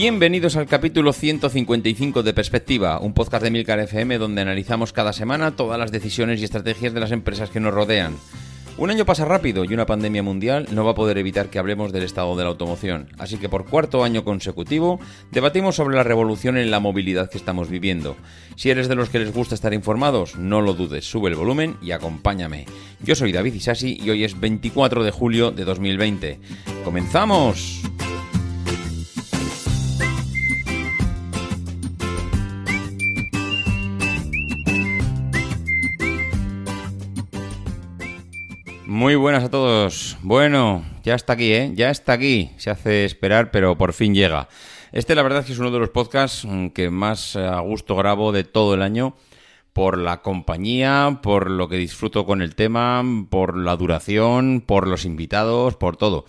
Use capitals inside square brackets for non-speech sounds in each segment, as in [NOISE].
Bienvenidos al capítulo 155 de Perspectiva, un podcast de Milcar FM donde analizamos cada semana todas las decisiones y estrategias de las empresas que nos rodean. Un año pasa rápido y una pandemia mundial no va a poder evitar que hablemos del estado de la automoción, así que por cuarto año consecutivo debatimos sobre la revolución en la movilidad que estamos viviendo. Si eres de los que les gusta estar informados, no lo dudes, sube el volumen y acompáñame. Yo soy David Isasi y hoy es 24 de julio de 2020. ¡Comenzamos! Muy buenas a todos. Bueno, ya está aquí, ¿eh? Ya está aquí. Se hace esperar, pero por fin llega. Este, la verdad, es que es uno de los podcasts mm, que más eh, a gusto grabo de todo el año. Por la compañía, por lo que disfruto con el tema, por la duración, por los invitados, por todo.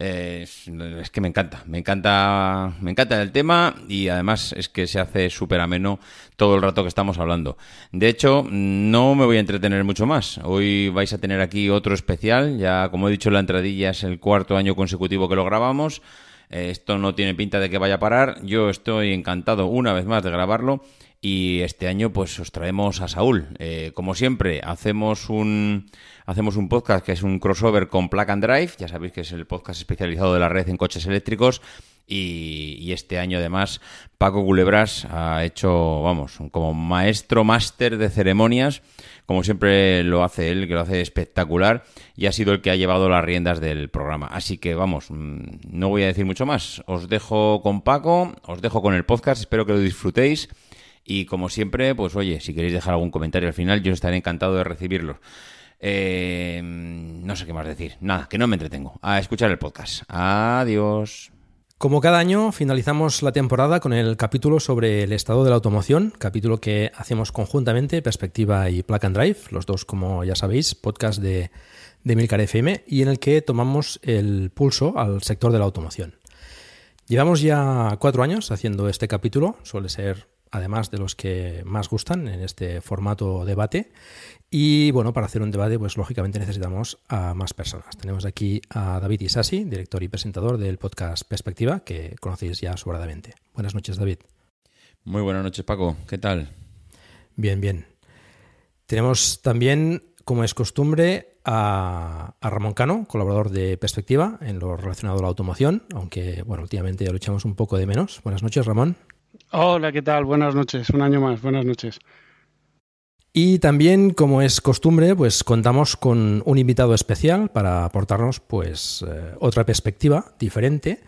Eh, es, que me encanta, me encanta, me encanta el tema y además es que se hace súper ameno todo el rato que estamos hablando. De hecho, no me voy a entretener mucho más. Hoy vais a tener aquí otro especial, ya como he dicho la entradilla es el cuarto año consecutivo que lo grabamos. Eh, esto no tiene pinta de que vaya a parar. Yo estoy encantado una vez más de grabarlo y este año pues os traemos a Saúl. Eh, como siempre, hacemos un, hacemos un podcast que es un crossover con Plug and Drive, ya sabéis que es el podcast especializado de la red en coches eléctricos. Y, y este año además Paco Culebras ha hecho, vamos, como maestro máster de ceremonias, como siempre lo hace él, que lo hace espectacular, y ha sido el que ha llevado las riendas del programa. Así que vamos, mm, no voy a decir mucho más. Os dejo con Paco, os dejo con el podcast, espero que lo disfrutéis. Y como siempre, pues oye, si queréis dejar algún comentario al final, yo estaré encantado de recibirlo. Eh, no sé qué más decir. Nada, que no me entretengo. A escuchar el podcast. Adiós. Como cada año, finalizamos la temporada con el capítulo sobre el estado de la automoción, capítulo que hacemos conjuntamente, Perspectiva y Plug and Drive, los dos, como ya sabéis, podcast de, de Milcar FM, y en el que tomamos el pulso al sector de la automoción. Llevamos ya cuatro años haciendo este capítulo, suele ser además de los que más gustan en este formato debate. Y bueno, para hacer un debate, pues lógicamente necesitamos a más personas. Tenemos aquí a David Isasi, director y presentador del podcast Perspectiva, que conocéis ya sobradamente. Buenas noches, David. Muy buenas noches, Paco. ¿Qué tal? Bien, bien. Tenemos también, como es costumbre, a, a Ramón Cano, colaborador de Perspectiva en lo relacionado a la automoción, aunque bueno, últimamente ya lo echamos un poco de menos. Buenas noches, Ramón. Hola, ¿qué tal? Buenas noches, un año más, buenas noches. Y también, como es costumbre, pues contamos con un invitado especial para aportarnos pues eh, otra perspectiva diferente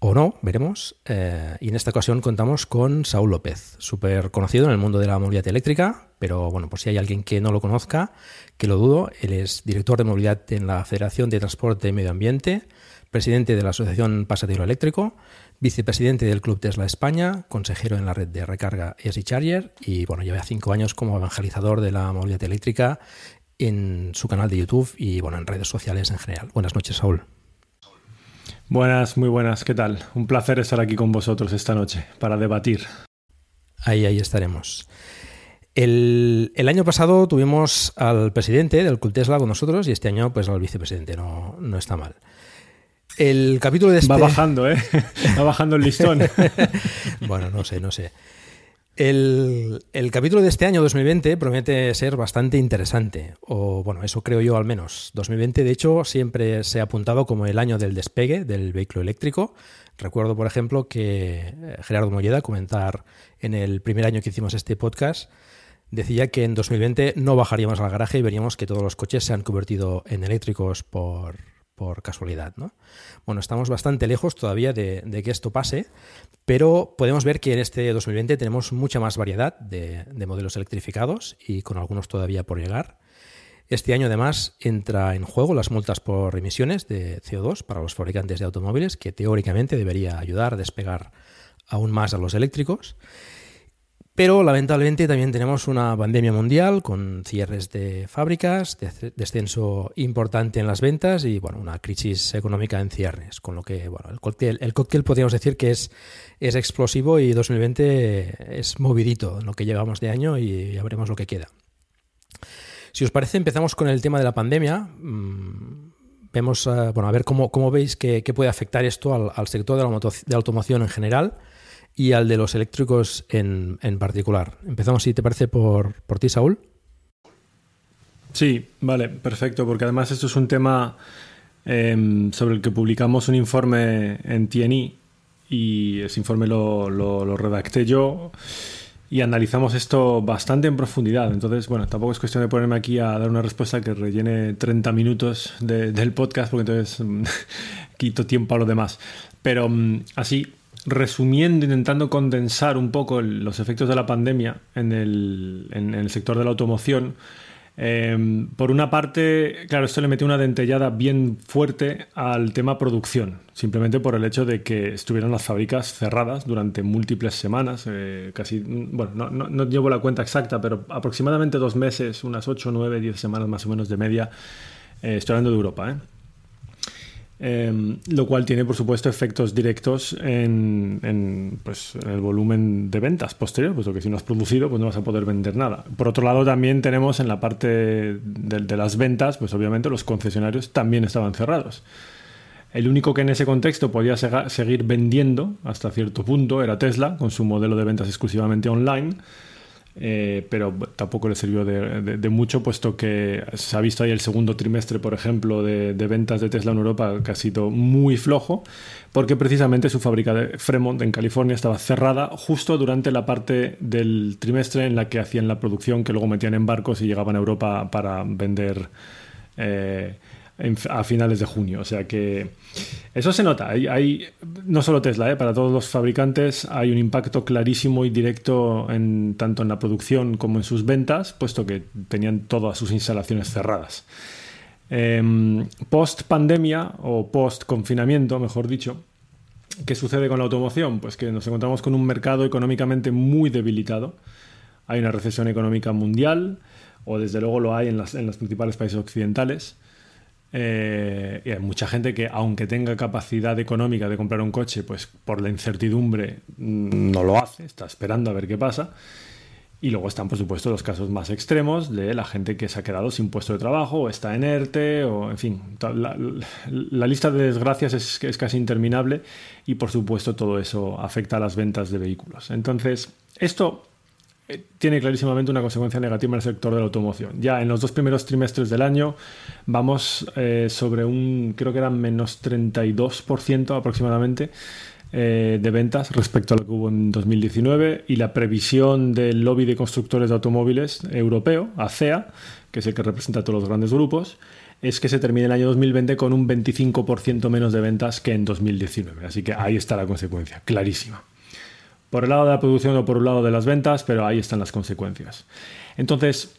o no, veremos. Eh, y en esta ocasión contamos con Saúl López, súper conocido en el mundo de la movilidad eléctrica, pero bueno, por si hay alguien que no lo conozca, que lo dudo, él es director de movilidad en la Federación de Transporte y Medio Ambiente, presidente de la Asociación Pasatero Eléctrico, vicepresidente del Club Tesla España, consejero en la red de recarga ESI Charger y bueno, lleva cinco años como evangelizador de la movilidad eléctrica en su canal de YouTube y bueno, en redes sociales en general. Buenas noches, Saúl. Buenas, muy buenas, ¿qué tal? Un placer estar aquí con vosotros esta noche para debatir. Ahí, ahí estaremos. El, el año pasado tuvimos al presidente del Club Tesla con nosotros y este año pues al vicepresidente, no, no está mal. El capítulo de este... Va bajando, ¿eh? [LAUGHS] Va bajando el listón. [LAUGHS] bueno, no sé, no sé. El, el, capítulo de este año 2020 promete ser bastante interesante, o bueno, eso creo yo al menos. 2020, de hecho, siempre se ha apuntado como el año del despegue del vehículo eléctrico. Recuerdo, por ejemplo, que eh, Gerardo Molleda comentar en el primer año que hicimos este podcast, decía que en 2020 no bajaríamos al garaje y veríamos que todos los coches se han convertido en eléctricos por, por casualidad. ¿no? Bueno, estamos bastante lejos todavía de, que esto pase, pero podemos ver que en este 2020 tenemos mucha más variedad de, de modelos electrificados y con algunos todavía por llegar. Este año además entra en juego las multas por emisiones de CO2 para los fabricantes de automóviles, que teóricamente debería ayudar a despegar aún más a los eléctricos. Pero lamentablemente también tenemos una pandemia mundial con cierres de fábricas, descenso importante en las ventas y bueno, una crisis económica en cierres. Con lo que bueno, el cóctel, el cóctel podríamos decir que es, es explosivo y 2020 es movidito en lo que llevamos de año y ya veremos lo que queda. Si os parece, empezamos con el tema de la pandemia. Mm, vemos, uh, bueno, a ver cómo, cómo veis que, que, puede afectar esto al, sector de la automoción en general y al de los eléctricos en, en particular. Empezamos, si te parece, por, por, ti, Saúl. Sí, vale, perfecto, porque además esto es un tema eh, sobre el que publicamos un informe en TNI y ese informe lo, lo, redacté yo y analizamos esto bastante en profundidad. Entonces, bueno, tampoco es cuestión de ponerme aquí a dar una respuesta que rellene 30 minutos de, del podcast, porque entonces [LAUGHS] quito tiempo a lo demás. Pero mm, así, resumiendo, intentando condensar un poco los efectos de la pandemia en el, en, el sector de la automoción, eh, por una parte, claro, esto le metió una dentellada bien fuerte al tema producción, simplemente por el hecho de que estuvieran las fábricas cerradas durante múltiples semanas, eh, casi, bueno, no, no, no, llevo la cuenta exacta, pero aproximadamente dos meses, unas 8, 9, 10 semanas más o menos de media, eh, estoy hablando de Europa, ¿eh? Eh, lo cual tiene, por supuesto, efectos directos pues, en, el volumen de ventas posterior, puesto que si no has producido, pues no vas a poder vender nada. Por otro lado, también tenemos en la parte de, de las ventas, pues obviamente los concesionarios también estaban cerrados. El único que en ese contexto podía seguir vendiendo hasta cierto punto era Tesla, con su modelo de ventas exclusivamente online. Eh, pero tampoco le sirvió de, mucho, puesto que se ha visto ahí el segundo trimestre, por ejemplo, de, de, ventas de Tesla en Europa que ha sido muy flojo, porque precisamente su fábrica de Fremont en California estaba cerrada justo durante la parte del trimestre en la que hacían la producción, que luego metían en barcos y llegaban a Europa para vender. Eh, a finales de junio. O sea que eso se nota. Hay, no solo Tesla, ¿eh? para todos los fabricantes hay un impacto clarísimo y directo en, tanto en la producción como en sus ventas, puesto que tenían todas sus instalaciones cerradas. Eh, post pandemia o post confinamiento, mejor dicho, ¿qué sucede con la automoción? Pues que nos encontramos con un mercado económicamente muy debilitado. Hay una recesión económica mundial, o desde luego lo hay en, las, en los principales países occidentales. Eh, y hay mucha gente que, aunque tenga capacidad económica de comprar un coche, pues por la incertidumbre no lo hace, está esperando a ver qué pasa. Y luego están, por supuesto, los casos más extremos de la gente que se ha quedado sin puesto de trabajo, o está en ERTE, o en fin, la, la lista de desgracias es, es casi interminable y, por supuesto, todo eso afecta a las ventas de vehículos. Entonces, esto tiene clarísimamente una consecuencia negativa en el sector de la automoción. Ya en los dos primeros trimestres del año vamos eh, sobre un, creo que eran menos 32% aproximadamente eh, de ventas respecto a lo que hubo en 2019 y la previsión del lobby de constructores de automóviles europeo, ACEA, que es el que representa a todos los grandes grupos, es que se termine el año 2020 con un 25% menos de ventas que en 2019. Así que ahí está la consecuencia, clarísima por el lado de la producción o por un lado de las ventas, pero ahí están las consecuencias. Entonces,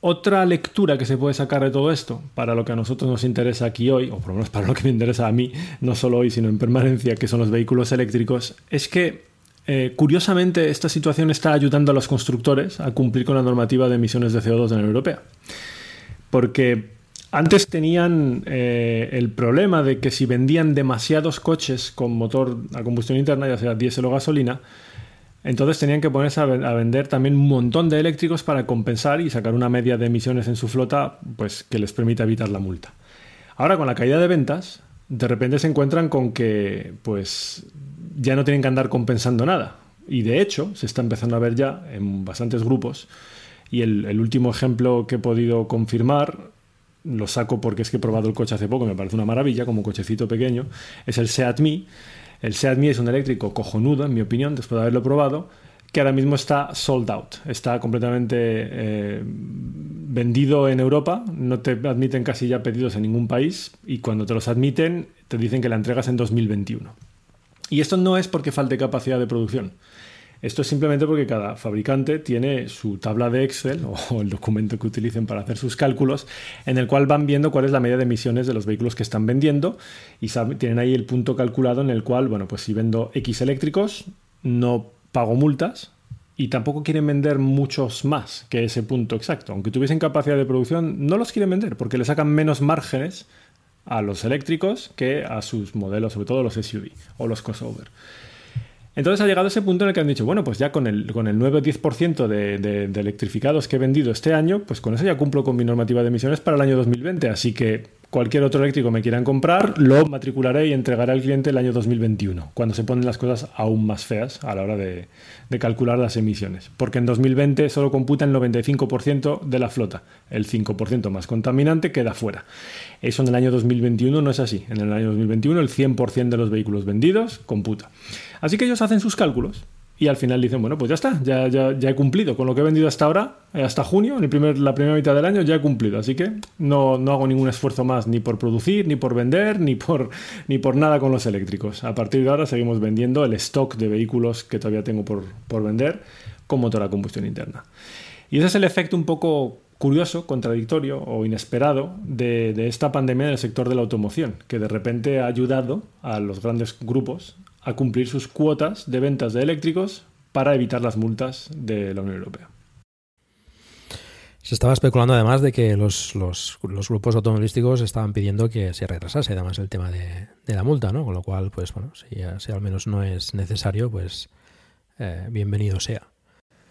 otra lectura que se puede sacar de todo esto, para lo que a nosotros nos interesa aquí hoy, o por lo menos para lo que me interesa a mí, no solo hoy, sino en permanencia, que son los vehículos eléctricos, es que eh, curiosamente esta situación está ayudando a los constructores a cumplir con la normativa de emisiones de CO2 de la Unión Europea. Porque antes tenían eh, el problema de que si vendían demasiados coches con motor a combustión interna, ya sea diésel o gasolina, entonces tenían que ponerse a, vender también un montón de eléctricos para compensar y sacar una media de emisiones en su flota pues, que les permita evitar la multa. Ahora con la caída de ventas, de repente se encuentran con que pues ya no tienen que andar compensando nada. Y de hecho, se está empezando a ver ya en bastantes grupos. Y el, último ejemplo que he podido confirmar lo saco porque es que he probado el coche hace poco, me parece una maravilla, como un cochecito pequeño, es el Seat Mi, el Seat Mii es un eléctrico cojonudo, en mi opinión, después de haberlo probado, que ahora mismo está sold out, está completamente eh, vendido en Europa, no te admiten casi ya pedidos en ningún país y cuando te los admiten te dicen que la entregas en 2021. Y esto no es porque falte capacidad de producción. Esto es simplemente porque cada fabricante tiene su tabla de Excel o el documento que utilicen para hacer sus cálculos, en el cual van viendo cuál es la media de emisiones de los vehículos que están vendiendo y tienen ahí el punto calculado en el cual, bueno, pues si vendo X eléctricos, no pago multas y tampoco quieren vender muchos más que ese punto exacto. Aunque tuviesen capacidad de producción, no los quieren vender porque le sacan menos márgenes a los eléctricos que a sus modelos, sobre todo los SUV o los crossover. Entonces ha llegado ese punto en el que han dicho, bueno, pues ya con el, con el 9 o 10% de, electrificados que he vendido este año, pues con eso ya cumplo con mi normativa de emisiones para el año 2020. Así que cualquier otro eléctrico me quieran comprar, lo matricularé y entregaré al cliente el año 2021, cuando se ponen las cosas aún más feas a la hora de, de calcular las emisiones. Porque en 2020 solo computa el 95% de la flota, el 5% más contaminante queda fuera. Eso en el año 2021 no es así. En el año 2021 el 100% de los vehículos vendidos computa. Así que ellos hacen sus cálculos y al final dicen, bueno, pues ya está, ya, ya, he cumplido con lo que he vendido hasta ahora, eh, hasta junio, en el primer, la primera mitad del año ya he cumplido. Así que no, no hago ningún esfuerzo más ni por producir, ni por vender, ni por, [LAUGHS] ni por nada con los eléctricos. A partir de ahora seguimos vendiendo el stock de vehículos que todavía tengo por, por vender con motor a combustión interna. Y ese es el efecto un poco curioso, contradictorio o inesperado de, de, esta pandemia en el sector de la automoción, que de repente ha ayudado a los grandes grupos a cumplir sus cuotas de ventas de eléctricos para evitar las multas de la Unión Europea. Se estaba especulando además de que los, los, los, grupos automovilísticos estaban pidiendo que se retrasase además el tema de, de la multa, ¿no? Con lo cual, pues bueno, si, si al menos no es necesario, pues eh, bienvenido sea.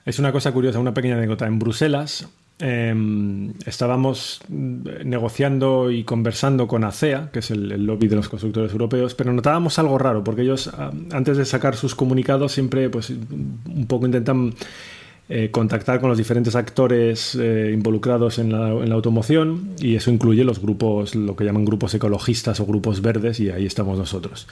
Es una cosa curiosa, una pequeña anécdota. En Bruselas eh, estábamos negociando y conversando con ACEA, que es el, el, lobby de los constructores europeos, pero notábamos algo raro, porque ellos antes de sacar sus comunicados siempre pues un poco intentan eh, contactar con los diferentes actores eh, involucrados en la, en la, automoción y eso incluye los grupos, lo que llaman grupos ecologistas o grupos verdes y ahí estamos nosotros.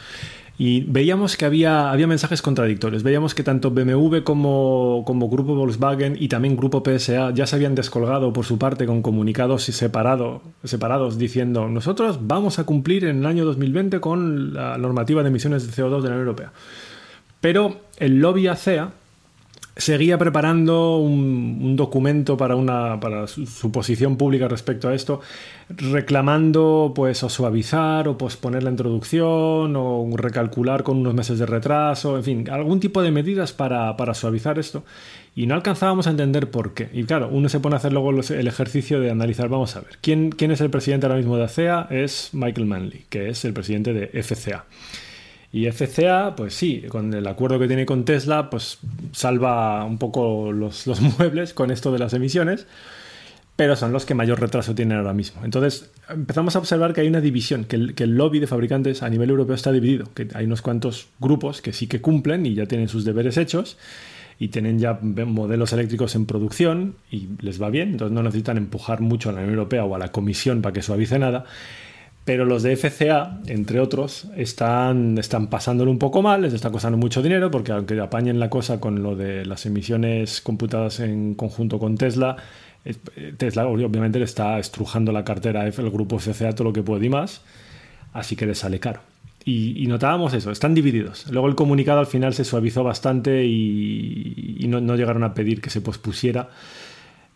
Y veíamos que había, había mensajes contradictorios. Veíamos que tanto BMW como, como Grupo Volkswagen y también Grupo PSA ya se habían descolgado por su parte con comunicados separado, separados diciendo nosotros vamos a cumplir en el año 2020 con la normativa de emisiones de CO2 de la Unión Europea. Pero el lobby ACEA seguía preparando un, documento para, una, para su, su, posición pública respecto a esto, reclamando pues o suavizar o posponer la introducción o recalcular con unos meses de retraso, en fin, algún tipo de medidas para, para suavizar esto. Y no alcanzábamos a entender por qué. Y claro, uno se pone a hacer luego el ejercicio de analizar, vamos a ver, ¿quién, quién es el presidente ahora mismo de ACEA? Es Michael Manley, que es el presidente de FCA. Y FCA, pues sí, con el acuerdo que tiene con Tesla, pues salva un poco los, [LAUGHS] muebles con esto de las emisiones, pero son los que mayor retraso tienen ahora mismo. Entonces empezamos a observar que hay una división, que el, que el lobby de fabricantes a nivel europeo está dividido, que hay unos cuantos grupos que sí que cumplen y ya tienen sus deberes hechos y tienen ya modelos eléctricos en producción y les va bien, entonces no necesitan empujar mucho a la Unión Europea o a la Comisión para que suavice nada. Pero los de FCA, entre otros, están, están pasándolo un poco mal, les está costando mucho dinero, porque aunque apañen la cosa con lo de las emisiones computadas en conjunto con Tesla, Tesla obviamente le está estrujando la cartera al grupo FCA todo lo que puede y más, así que les sale caro. Y, notábamos eso, están divididos. Luego el comunicado al final se suavizó bastante y, y no, no llegaron a pedir que se pospusiera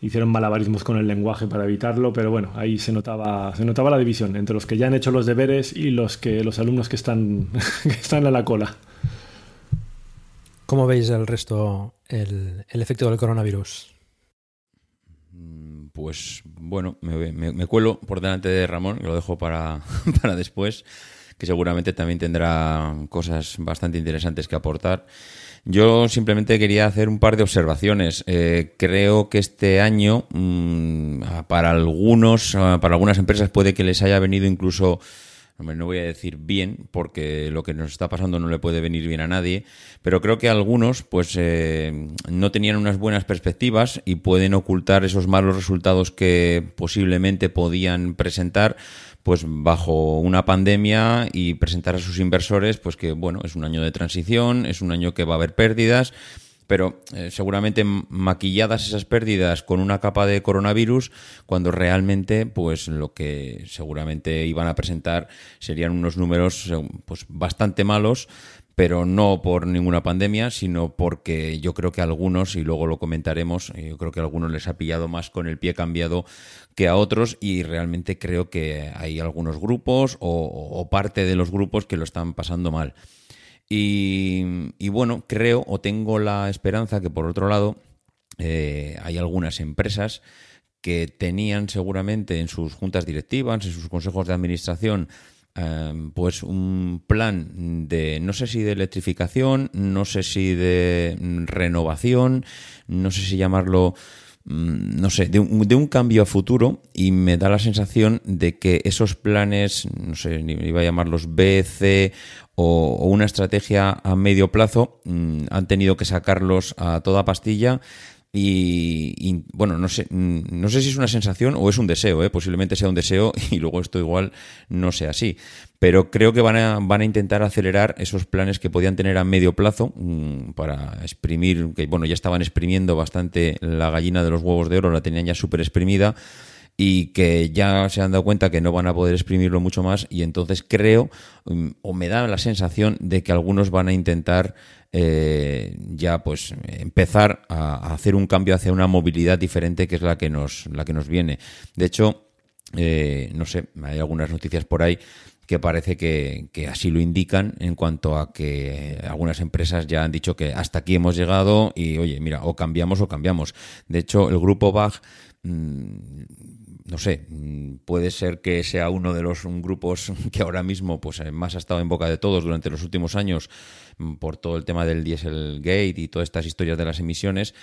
hicieron malabarismos con el lenguaje para evitarlo, pero bueno, ahí se notaba, se notaba la división entre los que ya han hecho los deberes y los que los alumnos que están, [LAUGHS] que están a la cola. ¿Cómo veis el resto, el, el efecto del coronavirus? Pues bueno, me, me, me, cuelo por delante de Ramón, lo dejo para, [LAUGHS] para después, que seguramente también tendrá cosas bastante interesantes que aportar. Yo simplemente quería hacer un par de observaciones. Eh, creo que este año, mmm, para algunos, para algunas empresas puede que les haya venido incluso, no voy a decir bien, porque lo que nos está pasando no le puede venir bien a nadie, pero creo que algunos, pues, eh, no tenían unas buenas perspectivas y pueden ocultar esos malos resultados que posiblemente podían presentar pues bajo una pandemia y presentar a sus inversores pues que bueno, es un año de transición, es un año que va a haber pérdidas, pero eh, seguramente maquilladas esas pérdidas con una capa de coronavirus, cuando realmente, pues lo que seguramente iban a presentar serían unos números pues bastante malos pero no por ninguna pandemia, sino porque yo creo que a algunos, y luego lo comentaremos, eh, yo creo que a algunos les ha pillado más con el pie cambiado que a otros y realmente creo que hay algunos grupos o, parte de los grupos que lo están pasando mal. Y, bueno, creo o tengo la esperanza que por otro lado eh, hay algunas empresas que tenían seguramente en sus juntas directivas, en sus consejos de administración, Em, pues un plan de, no sé si de electrificación, no sé si de renovación, no sé si llamarlo, mm, no sé, de un, de un cambio a futuro y me da la sensación de que esos planes, no sé, iba a llamarlos B, C o, o una estrategia a medio plazo, mm, han tenido que sacarlos a toda pastilla y, bueno, no sé, mm, no sé si es una sensación o es un deseo, ¿eh? posiblemente sea un deseo [LAUGHS] y luego esto igual no sea así. Pero creo que van a, van a intentar acelerar esos planes que podían tener a medio plazo mm, para exprimir, que bueno, ya estaban exprimiendo bastante la gallina de los huevos de oro, la tenían ya súper exprimida y que ya se han dado cuenta que no van a poder exprimirlo mucho más y entonces creo mm, o me da la sensación de que algunos van a intentar eh, ya pues empezar a, hacer un cambio hacia una movilidad diferente que es la que nos, la que nos viene. De hecho, eh, no sé, hay algunas noticias por ahí que parece que, así lo indican en cuanto a que algunas empresas ya han dicho que hasta aquí hemos llegado y oye, mira, o cambiamos o cambiamos. De hecho, el grupo BAG no sé, mm, puede ser que sea uno de los grupos [LAUGHS] que ahora mismo pues eh, más ha estado en boca de todos durante los últimos años mm, por todo el tema del Dieselgate y todas estas historias de las emisiones.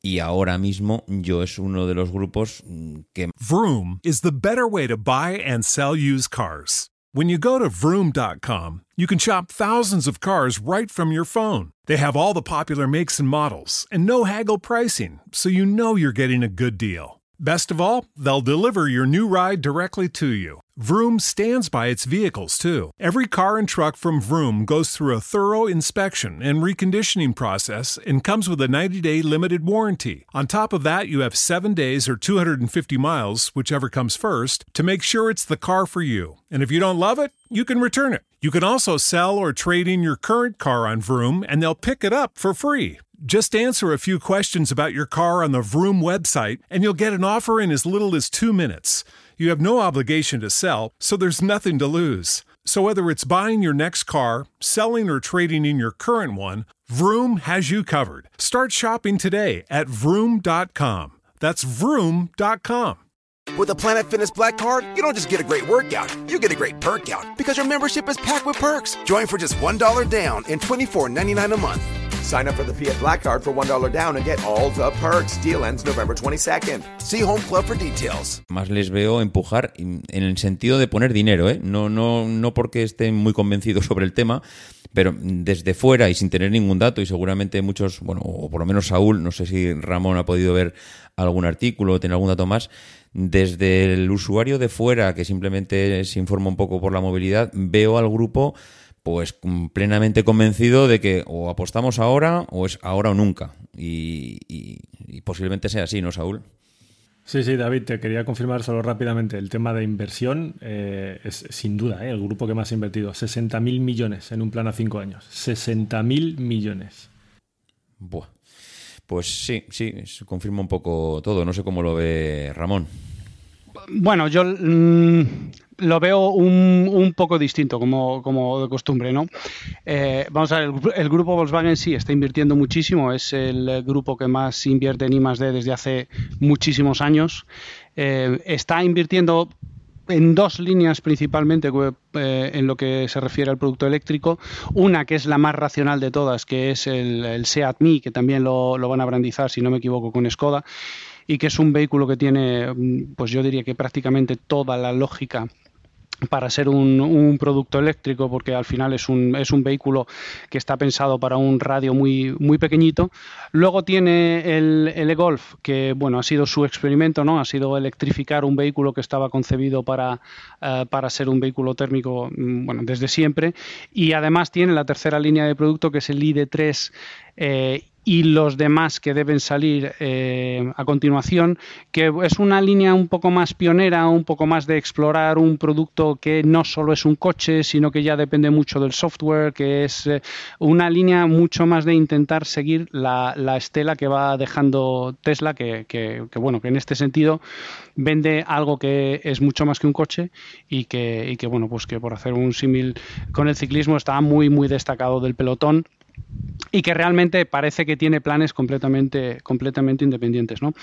Y ahora mismo yo es uno de los grupos mm, que... Vroom is the better way to buy and sell used cars. When you go to vroom.com, you can shop thousands of cars right from your phone. They have all the popular makes and models and no haggle pricing, so you know you're getting a good deal. Best of all, they'll deliver your new ride directly to you. Vroom stands by its vehicles, too. Every car and truck from Vroom goes through a thorough inspection and reconditioning process and comes with a 90 day limited warranty. On top of that, you have 7 days or 250 miles, whichever comes first, to make sure it's the car for you. And if you don't love it, you can return it. You can also sell or trade in your current car on Vroom, and they'll pick it up for free. Just answer a few questions about your car on the Vroom website, and you'll get an offer in as little as two minutes. You have no obligation to sell, so there's nothing to lose. So whether it's buying your next car, selling, or trading in your current one, Vroom has you covered. Start shopping today at Vroom.com. That's Vroom.com. With a Planet Fitness Black Card, you don't just get a great workout, you get a great perk out because your membership is packed with perks. Join for just $1 down and $24.99 a month. Sign up for the Fiat Black Card for $1 down and get all the perks. Deal ends November 22nd. See Home Club for details. Más les veo empujar en el sentido de poner dinero, ¿eh? No, no, no porque estén muy convencidos sobre el tema, pero desde fuera y sin tener ningún dato, y seguramente muchos, bueno, o por lo menos Saúl, no sé si Ramón ha podido ver algún artículo o tener algún dato más, desde el usuario de fuera que simplemente se informa un poco por la movilidad, veo al grupo pues plenamente convencido de que o apostamos ahora o es ahora o nunca. Y, posiblemente sea así, ¿no, Saúl? Sí, sí, David, te quería confirmar solo rápidamente. El tema de inversión eh, es sin duda ¿eh? el grupo que más ha invertido. 60.000 millones en un plan a cinco años. 60.000 millones. Buah. Pues sí, sí, confirma un poco todo. No sé cómo lo ve Ramón. Bueno, yo mm, lo veo un, poco distinto, como, de costumbre, ¿no? Eh, vamos a ver, el, grupo Volkswagen sí está invirtiendo muchísimo, es el grupo que más invierte en I D desde hace muchísimos años. Eh, está invirtiendo en dos líneas principalmente eh, en lo que se refiere al producto eléctrico. Una que es la más racional de todas, que es el, el Seat Mii, que también lo, lo, van a brandizar, si no me equivoco, con Skoda, y que es un vehículo que tiene, pues yo diría que prácticamente toda la lógica para ser un, producto eléctrico porque al final es un, es un vehículo que está pensado para un radio muy, muy pequeñito. Luego tiene el, el e-Golf, que bueno, ha sido su experimento, ¿no? Ha sido electrificar un vehículo que estaba concebido para, uh, para ser un vehículo térmico mm, bueno, desde siempre. Y además tiene la tercera línea de producto que es el ID3 eh, y los demás que deben salir eh, a continuación, que es una línea un poco más pionera, un poco más de explorar un producto que no solo es un coche, sino que ya depende mucho del software, que es eh, una línea mucho más de intentar seguir la, la estela que va dejando Tesla, que, que- que, bueno, que en este sentido vende algo que es mucho más que un coche y que, y que bueno, pues que por hacer un símil con el ciclismo está muy, muy destacado del pelotón y que realmente parece que tiene planes completamente, completamente independientes. ¿no?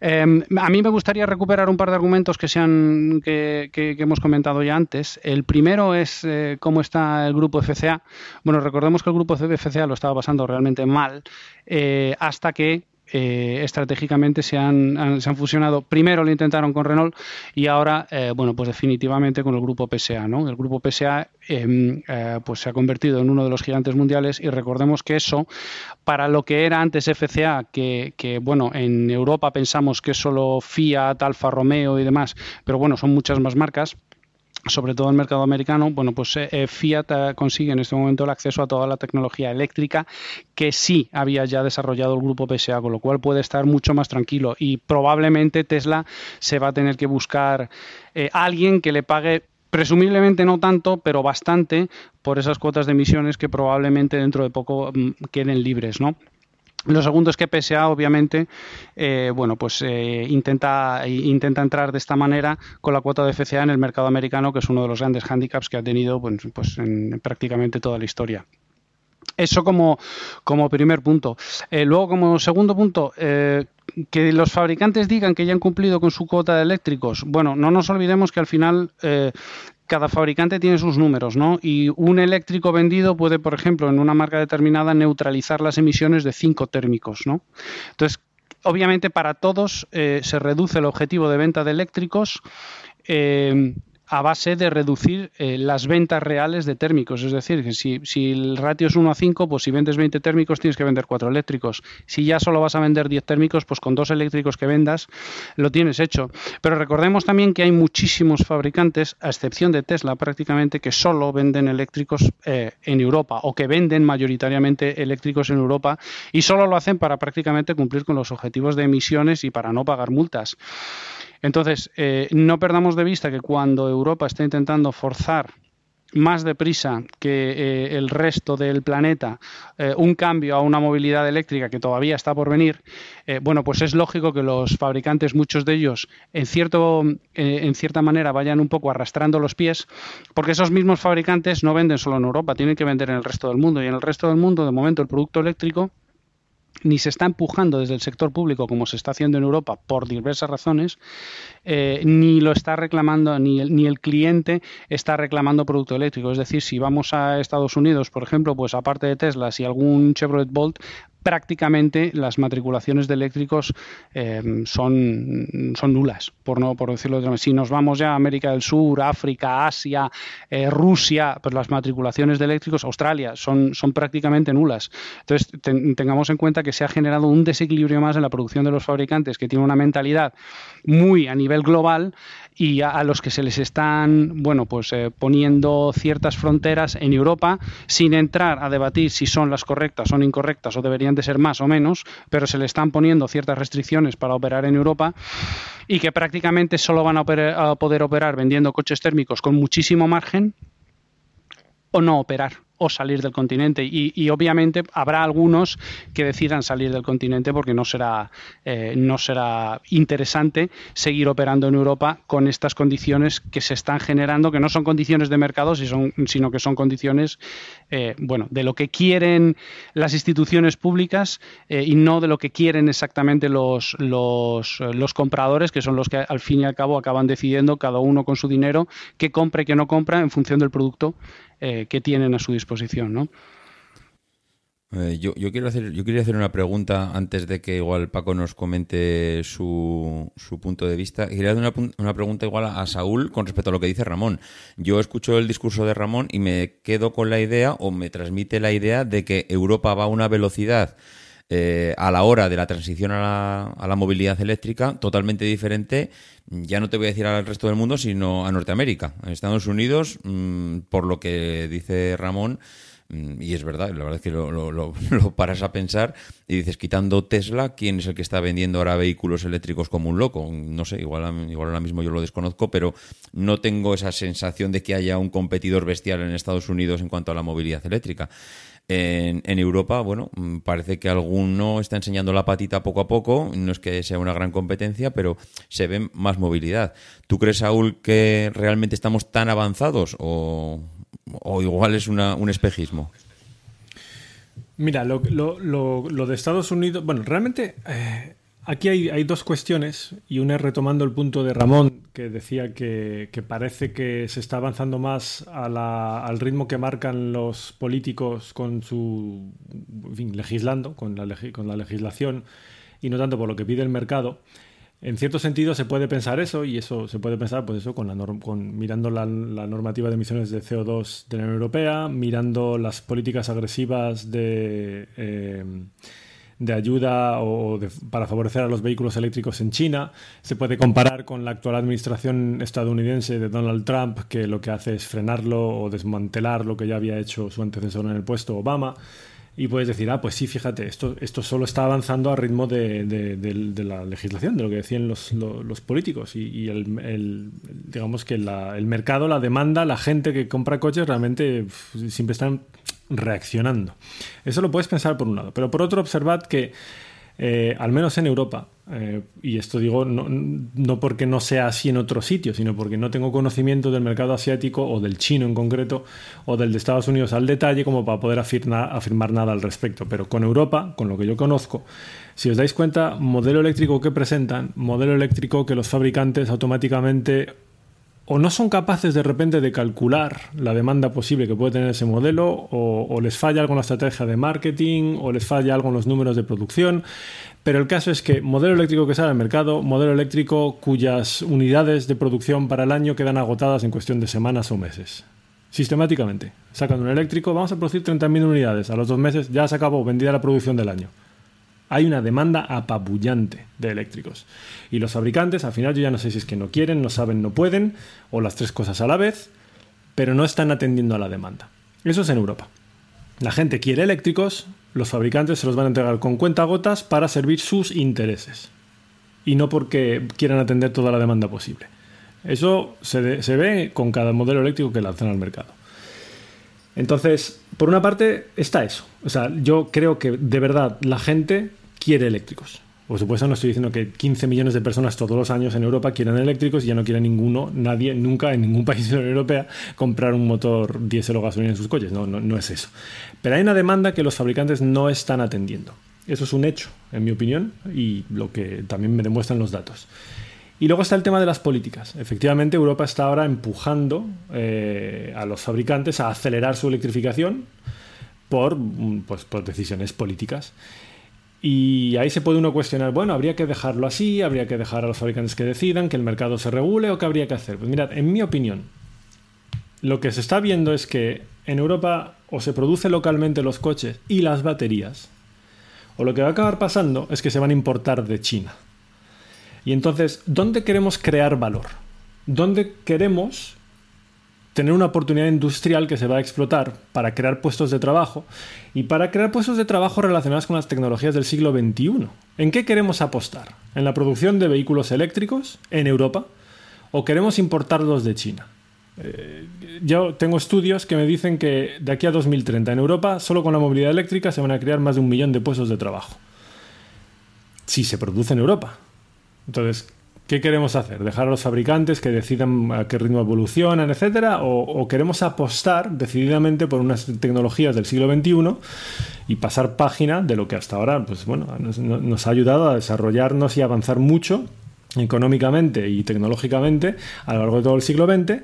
Eh, a mí me gustaría recuperar un par de argumentos que, se han, que, que- que hemos comentado ya antes. El primero es eh, cómo está el grupo FCA. Bueno, recordemos que el grupo FCA lo estaba pasando realmente mal eh, hasta que eh, estratégicamente se han, se han fusionado. Primero lo intentaron con Renault y ahora, eh, bueno, pues definitivamente con el grupo PSA, ¿no? El grupo PSA eh, eh, pues se ha convertido en uno de los gigantes mundiales y recordemos que eso, para lo que era antes FCA, que, que, bueno, en Europa pensamos que solo Fiat, Alfa Romeo y demás, pero bueno, son muchas más marcas sobre todo el mercado americano, bueno, pues eh, eh, Fiat eh, consigue en este momento el acceso a toda la tecnología eléctrica que sí había ya desarrollado el grupo PSA, con lo cual puede estar mucho más tranquilo y probablemente Tesla se va a tener que buscar eh, alguien que le pague presumiblemente no tanto, pero bastante por esas cuotas de emisiones que probablemente dentro de poco mm, queden libres, ¿no? Lo segundo es que PSA, obviamente, eh, bueno, pues eh, intenta, intenta entrar de esta manera con la cuota de FCA en el mercado americano, que es uno de los grandes handicaps que ha tenido pues, pues en prácticamente toda la historia. Eso como, como primer punto. Eh, luego, como segundo punto, eh, que los fabricantes digan que ya han cumplido con su cuota de eléctricos. Bueno, no nos olvidemos que al final cada fabricante tiene sus números, ¿no? Y un eléctrico vendido puede, por ejemplo, en una marca determinada neutralizar las emisiones de cinco térmicos, ¿no? Entonces, obviamente para todos eh, se reduce el objetivo de venta de eléctricos. eh, a base de reducir eh, las ventas reales de térmicos. Es decir, que si, el ratio es 1 a 5, pues si vendes 20 térmicos tienes que vender 4 eléctricos. Si ya solo vas a vender 10 térmicos, pues con dos eléctricos que vendas lo tienes hecho. Pero recordemos también que hay muchísimos fabricantes, a excepción de Tesla prácticamente, que solo venden eléctricos eh, en Europa o que venden mayoritariamente eléctricos en Europa y solo lo hacen para prácticamente cumplir con los objetivos de emisiones y para no pagar multas. Entonces, eh, no perdamos de vista que cuando Europa está intentando forzar más deprisa que eh, el resto del planeta eh, un cambio a una movilidad eléctrica que todavía está por venir, bueno, pues es lógico que los fabricantes, muchos de ellos, en, cierto, en cierta manera vayan un poco arrastrando los pies, porque esos mismos fabricantes no venden solo en Europa, tienen que vender en el resto del mundo. Y en el resto del mundo, de momento, el producto eléctrico ni se está empujando desde el sector público como se está haciendo en Europa por diversas razones, eh, ni lo está reclamando, ni el, cliente está reclamando producto eléctrico. Es decir, si vamos a Estados Unidos, por ejemplo, pues aparte de Tesla, si algún Chevrolet Bolt, prácticamente las matriculaciones de eléctricos eh, son, son nulas, por no por decirlo de otra manera. Si nos vamos ya a América del Sur, África, Asia, eh, Rusia, pues las matriculaciones de eléctricos, Australia, son, son prácticamente nulas. Entonces, ten- tengamos en cuenta que se ha generado un desequilibrio más en la producción de los fabricantes que tiene una mentalidad muy a nivel global y a, los que se les están bueno pues eh, poniendo ciertas fronteras en Europa sin entrar a debatir si son las correctas o incorrectas o deberían de ser más o menos pero se le están poniendo ciertas restricciones para operar en Europa y que prácticamente solo van a poder operar vendiendo coches térmicos con muchísimo margen o no operar o salir del continente. Y, obviamente habrá algunos que decidan salir del continente porque no será eh, no será interesante seguir operando en Europa con estas condiciones que se están generando que no son condiciones de mercado sino que son condiciones eh, bueno de lo que quieren las instituciones públicas eh, y no de lo que quieren exactamente los, los los compradores que son los que al fin y al cabo acaban decidiendo cada uno con su dinero qué compra y qué no compra en función del producto eh, que tienen a su disposición, ¿no? Eh, yo, yo quiero hacer, yo quería hacer una pregunta antes de que igual Paco nos comente su, su punto de vista. Quería hacer una, una pregunta igual a, a Saúl con respecto a lo que dice Ramón. Yo escucho el discurso de Ramón y me quedo con la idea o me transmite la idea de que Europa va a una velocidad eh, a la hora de la transición a la, a la movilidad eléctrica totalmente diferente, ya no te voy a decir al resto del mundo, sino a Norteamérica. En Estados Unidos, mm, por lo que dice Ramón, Mm, Y es verdad, la verdad es que lo, [LAUGHS] paras a pensar y dices, quitando Tesla, ¿quién es el que está vendiendo ahora vehículos eléctricos como un loco? No sé, igual, igual ahora mismo yo lo desconozco, pero no tengo esa sensación de que haya un competidor bestial en Estados Unidos en cuanto a la movilidad eléctrica. En, Europa, bueno, mm, parece que alguno está enseñando la patita poco a poco, no es que sea una gran competencia, pero se ve más movilidad. ¿Tú crees, Saúl, que realmente estamos tan avanzados o, igual es un espejismo? Mira, lo de Estados Unidos, bueno, realmente eh, aquí hay, dos cuestiones y una es retomando el punto de Ramón, que decía que, parece que se está avanzando más al ritmo que marcan los políticos con su, legislando, con la, con la legislación y no tanto por lo que pide el mercado. En cierto sentido se puede pensar eso y eso se puede pensar pues eso con la norm- con mirando la, la normativa de emisiones de CO2 de la Unión Europea, mirando las políticas agresivas de, eh, de ayuda o de- para favorecer a los vehículos eléctricos en China. Se puede comparar con la actual administración estadounidense de Donald Trump, que lo que hace es frenarlo o desmantelar lo que ya había hecho su antecesor en el puesto, Obama. Y puedes decir, ah, pues sí, fíjate, esto, esto solo está avanzando a ritmo de, de- la legislación, de lo que decían los, lo- los políticos. Y, y el, el- digamos que la- el mercado, la demanda, la gente que compra coches realmente siempre están reaccionando. Eso lo puedes pensar por un lado. Pero por otro, observad que, eh, al menos en Europa, eh, y esto digo no, no porque no sea así en otros sitios, sino porque no tengo conocimiento del mercado asiático o del chino en concreto, o del de Estados Unidos al detalle, como para poder afirma- afirmar nada al respecto. Pero con Europa, con lo que yo conozco, si os dais cuenta, modelo eléctrico que presentan, modelo eléctrico que los fabricantes automáticamente o no son capaces de repente de calcular la demanda posible que puede tener ese modelo, o, les falla algo en la estrategia de marketing, o les falla algo en los números de producción. Pero el caso es que modelo eléctrico que sale al mercado, modelo eléctrico cuyas unidades de producción para el año quedan agotadas en cuestión de semanas o meses. Sistemáticamente. Sacan un eléctrico, vamos a producir 30.000 unidades. A los dos meses ya se acabó, vendida la producción del año hay una demanda apabullante de eléctricos. Y los fabricantes, al final, yo ya no sé si es que no quieren, no saben, no pueden, o las tres cosas a la vez, pero no están atendiendo a la demanda. Eso es en Europa. La gente quiere eléctricos, los fabricantes se los van a entregar con cuentagotas para servir sus intereses. Y no porque quieran atender toda la demanda posible. Eso se, se ve con cada modelo eléctrico que lanzan al mercado. Entonces, por una parte está eso. O sea, yo creo que de verdad la gente quiere eléctricos. Por supuesto, no estoy diciendo que 15 millones de personas todos los años en Europa quieran eléctricos y ya no quiera ninguno, nadie, nunca en ningún [LAUGHS] país de la Unión Europea comprar un motor diésel o gasolina en sus coches. No, no, no es eso. Pero hay una demanda que los fabricantes no están atendiendo. Eso es un hecho, en mi opinión, y lo que también me demuestran los datos. Y luego está el tema de las políticas. Efectivamente, Europa está ahora empujando eh, a los fabricantes a acelerar su electrificación por, mm, pues, por decisiones políticas. Y ahí se puede uno cuestionar, bueno, habría que dejarlo así, habría que dejar a los fabricantes que decidan, que el mercado se regule o qué habría que hacer. Pues mirad, en mi opinión, lo que se está viendo es que en Europa o se produce localmente los coches y las baterías, o lo que va a acabar pasando es que se van a importar de China. Y entonces, ¿dónde queremos crear valor? ¿Dónde queremos tener una oportunidad industrial que se va a explotar para crear puestos de trabajo y para crear puestos de trabajo relacionados con las tecnologías del siglo XXI? ¿En qué queremos apostar? ¿En la producción de vehículos eléctricos en Europa o queremos importarlos de China? Eh, yo tengo estudios que me dicen que de aquí a 2030 en Europa, solo con la movilidad eléctrica, se van a crear más de un millón de puestos de trabajo. Si se produce en Europa. Entonces, ¿qué queremos hacer? ¿Dejar a los fabricantes que decidan a qué ritmo evolucionan, etcétera? ¿O, o queremos apostar decididamente por unas tecnologías del siglo XXI y pasar página de lo que hasta ahora pues, bueno, nos, nos ha ayudado a desarrollarnos y avanzar mucho económicamente y tecnológicamente a lo largo de todo el siglo XX,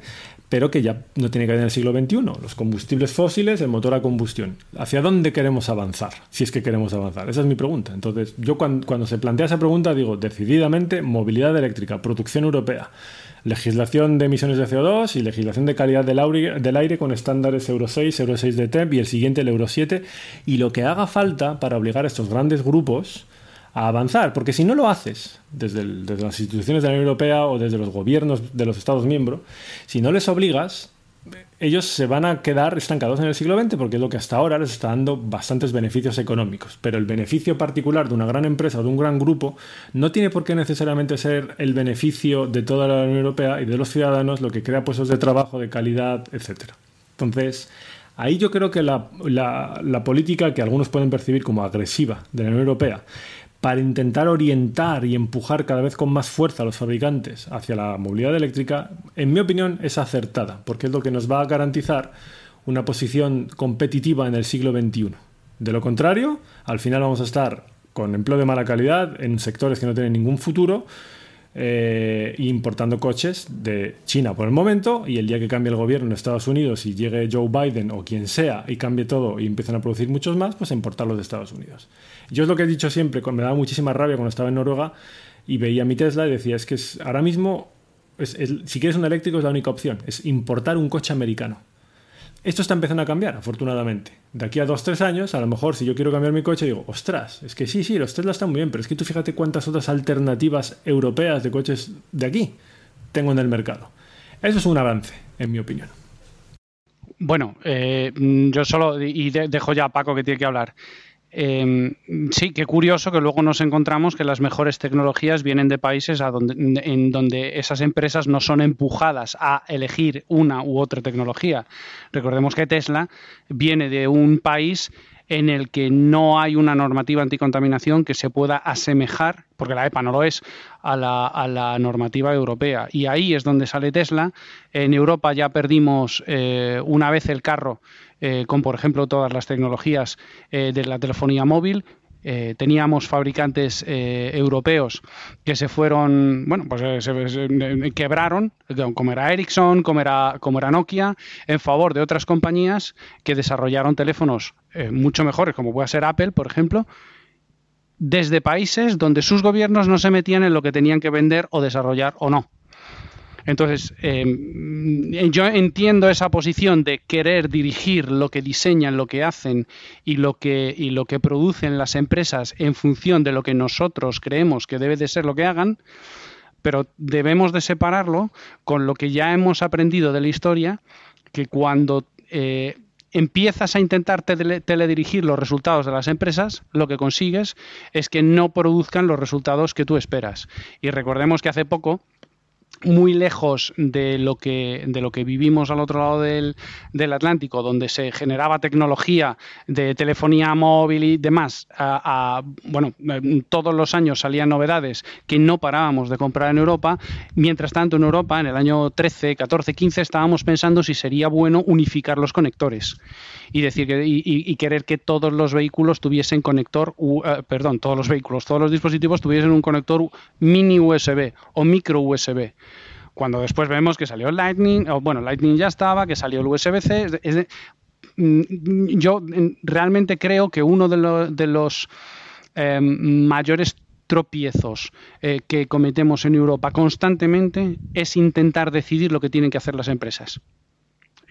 pero que ya no tiene que ver en el siglo XXI. Los combustibles fósiles, el motor a combustión. ¿Hacia dónde queremos avanzar? Si es que queremos avanzar. Esa es mi pregunta. Entonces, yo cuando, cuando se plantea esa pregunta digo, decididamente, movilidad eléctrica, producción europea, legislación de emisiones de CO2 y legislación de calidad del aire, del aire con estándares Euro 6, Euro 6 de TEP y el siguiente el Euro 7 y lo que haga falta para obligar a estos grandes grupos a avanzar, porque si no lo haces desde, las instituciones de la Unión Europea o desde los gobiernos de los Estados miembros, si no les obligas, ellos se van a quedar estancados en el siglo XX porque es lo que hasta ahora les está dando bastantes beneficios económicos. Pero el beneficio particular de una gran empresa o de un gran grupo no tiene por qué necesariamente ser el beneficio de toda la Unión Europea y de los ciudadanos, lo que crea puestos de trabajo, de calidad, etc. Entonces, ahí yo creo que la política que algunos pueden percibir como agresiva de la Unión Europea para intentar orientar y empujar cada vez con más fuerza a los fabricantes hacia la movilidad eléctrica, en mi opinión, es acertada, porque es lo que nos va a garantizar una posición competitiva en el siglo XXI. De lo contrario, al final vamos a estar con empleo de mala calidad en sectores que no tienen ningún futuro, eh, importando coches de China por el momento y el día que cambie el gobierno en Estados Unidos y llegue Joe Biden o quien sea y cambie todo y empiecen a producir muchos más, pues importarlos de Estados Unidos. Yo es lo que he dicho siempre, me daba muchísima rabia cuando estaba en Noruega y veía mi Tesla y decía, es que ahora mismo, si quieres un eléctrico es la única opción, es importar un coche americano. Esto está empezando a cambiar, afortunadamente. De aquí a dos, tres años, a lo mejor si yo quiero cambiar mi coche, digo, ostras, es que sí, sí, los Tesla están muy bien, pero es que tú fíjate cuántas otras alternativas europeas de coches de aquí tengo en el mercado. Eso es un avance, en mi opinión. Bueno, eh, mm, yo solo, y de- dejo ya a Paco que tiene que hablar. Eh, sí, qué curioso que luego nos encontramos que las mejores tecnologías vienen de países donde, en donde esas empresas no son empujadas a elegir una u otra tecnología. Recordemos que Tesla viene de un país en el que no hay una normativa anticontaminación que se pueda asemejar, porque la EPA no lo es, a la, a la normativa europea. Y ahí es donde sale Tesla. En Europa ya perdimos eh, una vez el carro eh, con, por ejemplo, todas las tecnologías eh, de la telefonía móvil. Eh, teníamos fabricantes eh, europeos que se fueron, bueno, pues eh, se, quebraron, como era Ericsson, como era, como era Nokia, en favor de otras compañías que desarrollaron teléfonos mucho mejores, como puede ser Apple, por ejemplo, desde países donde sus gobiernos no se metían en lo que tenían que vender o desarrollar o no. Entonces, eh, yo entiendo esa posición de querer dirigir lo que diseñan, lo que hacen y lo que, y lo que producen las empresas en función de lo que nosotros creemos que debe de ser lo que hagan, pero debemos de separarlo con lo que ya hemos aprendido de la historia, que cuando eh, empiezas a intentar tele- teledirigir los resultados de las empresas, lo que consigues es que no produzcan los resultados que tú esperas. Y recordemos que hace poco muy lejos de lo que de lo que vivimos al otro lado del, del Atlántico, donde se generaba tecnología de telefonía móvil y demás, bueno, todos los años salían novedades que no parábamos de comprar en Europa. Mientras tanto, en Europa, en el año 13, 14, 15, estábamos pensando si sería bueno unificar los conectores y decir que, y, querer que todos los vehículos tuviesen conector, u- eh, perdón, todos los vehículos, todos los dispositivos tuviesen un conector mini USB o micro USB. Cuando después vemos que salió Lightning, o bueno, Lightning ya estaba, que salió el USB-C. mm, yo mm, realmente creo que uno de, lo- de los eh, mayores tropiezos eh, que cometemos en Europa constantemente es intentar decidir lo que tienen que hacer las empresas.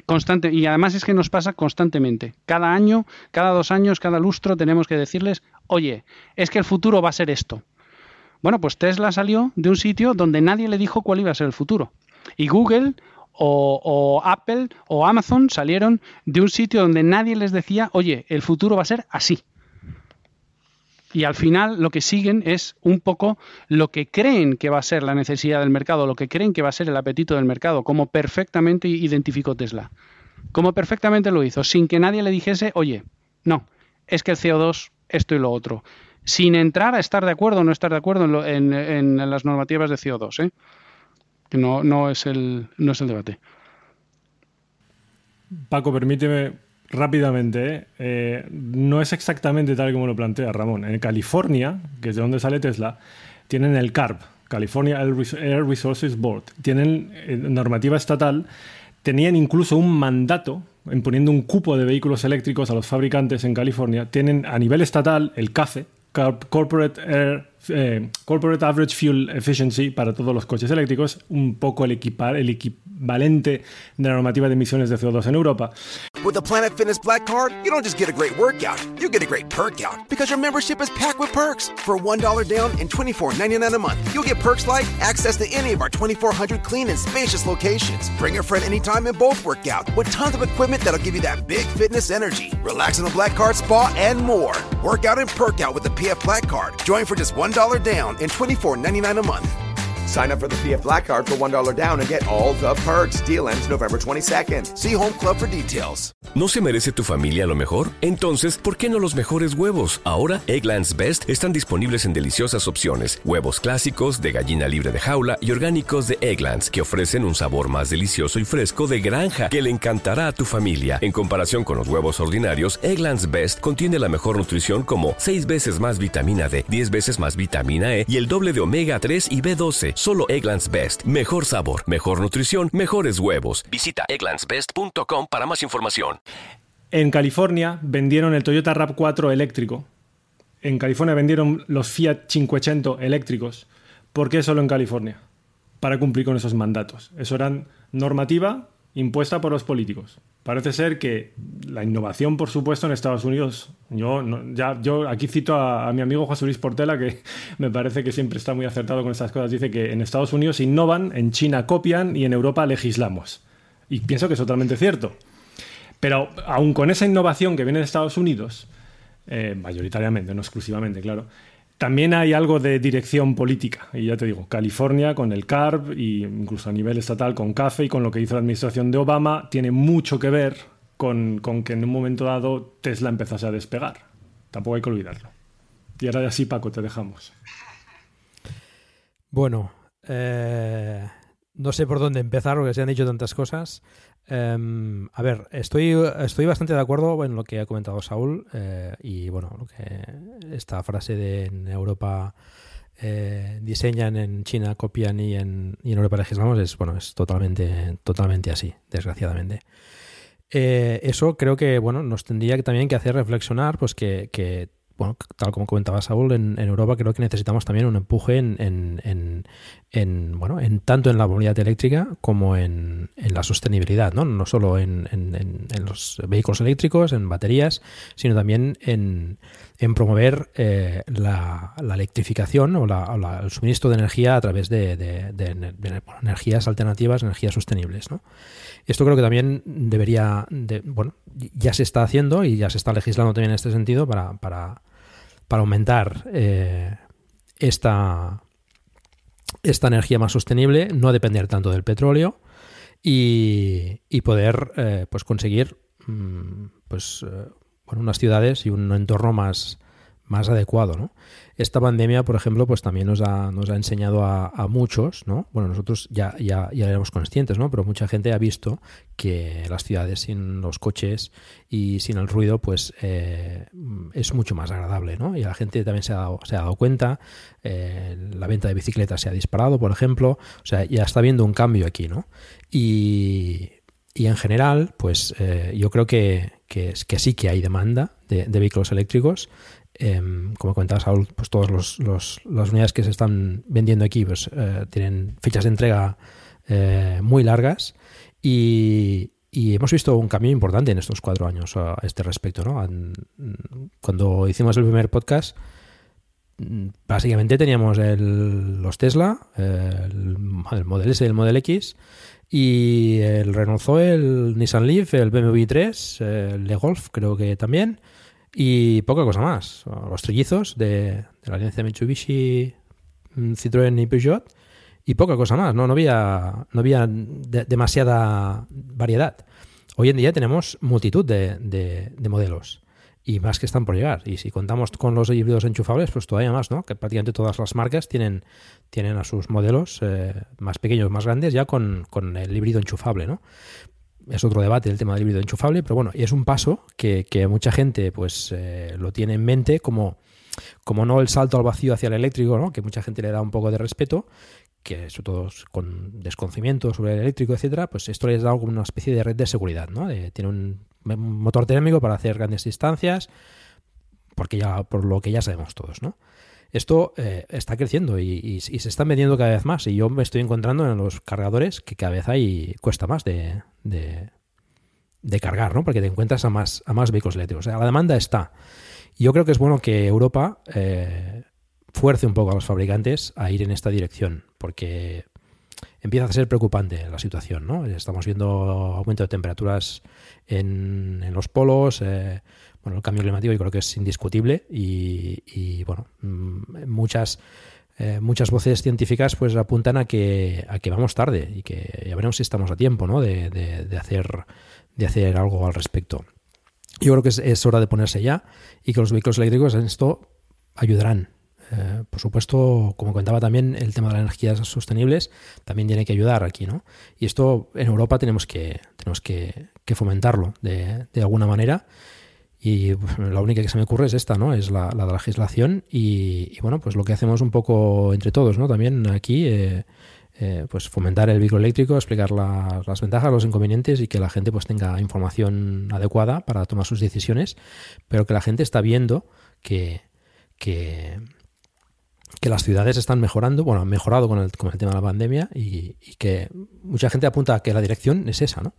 Constante, y además es que nos pasa constantemente. Cada año, cada dos años, cada lustro tenemos que decirles, oye, es que el futuro va a ser esto. Bueno, pues Tesla salió de un sitio donde nadie le dijo cuál iba a ser el futuro. Y Google o, o Apple o Amazon salieron de un sitio donde nadie les decía, oye, el futuro va a ser así. Y al final lo que siguen es un poco lo que creen que va a ser la necesidad del mercado, lo que creen que va a ser el apetito del mercado, como perfectamente identificó Tesla. Como perfectamente lo hizo, sin que nadie le dijese, oye, no, es que el CO2, esto y lo otro. Sin entrar a estar de acuerdo o no estar de acuerdo en, lo- en- las normativas de CO2, ¿eh? Que no, es el, no es el debate. Paco, permíteme rápidamente, ¿eh? No es exactamente tal como lo plantea Ramón. En California, que es de donde sale Tesla, tienen el CARB, California Air Res- Air Resources Board. Tienen eh, normativa estatal, tenían incluso un mandato imponiendo un cupo de vehículos eléctricos a los fabricantes en California. Tienen a nivel estatal el CAFE, Corporate Air eh, Corporate Average Fuel Efficiency para todos los coches eléctricos, un poco el, equipar, el equivalente de la normativa de emisiones de CO2 en Europa. With the Planet Fitness Black Card, you don't just get a great workout, you get a great perk out because your membership is packed with perks. For $1 down and $24.99 a month, you'll get perks like access to any of our 2,400 clean and spacious locations. Bring a friend anytime and both workout with tons of equipment that'll give you that big fitness energy. Relax in the Black Card spa and more. Workout and perk out with the PF Black Card. Join for just $1 down and $24.99 a month. Sign up for the PF Black Card for $1 down and get all the perks. Deal ends November 22nd. See Home Club for details. ¿No se merece tu familia lo mejor? Entonces, ¿por qué no los mejores huevos? Ahora, Egglands Best están disponibles en deliciosas opciones. Huevos clásicos, de gallina libre de jaula y orgánicos de Egglands, que ofrecen un sabor más delicioso y fresco de granja que le encantará a tu familia. En comparación con los huevos ordinarios, Egglands Best contiene la mejor nutrición como 6 veces más vitamina D, 10 veces más vitamina E y el doble de omega 3 y B12. Solo Egglands Best. Mejor sabor, mejor nutrición, mejores huevos. Visita egglandsbest.com para más información. En California vendieron el Toyota RAV4 eléctrico. En California vendieron los Fiat 500 eléctricos. ¿Por qué solo en California? Para cumplir con esos mandatos. Eso era normativa impuesta por los políticos. Parece ser que la innovación, por supuesto, en Estados Unidos. Yo, no- ya, yo aquí cito a, mi amigo José Luis Portela, que [LAUGHS] me parece que siempre está muy acertado con estas cosas. Dice que en Estados Unidos innovan, en China copian y en Europa legislamos. Y pienso que es totalmente cierto. Pero aún con esa innovación que viene de Estados Unidos, eh, mayoritariamente, no exclusivamente, claro, también hay algo de dirección política. Y ya te digo, California con el CARB e incluso a nivel estatal con CAFE y con lo que hizo la administración de Obama, tiene mucho que ver con, con que en un momento dado Tesla empezase a despegar. Tampoco hay que olvidarlo. Y ahora ya sí, Paco, te dejamos. Bueno, eh, no sé por dónde empezar porque se han dicho tantas cosas. Em, a ver, estoy, estoy bastante de acuerdo en lo que ha comentado Saúl eh, y bueno, lo que esta frase de en Europa eh, diseñan, en China copian y en, y en Europa legislamos es bueno, es totalmente, totalmente así, desgraciadamente. Eh, eso creo que bueno, nos tendría que también que hacer reflexionar, pues que, que, bueno, tal como comentaba Saúl, en, Europa creo que necesitamos también un empuje en, en- en- en, bueno, en tanto en la movilidad eléctrica como en, en la sostenibilidad, ¿no? No solo en, en- en- los vehículos eléctricos, en baterías, sino también en, promover eh, la, la electrificación o, el suministro de energía a través de, energías alternativas, energías sostenibles, ¿no? Esto creo que también debería, de- bueno, ya se está haciendo y ya se está legislando también en este sentido para, para, para aumentar eh, esta, esta energía más sostenible, no depender tanto del petróleo y, poder eh, pues conseguir mm, pues, eh, bueno, unas ciudades y un entorno más, más adecuado, ¿no? Esta pandemia, por ejemplo, pues también nos ha, nos ha enseñado a, muchos, ¿no? Bueno, nosotros ya, ya, ya éramos conscientes, ¿no? Pero mucha gente ha visto que las ciudades sin los coches y sin el ruido, pues eh, es mucho más agradable, ¿no? Y la gente también se ha dado, se ha dado cuenta, eh, la venta de bicicletas se ha disparado, por ejemplo, o sea, ya está habiendo un cambio aquí, ¿no? Y, y en general, pues eh, yo creo que, que, que sí que hay demanda de, de vehículos eléctricos. Em, como comentaba Saúl, pues todas los, los- las unidades que se están vendiendo aquí pues, eh, tienen fechas de entrega eh, muy largas y, y hemos visto un cambio importante en estos cuatro años a este respecto. ¿no? An- Cuando hicimos el primer podcast, mm, básicamente teníamos el- los Tesla, el, el Model S y el Model X, y el Renault Zoe, el Nissan Leaf, el BMW 3, el de Golf creo que también, y poca cosa más. Los trillizos de, la alianza Mitsubishi, mm, Citroën y Peugeot, y poca cosa más. No, no había, no había de- demasiada variedad. Hoy en día tenemos multitud de, de- de modelos y más que están por llegar. Y si contamos con los híbridos enchufables, pues todavía más, ¿no? Que prácticamente todas las marcas tienen, tienen a sus modelos eh, más pequeños, más grandes, ya con, con el híbrido enchufable, ¿no? Es otro debate el tema del híbrido enchufable, pero bueno, y es un paso que, que mucha gente pues eh, lo tiene en mente como, como no el salto al vacío hacia el eléctrico, ¿no? Que mucha gente le da un poco de respeto, que sobre todo con desconocimiento sobre el eléctrico, etcétera, pues esto les da como una especie de red de seguridad, ¿no? De- tiene un motor térmico para hacer grandes distancias, porque ya, por lo que ya sabemos todos, ¿no? Esto eh, está creciendo y, se están vendiendo cada vez más. Y yo me estoy encontrando en los cargadores que cada vez hay cuesta más de, de, cargar, ¿no? Porque te encuentras a más, a más vehículos eléctricos. La demanda está. Yo creo que es bueno que Europa eh, fuerce un poco a los fabricantes a ir en esta dirección, porque empieza a ser preocupante la situación, ¿no? Estamos viendo aumento de temperaturas en, en los polos, eh, bueno, el cambio climático yo creo que es indiscutible y, y, bueno, mm, muchas eh, muchas voces científicas pues apuntan a que a que vamos tarde y que ya veremos si estamos a tiempo, ¿no? De, de- de hacer de hacer algo al respecto. Yo creo que es, es hora de ponerse ya y que los vehículos eléctricos en esto ayudarán. Eh, por supuesto, como comentaba también, el tema de las energías sostenibles también tiene que ayudar aquí, ¿no? Y esto en Europa tenemos que, tenemos que, que fomentarlo de, de alguna manera. Y pues, la única que se me ocurre es esta, ¿no? Es la, la de la legislación y, y, bueno, pues lo que hacemos un poco entre todos, ¿no? También aquí, eh, eh, pues fomentar el vehículo eléctrico, explicar la- las ventajas, los inconvenientes y que la gente pues tenga información adecuada para tomar sus decisiones, pero que la gente está viendo que, que, que las ciudades están mejorando, bueno, han mejorado con el, con el tema de la pandemia y, y que mucha gente apunta a que la dirección es esa, ¿no?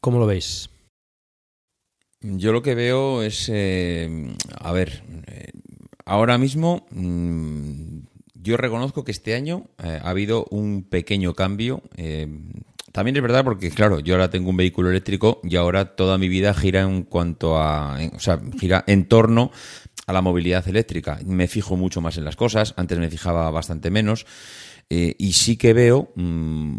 ¿Cómo lo veis? Yo lo que veo es, eh, a ver, eh, ahora mismo mm, yo reconozco que este año eh, ha habido un pequeño cambio. eh, también es verdad porque, claro, yo ahora tengo un vehículo eléctrico y ahora toda mi vida gira en cuanto a, o sea, gira en torno a la movilidad eléctrica. Me fijo mucho más en las cosas, antes me fijaba bastante menos. Y sí que veo mm,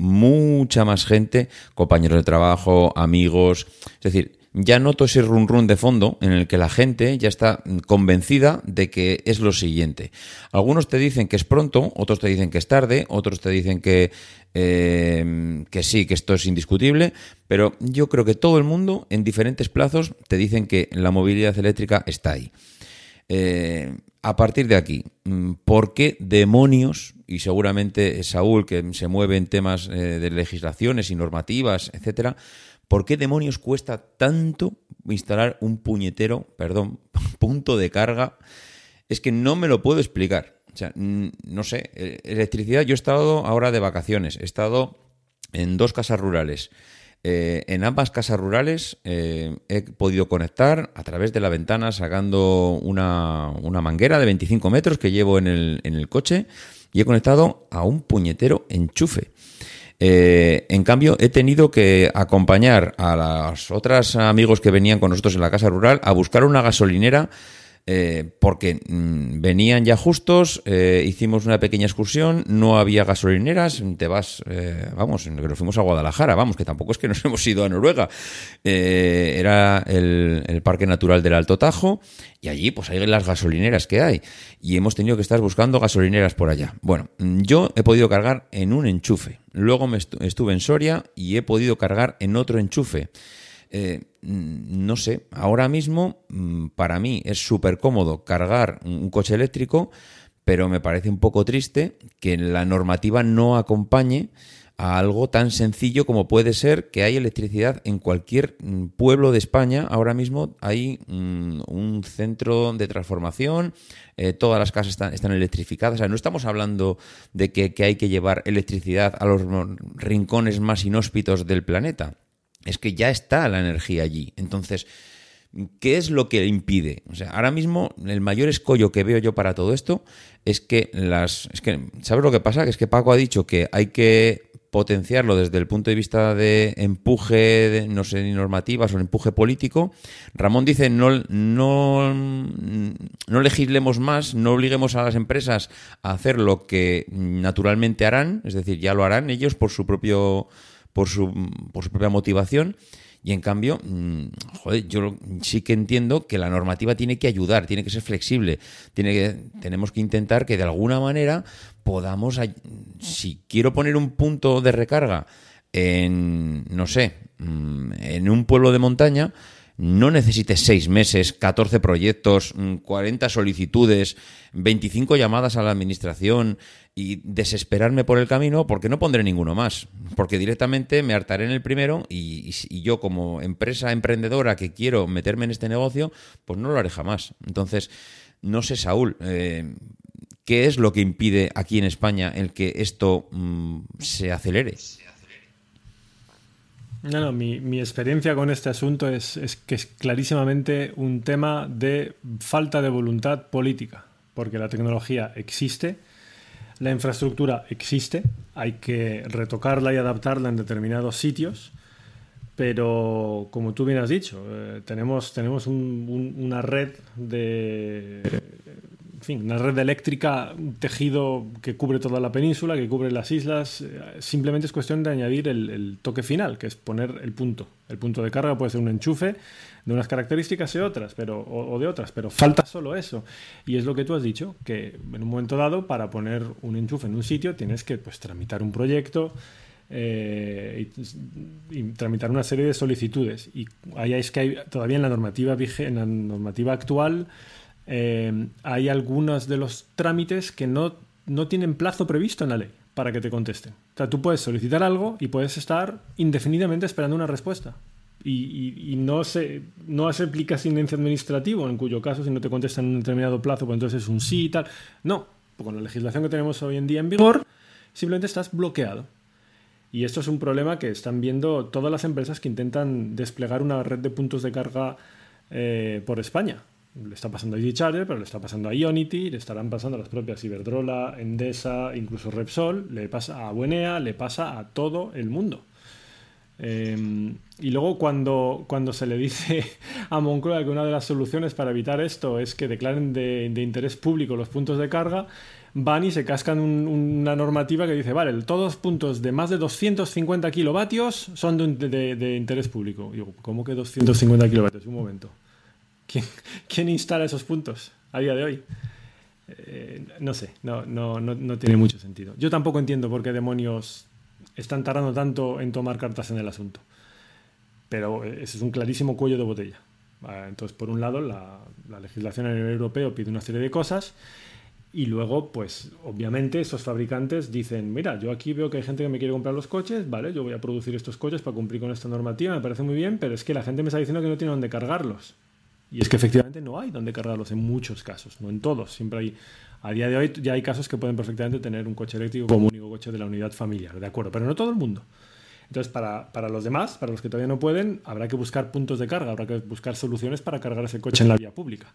mucha más gente, compañeros de trabajo, amigos. Es decir, ya noto ese run run de fondo en el que la gente ya está convencida de que es lo siguiente. Algunos te dicen que es pronto, otros te dicen que es tarde, otros te dicen que, eh, que sí, que esto es indiscutible, pero yo creo que todo el mundo en diferentes plazos te dicen que la movilidad eléctrica está ahí. Eh, a partir de aquí, mm, ¿por qué demonios, y seguramente Saúl, que se mueve en temas eh, de legislaciones y normativas, etcétera, ¿por qué demonios cuesta tanto instalar un puñetero, perdón, [LAUGHS] punto de carga? Es que no me lo puedo explicar. O sea, no sé, eh, electricidad, yo he estado ahora de vacaciones, he estado en dos casas rurales. Eh, en ambas casas rurales eh, he podido conectar a través de la ventana sacando una, una manguera de 25 metros que llevo en el, en el coche y he conectado a un puñetero enchufe. Eh, en cambio, he tenido que acompañar a los otros amigos que venían con nosotros en la casa rural a buscar una gasolinera eh, porque mm, venían ya justos, eh, hicimos una pequeña excursión, no había gasolineras, te vas, eh, vamos, nos fuimos a Guadalajara, vamos, que tampoco es que nos [LAUGHS] hemos ido a Noruega, Eh, era el, el Parque Natural del Alto Tajo y allí pues hay las gasolineras que hay y hemos tenido que estar buscando gasolineras por allá. Bueno, mm, yo he podido cargar en un enchufe, luego me estu- estuve en Soria y he podido cargar en otro enchufe. Eh, no sé, ahora mismo mm, para mí es súper cómodo cargar un coche eléctrico, pero me parece un poco triste que la normativa no acompañe a algo tan sencillo como puede ser que hay electricidad en cualquier mm, pueblo de España. Ahora mismo hay mm, un centro de transformación, eh, todas las casas están, electrificadas. O sea, no estamos hablando de que hay que llevar electricidad a los rincones más inhóspitos del planeta es que ya está la energía allí. Entonces, ¿qué es lo que impide? O sea, ahora mismo el mayor escollo que veo yo para todo esto es que las... Es que, ¿sabes lo que pasa? Que es que Paco ha dicho que hay que potenciarlo desde el punto de vista de empuje, de, no sé, ni normativas o empuje político. Ramón dice no, no, no legislemos más, no obliguemos a las empresas a hacer lo que naturalmente harán, es decir, ya lo harán ellos por su propio por su, por su propia motivación. Y en cambio, mmm, joder, yo sí que entiendo que la normativa tiene que ayudar, tiene que ser flexible, tiene que, tenemos que intentar que de alguna manera podamos, si quiero poner un punto de recarga en, no sé, mmm, en un pueblo de montaña, no necesites seis meses, 14 proyectos, 40 solicitudes, 25 llamadas a la administración y desesperarme por el camino porque no pondré ninguno más. Porque directamente me hartaré en el primero y, yo como empresa emprendedora que quiero meterme en este negocio, pues no lo haré jamás. Entonces, No sé, Saúl, eh, ¿qué es lo que impide aquí en España el que esto mm, se acelere? No, no, mi, mi experiencia con este asunto es, es que es clarísimamente un tema de falta de voluntad política, porque la tecnología existe, la infraestructura existe, hay que retocarla y adaptarla en determinados sitios, pero como tú bien has dicho, eh, tenemos, tenemos un- un- una red de. En fin, una red eléctrica, un tejido que cubre toda la península, que cubre las islas. eh, Simplemente es cuestión de añadir el, toque final, que es poner el punto. El punto de carga puede ser un enchufe de unas características y otras, pero, o, de otras, pero falta solo eso. Y es lo que tú has dicho, que en un momento dado, para poner un enchufe en un sitio, tienes que pues, tramitar un proyecto, eh, y, tramitar una serie de solicitudes. Y ahí es que hay todavía en la normativa, en la normativa actual eh, hay algunos de los trámites que no, no tienen plazo previsto en la ley para que te contesten. O sea, tú puedes solicitar algo y puedes estar indefinidamente esperando una respuesta. Y no, se, no se aplica silencio administrativo, en cuyo caso, si no te contestan en un determinado plazo, pues entonces es un sí y tal. No, con la legislación que tenemos hoy en día en vigor, simplemente estás bloqueado. Y esto es un problema que están viendo todas las empresas que intentan desplegar una red de puntos de carga eh, por España. Le está pasando a EV Charger, pero le está pasando a Ionity, le estarán pasando a las propias Iberdrola, Endesa, incluso Repsol, le pasa a Buenea, le pasa a todo el mundo. Eh, y luego cuando, cuando se le dice [LAUGHS] a Moncloa que una de las soluciones para evitar esto es que declaren de, interés público los puntos de carga, van y se cascan un- una normativa que dice, vale, todos los puntos de más de 250 kilovatios son de- de interés público. Y digo, ¿cómo que 250 kilovatios? Un momento. ¿Quién, instala esos puntos a día de hoy? Eh, no sé, no, no, no, tiene mucho sentido. Yo tampoco entiendo por qué demonios están tardando tanto en tomar cartas en el asunto. Pero eh, ese es un clarísimo cuello de botella. Ah, Entonces, por un lado, la, la legislación a nivel europeo pide una serie de cosas y luego, pues, obviamente, esos fabricantes dicen, mira, yo aquí veo que hay gente que me quiere comprar los coches, vale, yo voy a producir estos coches para cumplir con esta normativa, me parece muy bien, pero es que la gente me está diciendo que no tiene dónde cargarlos. Y es que efectivamente no hay dónde cargarlos en muchos casos, no en todos. Siempre hay, a día de hoy ya hay casos que pueden perfectamente tener un coche eléctrico como único coche de la unidad familiar, de acuerdo, pero no todo el mundo. Entonces, para, para los demás, para los que todavía no pueden, habrá que buscar puntos de carga, habrá que buscar soluciones para cargar ese coche en la vía pública.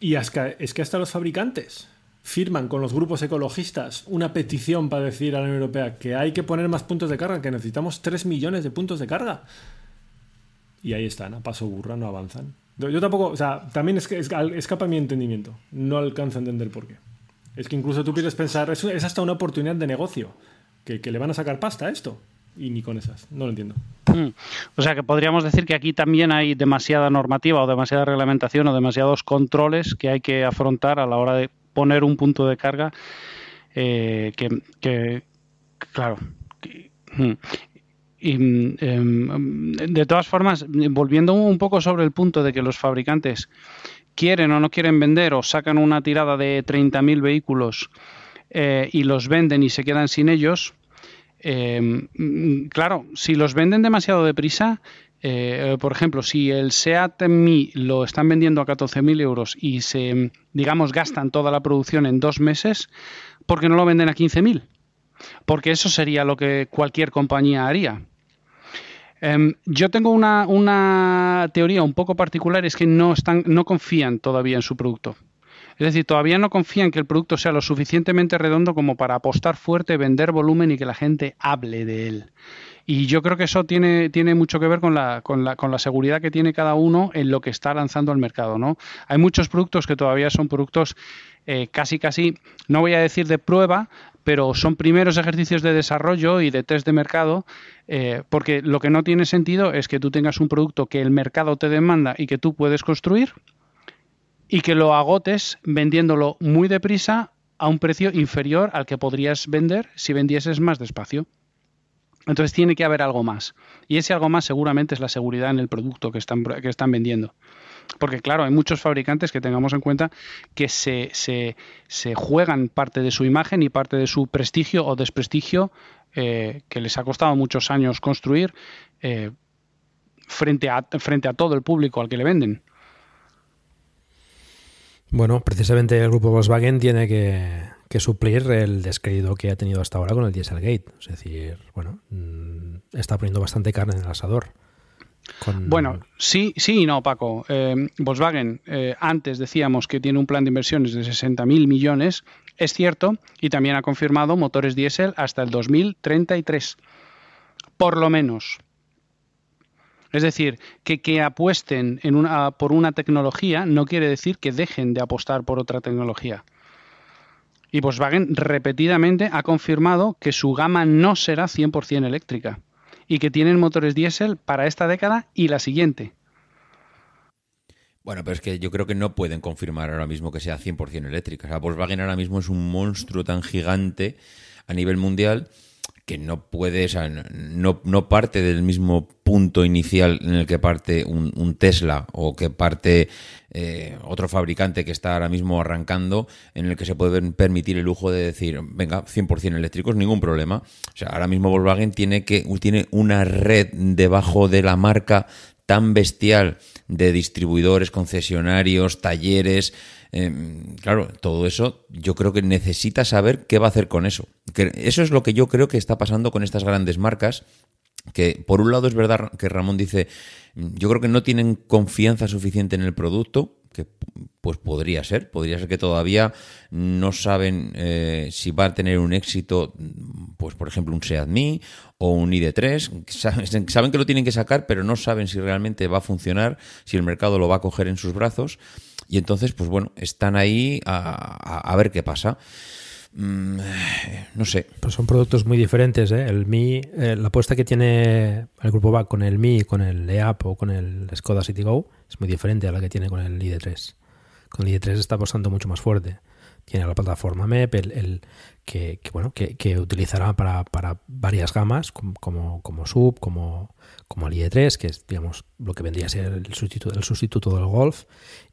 Y es que hasta los fabricantes firman con los grupos ecologistas una petición para decir a la Unión Europea que hay que poner más puntos de carga, que necesitamos 3 millones de puntos de carga. Y ahí están, a paso burra, no avanzan. Yo tampoco, o sea, también es que es- escapa mi entendimiento. No alcanzo a entender por qué. Es que incluso tú quieres pensar, es, hasta una oportunidad de negocio, que, que le van a sacar pasta a esto. Y ni con esas, no lo entiendo. Mm. O sea que podríamos decir que aquí también hay demasiada normativa o demasiada reglamentación o demasiados controles que hay que afrontar a la hora de poner un punto de carga eh, que, que- claro. que- mm. Y, mm, em, de todas formas, volviendo un poco sobre el punto de que los fabricantes quieren o no quieren vender o sacan una tirada de 30.000 vehículos eh, y los venden y se quedan sin ellos, eh, mm, claro, si los venden demasiado deprisa, eh, por ejemplo, si el SEAT Mi lo están vendiendo a 14.000 euros y se, digamos, gastan toda la producción en dos meses, ¿por qué no lo venden a 15.000? Porque eso sería lo que cualquier compañía haría. Em, yo tengo una, una teoría un poco particular, es que no, están, no confían todavía en su producto. Es decir, todavía no confían que el producto sea lo suficientemente redondo como para apostar fuerte, vender volumen y que la gente hable de él. Y yo creo que eso tiene, tiene mucho que ver con la, con, la, con la seguridad que tiene cada uno en lo que está lanzando al mercado. ¿no? Hay muchos productos que todavía son productos eh, casi, casi, no voy a decir de prueba, pero son primeros ejercicios de desarrollo y de test de mercado, eh, porque lo que no tiene sentido es que tú tengas un producto que el mercado te demanda y que tú puedes construir y que lo agotes vendiéndolo muy deprisa a un precio inferior al que podrías vender si vendieses más despacio. Entonces tiene que haber algo más. Y ese algo más seguramente es la seguridad en el producto que están, que están vendiendo. Porque claro, hay muchos fabricantes que tengamos en cuenta que se, se, juegan parte de su imagen y parte de su prestigio o desprestigio eh, que les ha costado muchos años construir eh, frente, a, todo el público al que le venden. Bueno, precisamente el grupo Volkswagen tiene que, que suplir el descrédito que ha tenido hasta ahora con el Dieselgate. Es decir, bueno, mm, está poniendo bastante carne en el asador. Bueno, sí, sí y no, Paco. Eh, Volkswagen, eh, antes decíamos que tiene un plan de inversiones de 60.000 millones, es cierto, y también ha confirmado motores diésel hasta el 2033, por lo menos. Es decir, que, que apuesten por una tecnología no quiere decir que dejen de apostar por otra tecnología. Y Volkswagen repetidamente ha confirmado que su gama no será 100% eléctrica y que tienen motores diésel para esta década y la siguiente. Bueno, pero es que yo creo que no pueden confirmar ahora mismo que sea 100% eléctrica. O sea, Volkswagen ahora mismo es un monstruo tan gigante a nivel mundial que no puede, o sea, no, no parte del mismo punto inicial en el que parte un, un Tesla o que parte eh, otro fabricante que está ahora mismo arrancando, en el que se puede permitir el lujo de decir, venga, 100% eléctricos, ningún problema. O sea, ahora mismo Volkswagen tiene, que, tiene una red debajo de la marca tan bestial de distribuidores, concesionarios, talleres. Eh, claro, todo eso yo creo que necesita saber qué va a hacer con eso. Eso es lo que yo creo que está pasando con estas grandes marcas. Que por un lado es verdad que Ramón dice, yo creo que no tienen confianza suficiente en el producto, que pues podría ser, podría ser que todavía no saben eh, si va a tener un éxito, pues por ejemplo un Seat Mii o un ID3, saben, [LAUGHS] saben que lo tienen que sacar, pero no saben si realmente va a funcionar, si el mercado lo va a coger en sus brazos, y entonces pues bueno, están ahí a, a- ver qué pasa. Mm, no sé, Pues son productos muy diferentes. ¿eh? El Mi, eh, la apuesta que tiene el grupo BAC con el Mi, con el EAP o con el Skoda Citigo es muy diferente a la que tiene con el ID3. Con el ID3 está apostando mucho más fuerte. Tiene la plataforma MEP, el, el- que, que, bueno, que, que utilizará para, para varias gamas, com- como, como sub, como, como el ID3, que es digamos lo que vendría a ser el sustituto, el sustituto del Golf,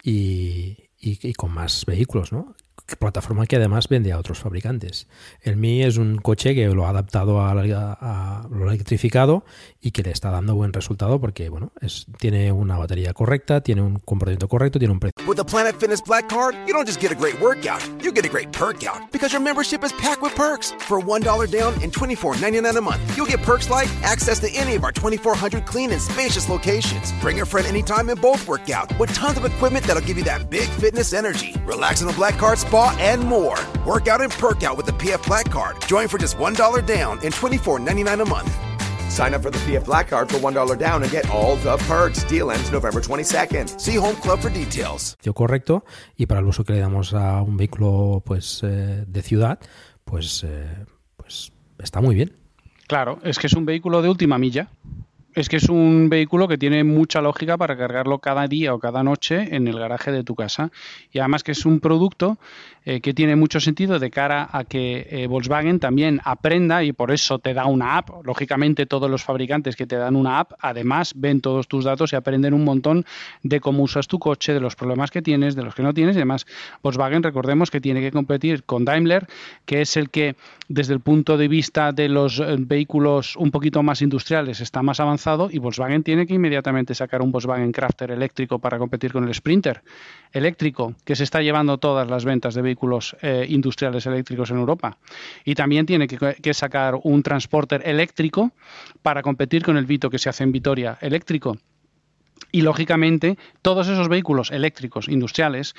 y- y con más vehículos, ¿no? Plataforma que además vende a otros fabricantes. El Mi es un coche que lo ha adaptado a, la- a lo electrificado y que le está dando buen resultado porque bueno, es, tiene una batería correcta, tiene un comportamiento correcto, tiene un precio. With the Planet Fitness Black Card, you don't just get a great workout, you get a great perk out because your membership is packed with perks. For $1 down and $24.99 a month, you'll get perks like access to any of our 2,400 clean and spacious locations. Bring a friend anytime and both work out with tons of equipment that'll give you that big fitness energy. Relax in the Black Card Spa and more. Work out and perk out with the PF Black Card. Join for just $1 down and $24.99 a month. Sign up for the PF Black Card for $1 down and get all the perks. Deal ends November 22nd. See Home Club for details. precio correcto y para el uso que le damos a un vehículo pues eh, de ciudad, pues, eh, pues está muy bien. Claro, es que es un vehículo de última milla. Es que es un vehículo que tiene mucha lógica para cargarlo cada día o cada noche en el garaje de tu casa. Y además que es un producto eh, que tiene mucho sentido de cara a que eh, Volkswagen también aprenda y por eso te da una app. Lógicamente todos los fabricantes que te dan una app además ven todos tus datos y aprenden un montón de cómo usas tu coche, de los problemas que tienes, de los que no tienes y demás. Volkswagen recordemos que tiene que competir con Daimler, que es el que desde el punto de vista de los eh, vehículos un poquito más industriales está más avanzado y Volkswagen tiene que inmediatamente sacar un Volkswagen Crafter eléctrico para competir con el Sprinter eléctrico que se está llevando todas las ventas de vehículos eh, industriales eléctricos en Europa. Y también tiene que, que sacar un transporter eléctrico para competir con el Vito que se hace en Vitoria eléctrico. Y lógicamente, todos esos vehículos eléctricos industriales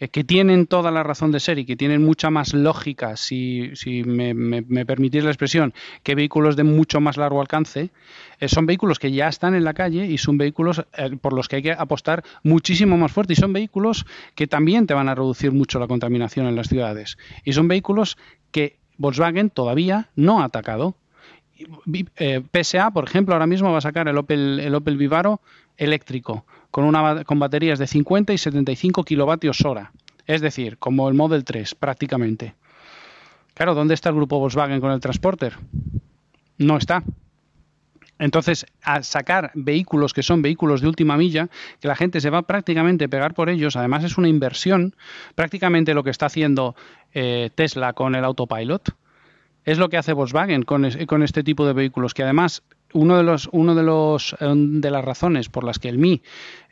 eh, que tienen toda la razón de ser y que tienen mucha más lógica, si, si me, permitís la expresión, que vehículos de mucho más largo alcance, eh, son vehículos que ya están en la calle y son vehículos eh, por los que hay que apostar muchísimo más fuerte. Y son vehículos que también te van a reducir mucho la contaminación en las ciudades. Y son vehículos que Volkswagen todavía no ha atacado. PSA, por ejemplo, ahora mismo va a sacar el Opel Vivaro eléctrico con, una, con baterías de 50 y 75 kilovatios hora. Es decir, como el Model 3 prácticamente. Claro, ¿dónde está el grupo Volkswagen con el Transporter? No está. Entonces, al sacar vehículos que son vehículos de última milla, que la gente se va prácticamente a pegar por ellos, además es una inversión, prácticamente lo que está haciendo eh, Tesla con el autopilot, es lo que hace Volkswagen con, es, con, este tipo de vehículos, que además uno de los uno de los eh, de las razones por las que el Mi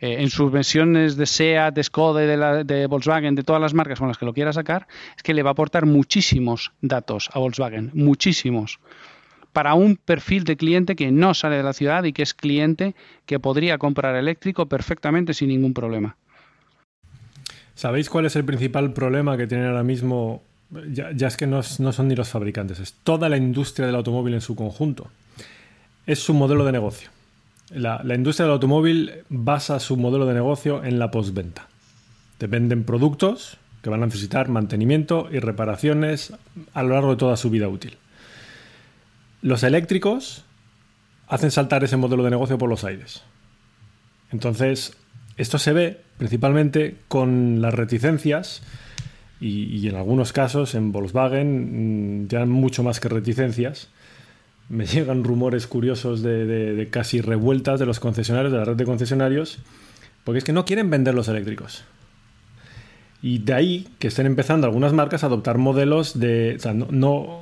eh, en sus versiones de SEAT, de Skoda, de, la- de Volkswagen, de todas las marcas con las que lo quiera sacar, es que le va a aportar muchísimos datos a Volkswagen, muchísimos para un perfil de cliente que no sale de la ciudad y que es cliente que podría comprar eléctrico perfectamente sin ningún problema. ¿Sabéis cuál es el principal problema que tienen ahora mismo? Ya, es que no, no son ni los fabricantes, es toda la industria del automóvil en su conjunto. Es su modelo de negocio. La, industria del automóvil basa su modelo de negocio en la postventa. Te venden productos que van a necesitar mantenimiento y reparaciones a lo largo de toda su vida útil. Los eléctricos hacen saltar ese modelo de negocio por los aires. Entonces, esto se ve principalmente con las reticencias y, y en algunos casos en Volkswagen mm, ya mucho más que reticencias. Me llegan rumores curiosos de, de- casi revueltas de los concesionarios, de la red de concesionarios, porque es que no quieren vender los eléctricos. Y de ahí que estén empezando algunas marcas a adoptar modelos de... o sea, no,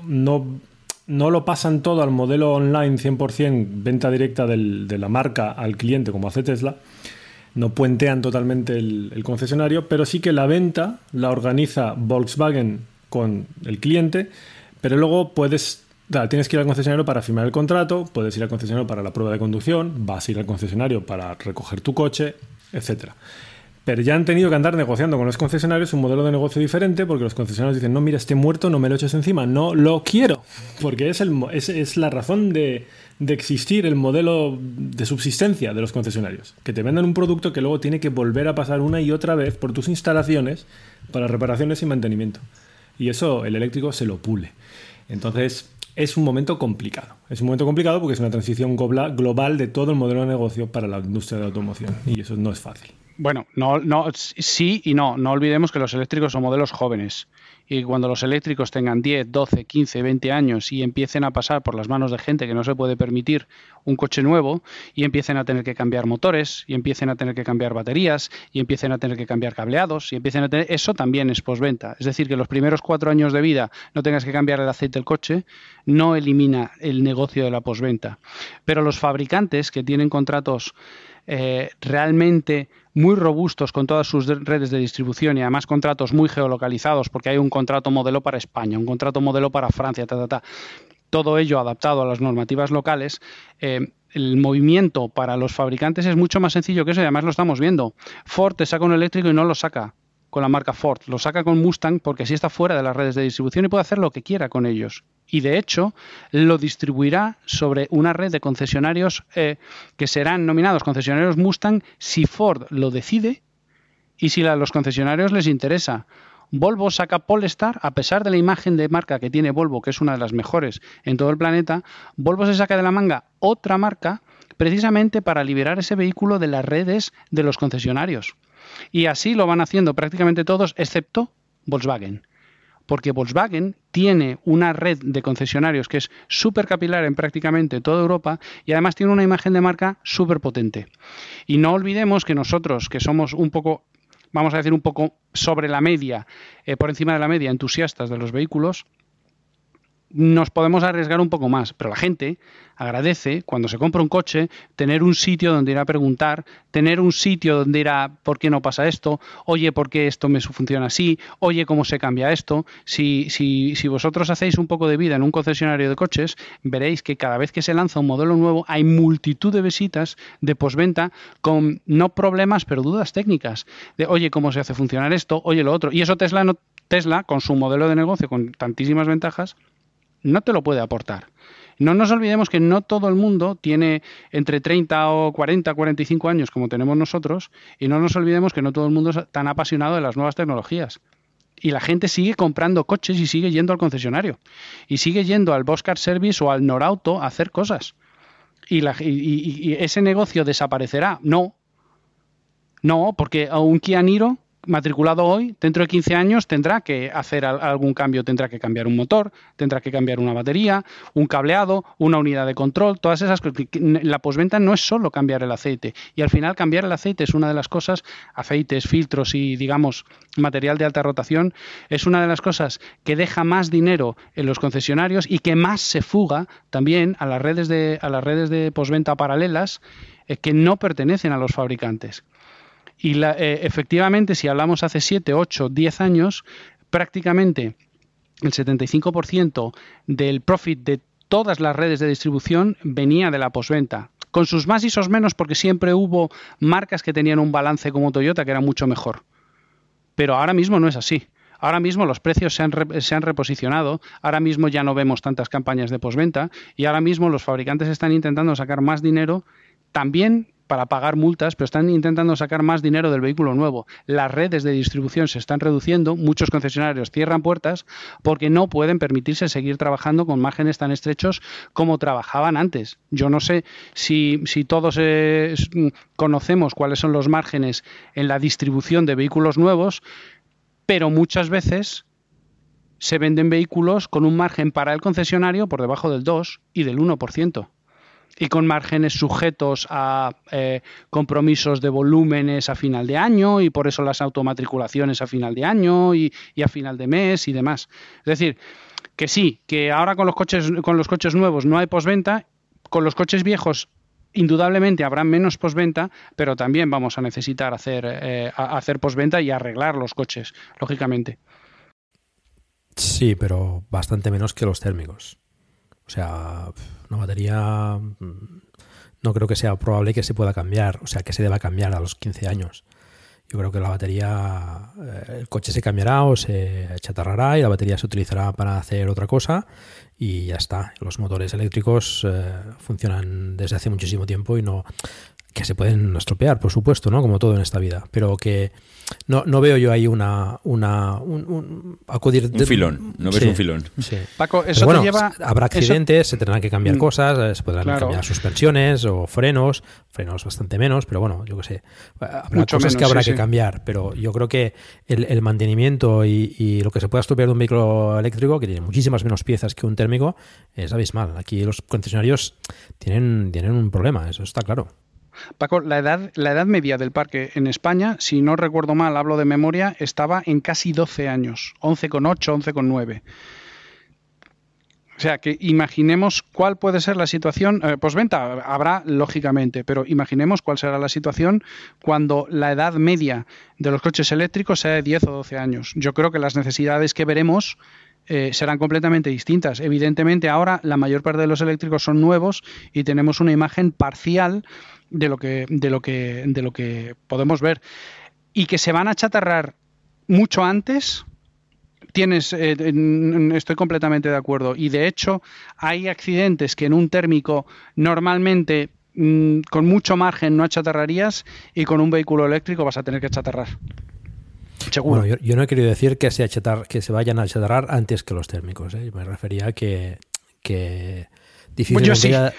no, no, lo pasan todo al modelo online 100% venta directa del- de la marca al cliente como hace Tesla, no puentean totalmente el concesionario, pero sí que la venta la organiza Volkswagen con el cliente, pero luego puedes, tienes que ir al concesionario para firmar el contrato, puedes ir al concesionario para la prueba de conducción, vas a ir al concesionario para recoger tu coche, etcétera. Pero ya han tenido que andar negociando con los concesionarios un modelo de negocio diferente porque los concesionarios dicen, no, mira, este muerto no me lo eches encima, no lo quiero. Porque es, el, es, es la razón de, de existir el modelo de subsistencia de los concesionarios. Que te vendan un producto que luego tiene que volver a pasar una y otra vez por tus instalaciones para reparaciones y mantenimiento. Y eso el eléctrico se lo pule. Entonces, es un momento complicado. Es un momento complicado porque es una transición global de todo el modelo de negocio para la industria de la automoción. Y eso no es fácil. Bueno, no, no, sí y no. No olvidemos que los eléctricos son modelos jóvenes. Y cuando los eléctricos tengan 10, 12, 15, 20 años y empiecen a pasar por las manos de gente que no se puede permitir un coche nuevo y empiecen a tener que cambiar motores y empiecen a tener que cambiar baterías y empiecen a tener que cambiar cableados y empiecen a tener... Eso también es postventa. Es decir, que los primeros cuatro años de vida no tengas que cambiar el aceite del coche, no elimina el negocio de la postventa. Pero los fabricantes que tienen contratos eh, realmente muy robustos con todas sus de- redes de distribución y además contratos muy geolocalizados porque hay un contrato modelo para España, un contrato modelo para Francia, ta, ta, ta. todo ello adaptado a las normativas locales. eh, el movimiento para los fabricantes es mucho más sencillo que eso y además lo estamos viendo. Ford saca un eléctrico y no lo saca con la marca Ford, lo saca con Mustang porque así está fuera de las redes de distribución y puede hacer lo que quiera con ellos. Y de hecho lo distribuirá sobre una red de concesionarios eh, que serán nominados concesionarios Mustang si Ford lo decide y si a los concesionarios les interesa. Volvo saca Polestar, a pesar de la imagen de marca que tiene Volvo, que es una de las mejores en todo el planeta, Volvo se saca de la manga otra marca precisamente para liberar ese vehículo de las redes de los concesionarios. Y así lo van haciendo prácticamente todos, excepto Volkswagen. Porque Volkswagen tiene una red de concesionarios que es súper capilar en prácticamente toda Europa y además tiene una imagen de marca súper potente. Y no olvidemos que nosotros, que somos un poco, vamos a decir, un poco sobre la media, eh, por encima de la media, entusiastas de los vehículos, nos podemos arriesgar un poco más, pero la gente agradece cuando se compra un coche tener un sitio donde ir a preguntar, tener un sitio donde ir a ¿por qué no pasa esto? Oye, ¿por qué esto me funciona así? Oye, ¿cómo se cambia esto? Si, si, si vosotros hacéis un poco de vida en un concesionario de coches, veréis que cada vez que se lanza un modelo nuevo hay multitud de visitas de posventa con no problemas, pero dudas técnicas. De, oye, ¿cómo se hace funcionar esto? Oye, lo otro. Y eso Tesla, no, Tesla con su modelo de negocio, con tantísimas ventajas, no te lo puede aportar. No nos olvidemos que no todo el mundo tiene entre 30 o 40, 45 años como tenemos nosotros y no nos olvidemos que no todo el mundo es tan apasionado de las nuevas tecnologías. Y la gente sigue comprando coches y sigue yendo al concesionario. Y sigue yendo al Boscar Service o al Norauto a hacer cosas. ¿Y, la- y- ese negocio desaparecerá? No. No, porque a un Kia Niro matriculado hoy, dentro de 15 años tendrá que hacer al- algún cambio, tendrá que cambiar un motor, tendrá que cambiar una batería, un cableado, una unidad de control, todas esas cosas. La posventa no es solo cambiar el aceite y al final cambiar el aceite es una de las cosas, aceites, filtros y digamos material de alta rotación, es una de las cosas que deja más dinero en los concesionarios y que más se fuga también a las redes de, a las redes de posventa paralelas eh, que no pertenecen a los fabricantes. Y la- eh, efectivamente, si hablamos hace 7, 8, 10 años, prácticamente el 75% del profit de todas las redes de distribución venía de la posventa. Con sus más y sus menos, porque siempre hubo marcas que tenían un balance como Toyota que era mucho mejor. Pero ahora mismo no es así. Ahora mismo los precios se han, se han reposicionado, ahora mismo ya no vemos tantas campañas de posventa y ahora mismo los fabricantes están intentando sacar más dinero también para pagar multas, pero están intentando sacar más dinero del vehículo nuevo. Las redes de distribución se están reduciendo, muchos concesionarios cierran puertas porque no pueden permitirse seguir trabajando con márgenes tan estrechos como trabajaban antes. Yo no sé si, todos eh, mm, conocemos cuáles son los márgenes en la distribución de vehículos nuevos, pero muchas veces se venden vehículos con un margen para el concesionario por debajo del 2 y del 1% y con márgenes sujetos a eh, compromisos de volúmenes a final de año y por eso las automatriculaciones a final de año y, y a final de mes y demás. Es decir, que sí, que ahora con los coches, con los coches nuevos no hay posventa, con los coches viejos indudablemente habrá menos posventa, pero también vamos a necesitar hacer, eh, hacer posventa y arreglar los coches, lógicamente. Sí, pero bastante menos que los térmicos. O sea, una batería mm, no creo que sea probable que se pueda cambiar, o sea, que se deba cambiar a los 15 años. Yo creo que la batería, eh, el coche se cambiará o se chatarrará y la batería se utilizará para hacer otra cosa y ya está. Los motores eléctricos eh, funcionan desde hace muchísimo tiempo y no que se pueden estropear, por supuesto, ¿no? Como todo en esta vida, pero que no, no veo yo ahí una, una un, un- acudir Un filón, no ves Sí, un filón. sí. Paco, eso bueno, te lleva... habrá eso- accidentes, se tendrán que cambiar Mm. cosas, eh, se podrán Claro. cambiar suspensiones o frenos, frenos bastante menos, pero bueno, yo qué sé. Habrá Mucho cosas que habrá sí, que sí. cambiar, pero yo creo que el, el mantenimiento y, y lo que se pueda estropear de un vehículo eléctrico, que tiene muchísimas menos piezas que un térmico, es abismal. Aquí los concesionarios tienen, tienen un problema, eso está claro. Paco, la edad, media del parque en España, si no recuerdo mal, hablo de memoria, estaba en casi 12 años, 11,8, 11,9. O sea, que imaginemos cuál puede ser la situación, eh, posventa habrá lógicamente, pero imaginemos cuál será la situación cuando la edad media de los coches eléctricos sea de 10 o 12 años. Yo creo que las necesidades que veremos eh, serán completamente distintas. Evidentemente ahora la mayor parte de los eléctricos son nuevos y tenemos una imagen parcial de lo que, de lo que, de lo que podemos ver. Y que se van a chatarrar mucho antes, tienes, eh, estoy completamente de acuerdo. Y de hecho, hay accidentes que en un térmico normalmente mm, con mucho margen no achatarrarías y con un vehículo eléctrico vas a tener que achatarrar. Seguro. Bueno, yo, no he querido decir que se, que se vayan a achatarrar antes que los térmicos. ¿eh? Me refería a que, que difícilmente Pues sí. ya,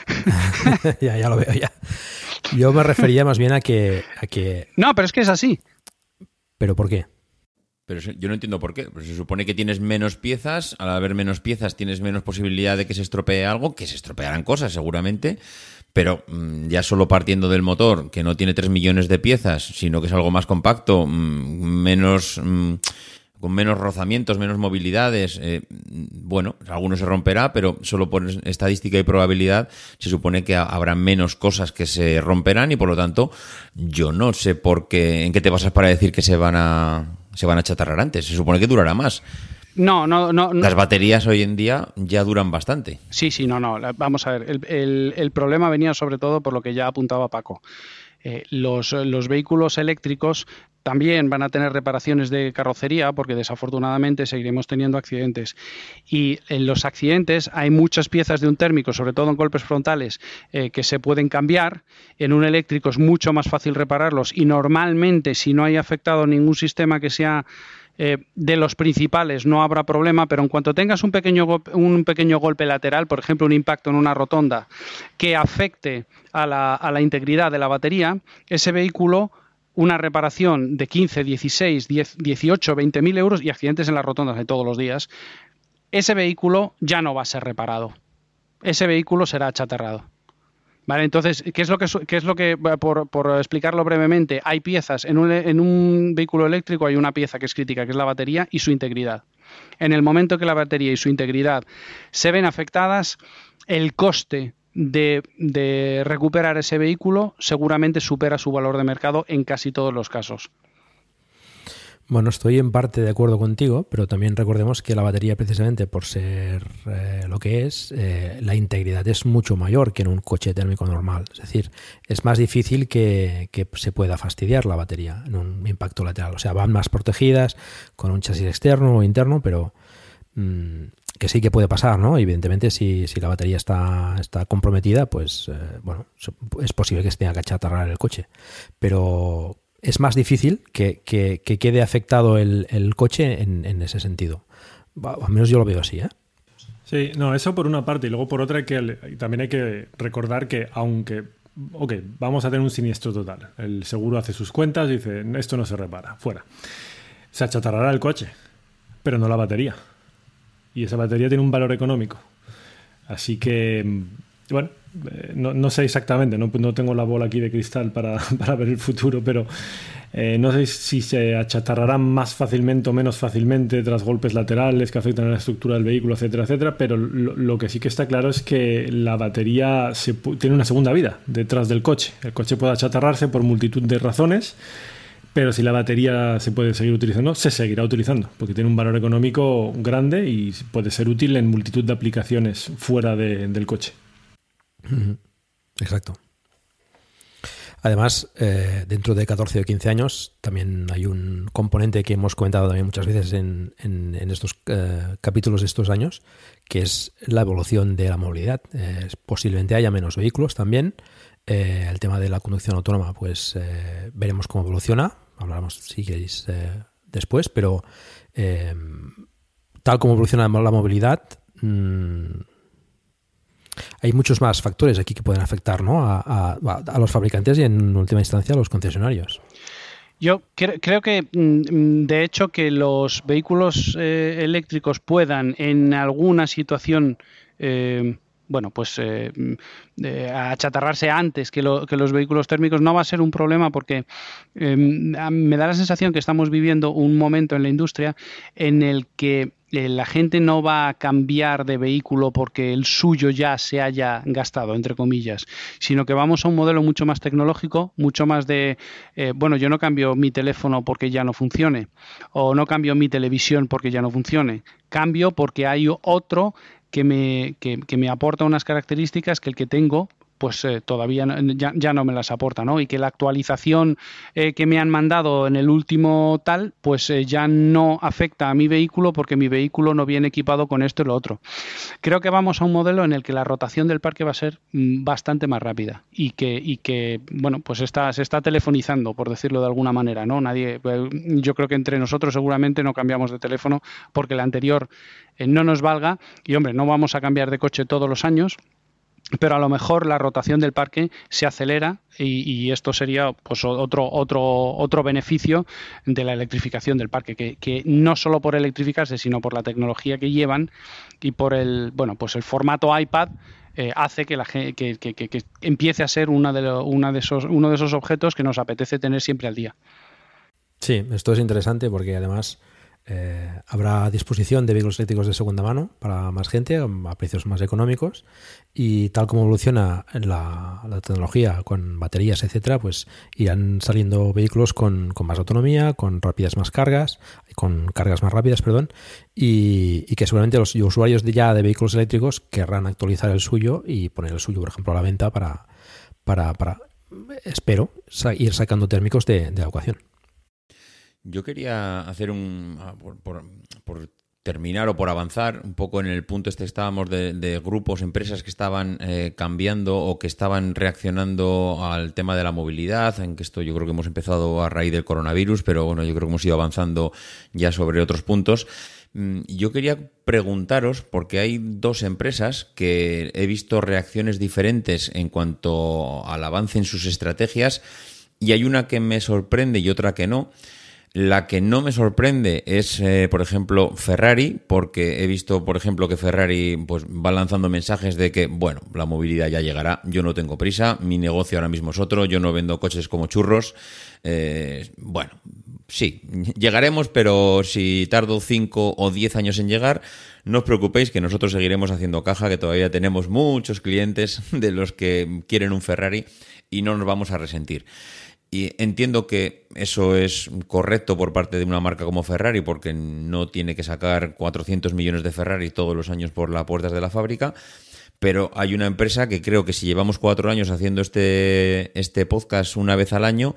[LAUGHS] [LAUGHS] ya, ya lo veo ya. Yo me refería más bien a que, a que No, pero es que es así. ¿pero por qué? Pero yo no entiendo por qué. Pues se supone que tienes menos piezas, al haber menos piezas tienes menos posibilidad de que se estropee algo, que se estropearán cosas seguramente, pero mm, ya solo partiendo del motor, que no tiene 3 millones de piezas, sino que es algo más compacto, mm, menos... mm, con menos rozamientos, menos movilidades, eh, bueno, alguno se romperá, pero solo por estadística y probabilidad se supone que ha- habrá menos cosas que se romperán y por lo tanto yo no sé por qué, en qué te basas para decir que se van a se van a chatarrar antes. Se supone que durará más. No, no, no. no. Las baterías hoy en día ya duran bastante. Sí, sí, no, no. Vamos a ver. El, el- el problema venía sobre todo por lo que ya apuntaba Paco. Eh, los, los vehículos eléctricos también van a tener reparaciones de carrocería porque desafortunadamente seguiremos teniendo accidentes. Y en los accidentes hay muchas piezas de un térmico, sobre todo en golpes frontales, eh, que se pueden cambiar. En un eléctrico es mucho más fácil repararlos y normalmente si no hay afectado ningún sistema que sea eh, de los principales no habrá problema, pero en cuanto tengas un pequeño, un pequeño golpe lateral, por ejemplo un impacto en una rotonda, que afecte a la, a la integridad de la batería, ese vehículo una reparación de 15, 16, 10, 18, 20 mil euros y accidentes en las rotondas de todos los días, ese vehículo ya no va a ser reparado. Ese vehículo será achatarrado. Vale, entonces, ¿qué es lo que, es lo que por, por explicarlo brevemente, hay piezas, en un, en un vehículo eléctrico hay una pieza que es crítica, que es la batería y su integridad. En el momento que la batería y su integridad se ven afectadas, el coste de, recuperar ese vehículo seguramente supera su valor de mercado en casi todos los casos. Bueno, estoy en parte de acuerdo contigo, pero también recordemos que la batería, precisamente por ser eh, lo que es, eh, la integridad es mucho mayor que en un coche térmico normal. Es decir, es más difícil que, que se pueda fastidiar la batería en un impacto lateral. O sea, van más protegidas con un chasis externo o interno, pero mm, que sí que puede pasar, ¿no? Evidentemente, si, si la batería está, está comprometida, pues eh, bueno, es posible que se tenga que achatarrar el coche. Pero es más difícil que, que- que quede afectado el, coche en, ese sentido. Al menos yo lo veo así, ¿eh? Sí, no, eso por una parte. Y luego por otra, que también hay que recordar que aunque, ok, vamos a tener un siniestro total. El seguro hace sus cuentas y dice, esto no se repara, fuera. Se achatarrará el coche, pero no la batería. Y esa batería tiene un valor económico. Así que, mm, bueno, eh, no, no sé exactamente, no, no tengo la bola aquí de cristal para, [LAUGHS] para ver el futuro, pero eh, no sé si se achatarrarán más fácilmente o menos fácilmente tras golpes laterales que afectan a la estructura del vehículo, etcétera, etcétera, pero lo, que sí que está claro es que la batería se tiene una segunda vida detrás del coche. El coche puede achatarrarse por multitud de razones. Pero si la batería se puede seguir utilizando, se seguirá utilizando, porque tiene un valor económico grande y puede ser útil en multitud de aplicaciones fuera de- del coche. Exacto. Además, eh, dentro de 14 o 15 años también hay un componente que hemos comentado también muchas veces en, estos eh, capítulos de estos años, que es la evolución de la movilidad. Eh, posiblemente haya menos vehículos también. El tema de la conducción autónoma, pues veremos cómo evoluciona. Hablaremos, si queréis, eh, después, pero eh, tal como evoluciona la movilidad, mm, hay muchos más factores aquí que pueden afectar ¿no? a, a- los fabricantes y en última instancia a los concesionarios. Yo cre- creo que, mm, de hecho, que los vehículos eh, eléctricos puedan en alguna situación, eh, bueno, pues eh, mm, eh, achatarrarse antes que, lo- que los vehículos térmicos no va a ser un problema porque a- me da la sensación que estamos viviendo un momento en la industria en el que eh, la gente no va a cambiar de vehículo porque el suyo ya se haya gastado, entre comillas, sino que vamos a un modelo mucho más tecnológico, mucho más de, eh, bueno, yo no cambio mi teléfono porque ya no funcione, o no cambio mi televisión porque ya no funcione, cambio porque hay otro que me, que, que me aporta unas características que el que tengo pues eh, todavía ya, ya no me las aporta, ¿no? Y que la actualización eh, que me han mandado en el último tal, pues eh, ya no afecta a mi vehículo porque mi vehículo no viene equipado con esto y lo otro. Creo que vamos a un modelo en el que la rotación del parque va a ser mm, bastante más rápida y que, y que bueno, pues está, se está telefonizando, por decirlo de alguna manera, ¿no? Nadie, yo creo que entre nosotros seguramente no cambiamos de teléfono porque el anterior no nos valga y, hombre, no vamos a cambiar de coche todos los años, pero a lo mejor la rotación del parque se acelera y, esto sería pues otro otro otro beneficio de la electrificación del parque que, no solo por electrificarse sino por la tecnología que llevan y por el bueno pues el formato iPad eh, hace que la que- que empiece a ser una de lo- una de esos uno de esos objetos que nos apetece tener siempre al día. Sí, esto es interesante porque además eh, habrá disposición de vehículos eléctricos de segunda mano para más gente a precios más económicos y tal como evoluciona la, la tecnología con baterías, etcétera, pues irán saliendo vehículos con, con más autonomía, con rápidas más cargas, con cargas más rápidas, perdón, y, que seguramente los usuarios ya de vehículos eléctricos querrán actualizar el suyo y poner el suyo, por ejemplo, a la venta para, para, para espero, ir sacando térmicos de, de la ecuación. Yo quería hacer un. ah, Por, por- por terminar o por avanzar un poco en el punto este estábamos de, de grupos, empresas que estaban eh, cambiando o que estaban reaccionando al tema de la movilidad, en que esto yo creo que hemos empezado a raíz del coronavirus, pero bueno, yo creo que hemos ido avanzando ya sobre otros puntos. Mm, Yo quería preguntaros, porque hay dos empresas que he visto reacciones diferentes en cuanto al avance en sus estrategias y hay una que me sorprende y otra que no. La que no me sorprende es, eh, por ejemplo, Ferrari, porque he visto, por ejemplo, que Ferrari pues, va lanzando mensajes de que, bueno, la movilidad ya llegará, yo no tengo prisa, mi negocio ahora mismo es otro, yo no vendo coches como churros. Eh, bueno, sí, llegaremos, pero si tardo 5 o 10 años en llegar, no os preocupéis que nosotros seguiremos haciendo caja, que todavía tenemos muchos clientes [LAUGHS] de los que quieren un Ferrari y no nos vamos a resentir. Y entiendo que eso es correcto por parte de una marca como Ferrari, porque no tiene que sacar 400 millones de Ferrari todos los años por las puertas de la fábrica. Pero hay una empresa que creo que si llevamos cuatro años haciendo este, este podcast una vez al año,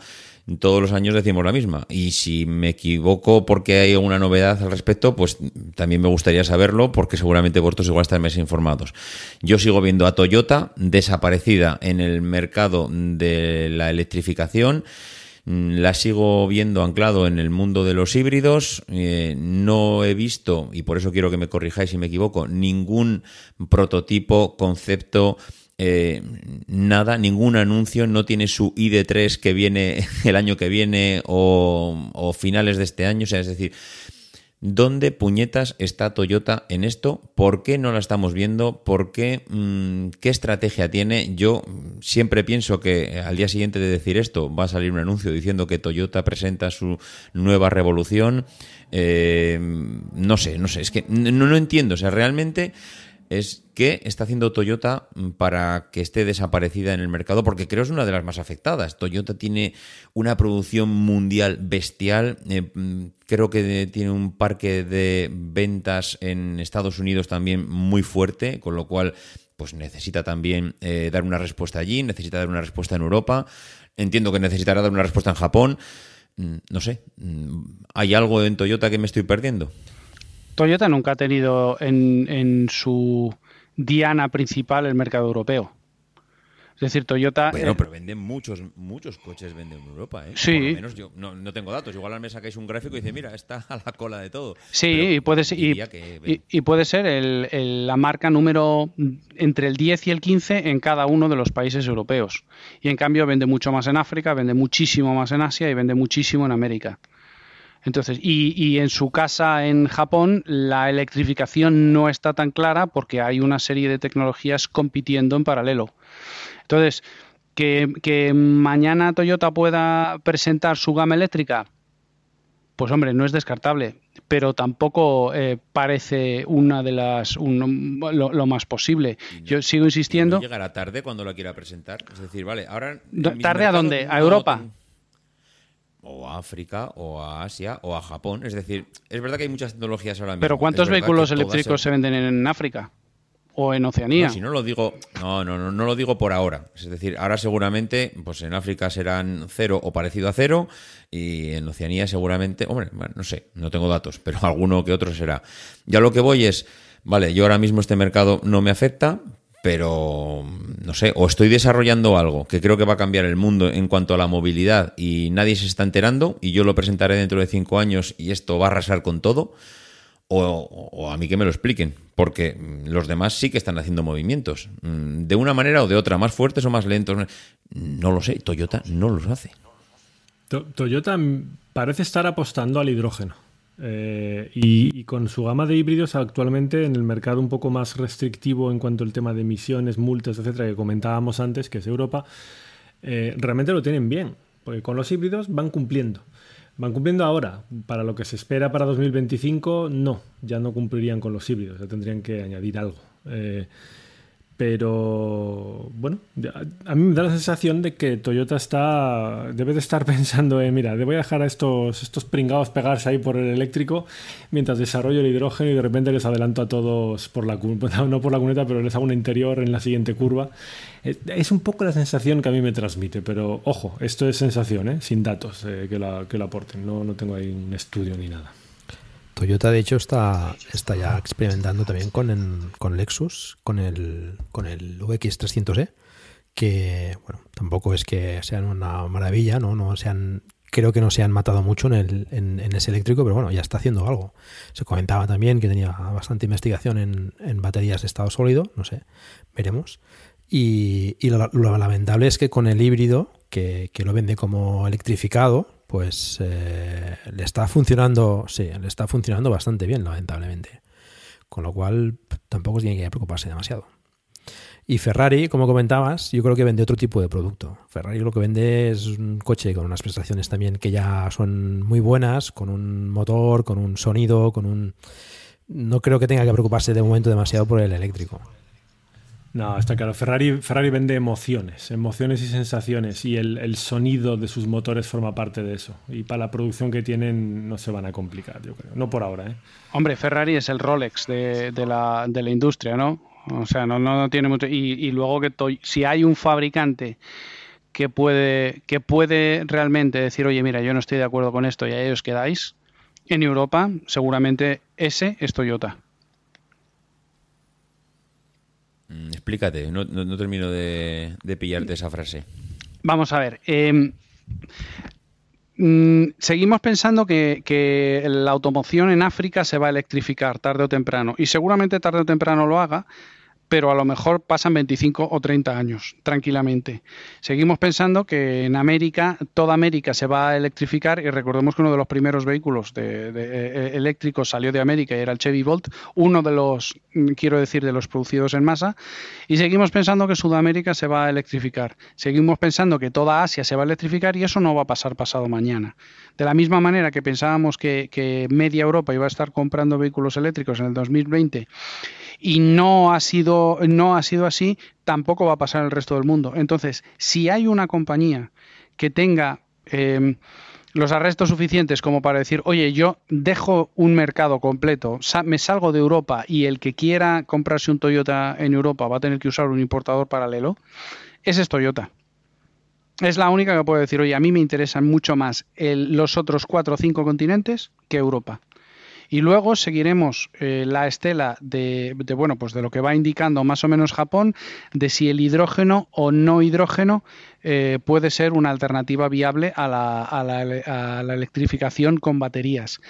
todos los años decimos la misma. Y si me equivoco porque hay alguna novedad al respecto, pues también me gustaría saberlo porque seguramente vosotros igual estáis más informados. Yo sigo viendo a Toyota desaparecida en el mercado de la electrificación. Mm, La sigo viendo anclado en el mundo de los híbridos. Eh, no he visto, y por eso quiero que me corrijáis si me equivoco, ningún prototipo, concepto, eh, nada, ningún anuncio, no tiene su ID3 que viene [LAUGHS] el año que viene o, finales de este año. O sea, es decir, ¿Dónde puñetas está Toyota en esto? ¿Por qué no la estamos viendo? ¿Por qué? Mm, ¿Qué estrategia tiene? Yo siempre pienso que al día siguiente de decir esto va a salir un anuncio diciendo que Toyota presenta su nueva revolución. Eh, no sé, no sé, es que no, no entiendo. O sea, realmente es qué está haciendo Toyota para que esté desaparecida en el mercado, porque creo es una de las más afectadas. Toyota tiene una producción mundial bestial, eh, creo que tiene un parque de ventas en Estados Unidos también muy fuerte, con lo cual pues necesita también eh, dar una respuesta allí, necesita dar una respuesta en Europa, entiendo que necesitará dar una respuesta en Japón. Mm, No sé, mm, ¿hay algo en Toyota que me estoy perdiendo? Toyota nunca ha tenido en, en su diana principal el mercado europeo. Es decir, Toyota. Bueno, eh, pero venden muchos, muchos coches venden en Europa, ¿eh? Sí. Por lo menos yo no, no tengo datos. Igual me sacáis un gráfico y dice, mira, está [LAUGHS] a la cola de todo. Sí, Pero y puede ser, y, diría que y- y puede ser el- el- la marca número entre el 10 y el 15 en cada uno de los países europeos. Y en cambio vende mucho más en África, vende muchísimo más en Asia y vende muchísimo en América. Entonces, y, y en su casa en Japón, la electrificación no está tan clara porque hay una serie de tecnologías compitiendo en paralelo. Entonces, que, que mañana Toyota pueda presentar su gama eléctrica, pues hombre, no es descartable, pero tampoco eh, parece una de las un- lo, lo más posible. Yo sigo insistiendo. no llegará tarde cuando la quiera presentar. Es decir, vale, ahora... ¿tarde a dónde? ¿A Europa? O a África, o a Asia, o a Japón. Es decir, es verdad que hay muchas tecnologías ahora mismo. Pero ¿cuántos vehículos eléctricos se- se venden en África o en Oceanía? No, si no lo digo, no, no, no, no lo digo por ahora. Es decir, ahora seguramente, pues en África serán cero o parecido a cero, y en Oceanía seguramente, hombre, bueno, no sé, no tengo datos, pero [LAUGHS] alguno que otro será. Ya lo que voy es, vale, yo ahora mismo este mercado no me afecta, pero no sé, o estoy desarrollando algo que creo que va a cambiar el mundo en cuanto a la movilidad y nadie se está enterando y yo lo presentaré dentro de cinco años y esto va a arrasar con todo. O, o a mí que me lo expliquen, porque los demás sí que están haciendo movimientos, mm, de una manera o de otra, más fuertes o más lentos. No lo sé, Toyota no los hace. To- Toyota parece estar apostando al hidrógeno. Eh, y, con su gama de híbridos actualmente en el mercado un poco más restrictivo en cuanto al tema de emisiones, multas, etcétera, que comentábamos antes, que es Europa, eh, realmente lo tienen bien, porque con los híbridos van cumpliendo. Van cumpliendo ahora. Para lo que se espera para 2025, no, ya no cumplirían con los híbridos, ya tendrían que añadir algo. Eh, pero bueno, a mí me da la sensación de que Toyota está debe de estar [LAUGHS] pensando en, mira, voy a dejar a estos, estos pringados pegarse ahí por el eléctrico mientras desarrollo el hidrógeno y de repente les adelanto a todos por la [LAUGHS] no por la cuneta, pero les hago un interior en la siguiente curva. Es, es un poco la sensación que a mí me transmite, pero ojo, esto es sensación, ¿eh? sin datos eh, que, la, que la aporten, no, no tengo ahí un estudio ni nada. Toyota, de hecho, está, está ya experimentando también con, con Lexus, con el, con el VX300E, que, bueno, tampoco es que sean una maravilla, ¿no? no se han- creo que no se han matado mucho en, el, en, ese eléctrico, pero bueno, ya está haciendo algo. Se comentaba también que tenía bastante investigación en, en baterías de estado sólido, no sé, veremos. Y, y lo, lo lamentable es que con el híbrido, que, que lo vende como electrificado, pues eh, le está funcionando, sí, le está funcionando bastante bien, lamentablemente. Con lo cual tampoco tiene que preocuparse demasiado. Y Ferrari, como comentabas, yo creo que vende otro tipo de producto. Ferrari lo que vende es un coche con unas prestaciones también que ya son muy buenas, con un motor, con un sonido, con un... No creo que tenga que preocuparse de momento demasiado por el eléctrico. No, está claro. Ferrari, Ferrari vende emociones, emociones y sensaciones, y el, el sonido de sus motores forma parte de eso. Y para la producción que tienen no se van a complicar, yo creo. No por ahora, ¿eh? Hombre, Ferrari es el Rolex de, de la, de la industria, ¿no? O sea, no, no, tiene mucho. Y, y luego que si hay un fabricante que puede, que puede realmente decir, oye, mira, yo no estoy de acuerdo con esto y ahí os quedáis, en Europa, seguramente ese es Toyota. Mm, Explícate, no, no- no termino de, pillarte esa frase. Vamos a ver. eh, mm, seguimos pensando que la automoción en África se va a electrificar tarde o temprano. Y seguramente tarde o temprano lo haga, pero a lo mejor pasan 25 o 30 años, tranquilamente. Seguimos pensando que en América, toda América se va a electrificar y recordemos que uno de los primeros vehículos de- de- eh, eléctricos salió de América y era el Chevy Volt, uno de los, mm, quiero decir, de los producidos en masa. Y seguimos pensando que Sudamérica se va a electrificar. Seguimos pensando que toda Asia se va a electrificar y eso no va a pasar pasado mañana. De la misma manera que pensábamos que, que media Europa iba a estar comprando vehículos eléctricos en el 2020 y no ha sido no ha sido así, tampoco va a pasar el resto del mundo. Entonces, si hay una compañía que tenga eh, los arrestos suficientes como para decir, oye, yo dejo un mercado completo, me salgo de Europa y el que quiera comprarse un Toyota en Europa va a tener que usar un importador paralelo, ese es Toyota. Es la única que puede decir, oye, a mí me interesan mucho más los otros cuatro o cinco continentes que Europa. Y luego seguiremos eh, la estela de, bueno, pues de lo que va indicando más o menos Japón, de si el hidrógeno o no hidrógeno eh, puede ser una alternativa viable a la, electrificación con baterías.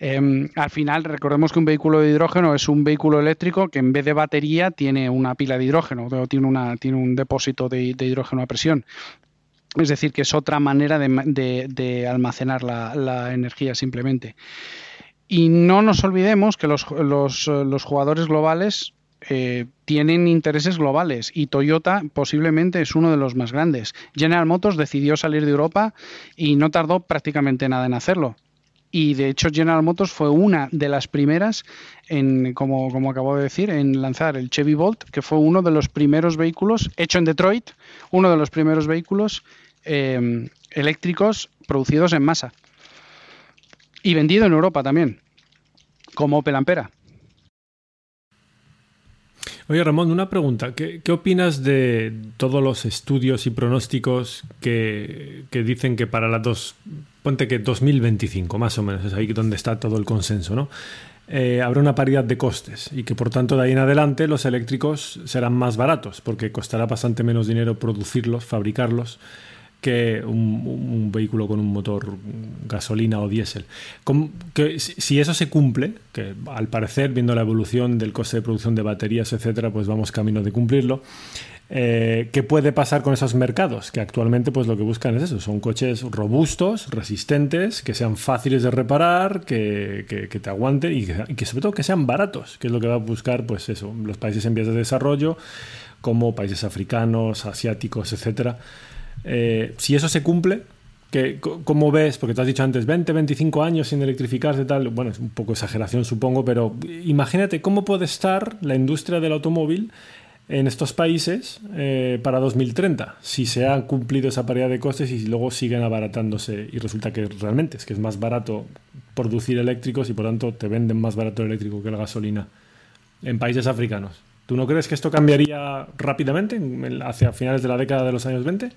Eh, al final, recordemos que un vehículo de hidrógeno es un vehículo eléctrico que en vez de batería tiene una pila de hidrógeno, o tiene, un depósito de, hidrógeno a presión. Es decir, que es otra manera de, ma- de- de almacenar la energía simplemente. Y no nos olvidemos que los, los, eh, los jugadores globales eh, tienen intereses globales y Toyota posiblemente es uno de los más grandes. General Motors decidió salir de Europa y no tardó prácticamente nada en hacerlo. Y de hecho General Motors fue una de las primeras en, como, como acabo de decir, en lanzar el Chevy Bolt, que fue uno de los primeros vehículos, hecho en Detroit, uno de los primeros vehículos eh, eléctricos producidos en masa. Y vendido en Europa también, como Opel Ampera. Oye, Ramón, una pregunta. ¿Qué, opinas de todos los estudios y pronósticos que, que dicen que para las dos, ponte que 2025, más o menos, es ahí donde está todo el consenso, ¿no? Eh, habrá una paridad de costes y que por tanto de ahí en adelante los eléctricos serán más baratos porque costará bastante menos dinero producirlos, fabricarlos que un, vehículo con un motor gasolina o diésel. ¿Cómo- que si eso se cumple, que al parecer, viendo la evolución del coste de producción de baterías, etcétera, pues vamos camino de cumplirlo. eh, ¿Qué puede pasar con esos mercados? Que actualmente pues lo que buscan es eso, son coches robustos, resistentes, que sean fáciles de reparar, que, que- te aguanten y que, y que sobre todo que sean baratos, que es lo que va a buscar pues eso, los países en vías de desarrollo, como países africanos, asiáticos, etcétera. Eh, si eso se cumple, que, ¿cómo ves? Porque te has dicho antes 20, 25 años sin electrificarse, tal. Bueno, es un poco exageración, supongo, pero imagínate cómo puede estar la industria del automóvil en estos países eh, para 2030, si se ha cumplido esa paridad de costes y luego siguen abaratándose y resulta que realmente es que es más barato producir eléctricos y por tanto te venden más barato el eléctrico que la gasolina en países africanos. ¿Tú no crees que esto cambiaría rápidamente en- en- hacia finales de la década de los años 20?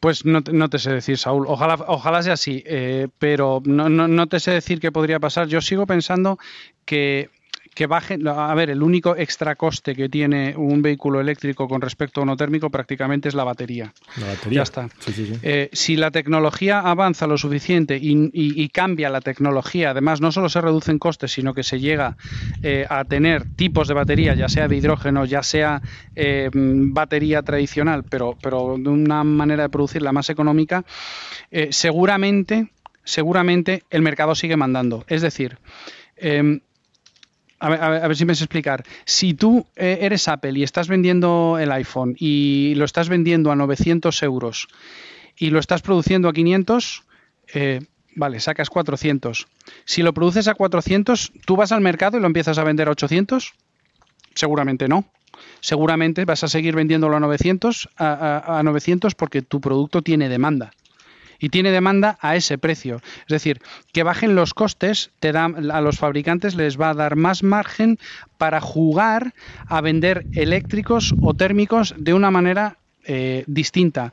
Pues no, no te sé decir, Saúl. Ojalá, ojalá sea así, eh, pero no, no, no te sé decir qué podría pasar. Yo sigo pensando que, que bajen. A ver, el único extra coste que tiene un vehículo eléctrico con respecto a uno térmico prácticamente es la batería. La batería. Ya está. Sí, sí, sí. Eh, si la tecnología avanza lo suficiente y, y- y cambia la tecnología, además no solo se reducen costes, sino que se llega eh, a tener tipos de batería, ya sea de hidrógeno, ya sea eh, batería tradicional, pero, pero de una manera de producirla más económica, seguramente, seguramente el mercado sigue mandando. Es decir, em, a ver, a ver- a si me sé explicar. Si tú eh, eres Apple y estás vendiendo el iPhone y lo estás vendiendo a 900 euros y lo estás produciendo a 500, eh, vale, sacas 400. Si lo produces a 400, ¿tú vas al mercado y lo empiezas a vender a 800? Seguramente no. Seguramente vas a seguir vendiéndolo a 900, a, a- a 900 porque tu producto tiene demanda y tiene demanda a ese precio. Es decir, que bajen los costes te da, a los fabricantes les va a dar más margen para jugar a vender eléctricos o térmicos de una manera eh, distinta.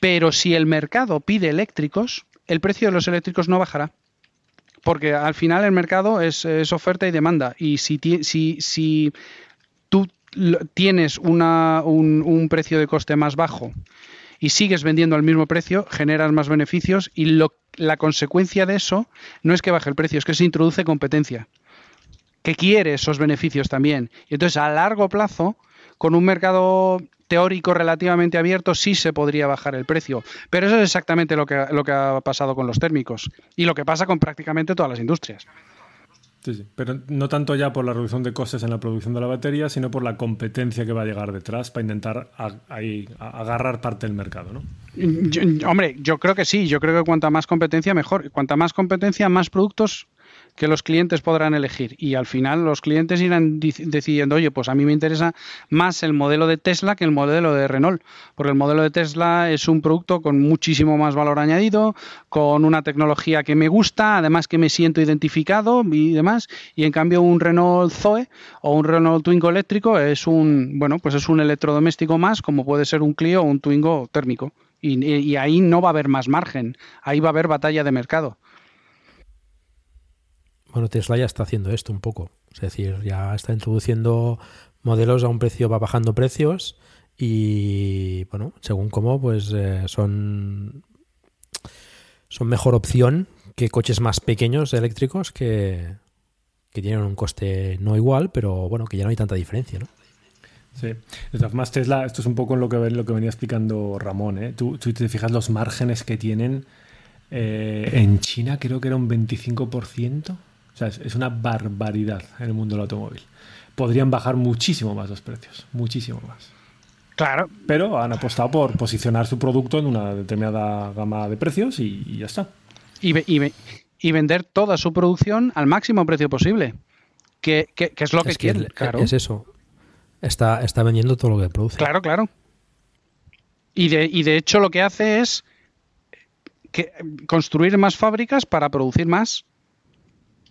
Pero si el mercado pide eléctricos, el precio de los eléctricos no bajará. Porque al final el mercado es, oferta y demanda. Y si, si, si tú tienes una- un, un precio de coste más bajo y sigues vendiendo al mismo precio, generas más beneficios y lo- la consecuencia de eso no es que baje el precio, es que se introduce competencia, que quiere esos beneficios también. Y entonces a largo plazo, con un mercado teórico relativamente abierto, sí se podría bajar el precio. Pero eso es exactamente lo que, lo que ha pasado con los térmicos y lo que pasa con prácticamente todas las industrias. Sí, sí. Pero no tanto ya por la reducción de costes en la producción de la batería, sino por la competencia que va a llegar detrás para intentar agarrar parte del mercado, ¿no? Hombre, yo creo que sí, yo creo que cuanta más competencia mejor. Cuanta más competencia, más productos que los clientes podrán elegir. Y al final los clientes irán di- decidiendo, oye, pues a mí me interesa más el modelo de Tesla que el modelo de Renault. Porque el modelo de Tesla es un producto con muchísimo más valor añadido, con una tecnología que me gusta, además que me siento identificado y demás. Y en cambio un Renault Zoe o un Renault Twingo eléctrico es un, bueno, pues es un electrodoméstico más, como puede ser un Clio o un Twingo térmico. Y ahí no va a haber más margen, ahí va a haber batalla de mercado. Bueno, Tesla ya está haciendo esto un poco. Es decir, ya está introduciendo modelos a un precio, va bajando precios y, bueno, según cómo, pues eh, son, son mejor opción que coches más pequeños eléctricos que, que tienen un coste no igual, pero bueno, que ya no hay tanta diferencia, ¿no? Sí. De Tesla, esto es un poco lo que, lo que venía explicando Ramón. ¿eh? Tú, tú te fijas los márgenes que tienen. eh, en China creo que era un 25%. O sea, es, es una barbaridad en el mundo del automóvil. Podrían bajar muchísimo más los precios. Muchísimo más. Claro. Pero han apostado por posicionar su producto en una determinada gama de precios y, y ya está. Y, ve- y ve- y vender toda su producción al máximo precio posible. Que, que- que es lo que es, que quieren. es- claro. es eso. Está, está vendiendo todo lo que produce. Claro, claro. Y de, y de hecho lo que hace es que, construir más fábricas para producir más.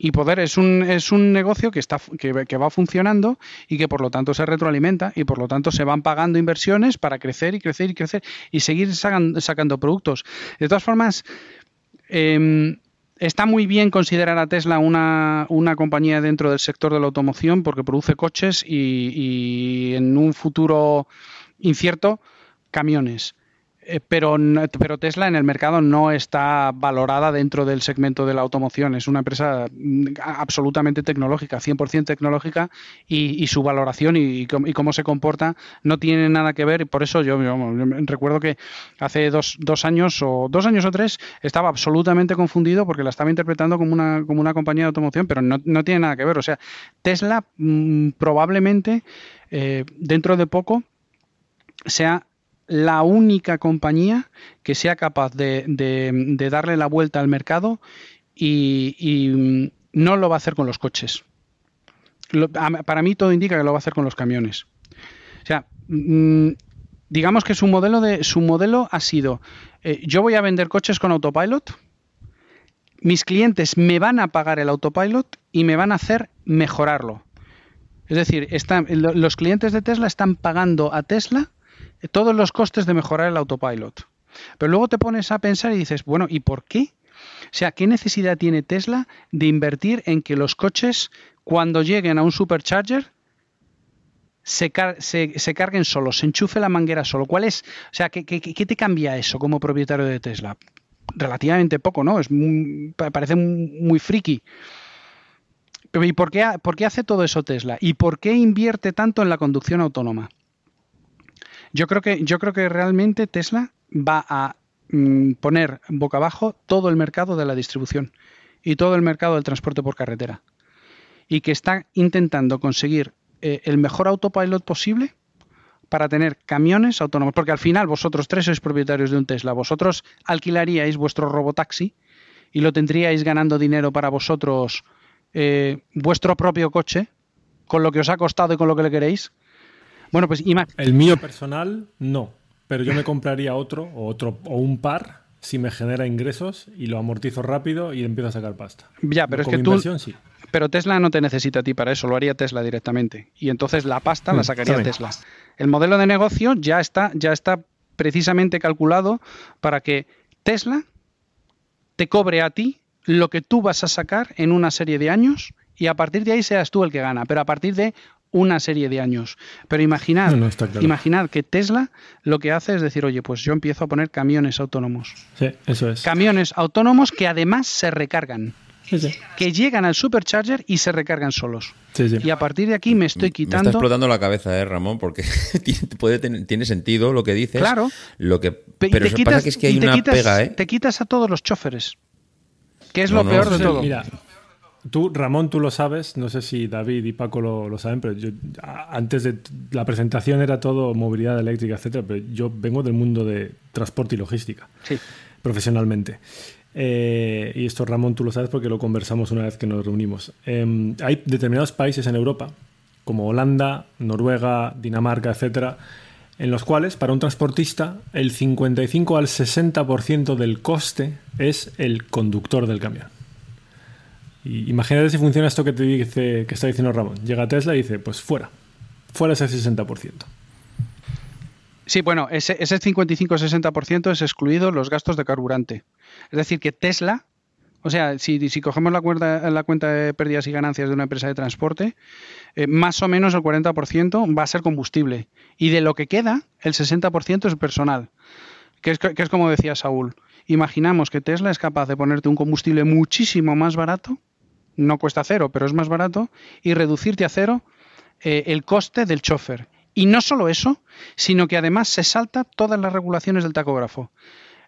Y poder, es un, es un negocio que, está, que, que va funcionando y que por lo tanto se retroalimenta y por lo tanto se van pagando inversiones para crecer y crecer y crecer y seguir sacan- sacando productos. De todas formas, eh, está muy bien considerar a Tesla una, una compañía dentro del sector de la automoción porque produce coches y, y en un futuro incierto camiones. Eh, pero, pero Tesla en el mercado no está valorada dentro del segmento de la automoción. Es una empresa mm, absolutamente tecnológica, 100% tecnológica y, su valoración y, y cómo- se comporta no tiene nada que ver. Y por eso yo, recuerdo que hace dos, dos años o dos años o tres estaba absolutamente confundido porque la estaba interpretando como una, como una compañía de automoción, pero no, no tiene nada que ver. O sea, Tesla mm, probablemente eh, dentro de poco sea la única compañía que sea capaz de, darle la vuelta al mercado y, mm, no lo va a hacer con los coches. Para mí todo indica que lo va a hacer con los camiones. O sea, mm, digamos que su modelo de su modelo ha sido eh, yo voy a vender coches con autopilot, mis clientes me van a pagar el autopilot y me van a hacer mejorarlo. Es decir, los clientes de Tesla están pagando a Tesla todos los costes de mejorar el autopilot. Pero luego te pones a pensar y dices, bueno, ¿y por qué? O sea, ¿qué necesidad tiene Tesla de invertir en que los coches cuando lleguen a un supercharger se, car- se, se carguen solos, se enchufe la manguera solo. ¿Cuál es? O sea, ¿qué, te cambia eso como propietario de Tesla? Relativamente poco, ¿no? Es muy- pa- parece muy, muy friki. ¿y por qué hace todo eso Tesla? ¿Y por qué invierte tanto en la conducción autónoma? Yo creo que, yo creo que realmente Tesla va a mm, poner boca abajo todo el mercado de la distribución y todo el mercado del transporte por carretera. Y que está intentando conseguir eh, el mejor autopilot posible para tener camiones autónomos. Porque al final vosotros tres sois propietarios de un Tesla. Vosotros alquilaríais vuestro robotaxi y lo tendríais ganando dinero para vosotros eh, vuestro propio coche, con lo que os ha costado y con lo que le queréis. Bueno, pues El mío personal, no. Pero yo me compraría otro o otro o un par si me genera ingresos y lo amortizo rápido y empiezo a sacar pasta. Ya, pero es Como que tú. sí. Pero Tesla no te necesita a ti para eso, lo haría Tesla directamente. Y entonces la pasta la Mm, sacaría. Tesla. El modelo de negocio ya está, ya está precisamente calculado para que Tesla te cobre a ti lo que tú vas a sacar en una serie de años y a partir de ahí seas tú el que gana, pero a partir de una serie de años. Pero imaginad, No, no, está claro. imaginad que Tesla lo que hace es decir, oye, pues yo empiezo a poner camiones autónomos. Sí, eso es. Camiones autónomos que además se recargan Sí, sí. que llegan al supercharger y se recargan solos. Sí, sí. Y a partir de aquí me estoy Me está quitando. explotando la cabeza, eh, Ramón, porque [LAUGHS] tiene, puede tener- tiene sentido lo que dices. Claro. Lo que, pero te eso quitas- pasa que es que hay una quitas- pega, ¿eh? Te quitas a todos los choferes. Que es No, lo no, peor de sí, todo. Mira, tú, Ramón, tú lo sabes, no sé si David y Paco lo, lo saben, pero yo antes de la presentación era todo movilidad eléctrica, etcétera, pero yo vengo del mundo de transporte y logística Sí. profesionalmente. Eh, y esto, Ramón, tú lo sabes porque lo conversamos una vez que nos reunimos. Eh, hay determinados países en Europa, como Holanda, Noruega, Dinamarca, etcétera, en los cuales para un transportista el 55 al 60% del coste es el conductor del camión. Y imagínate si funciona esto que te dice que está diciendo Ramón. Llega Tesla y dice, pues fuera, fuera ese 60%. Sí, bueno, ese, ese 55-60% es excluido los gastos de carburante. Es decir, que Tesla, o sea, si, cogemos la cuenta, la cuenta de pérdidas y ganancias de una empresa de transporte, eh, más o menos el 40% va a ser combustible. Y de lo que queda, el 60% es personal. Que es como decía Saúl. Imaginamos que Tesla es capaz de ponerte un combustible muchísimo más barato, no cuesta cero, pero es más barato, y reducirte a cero eh, el coste del chofer. Y no solo eso, sino que además se salta todas las regulaciones del tacógrafo.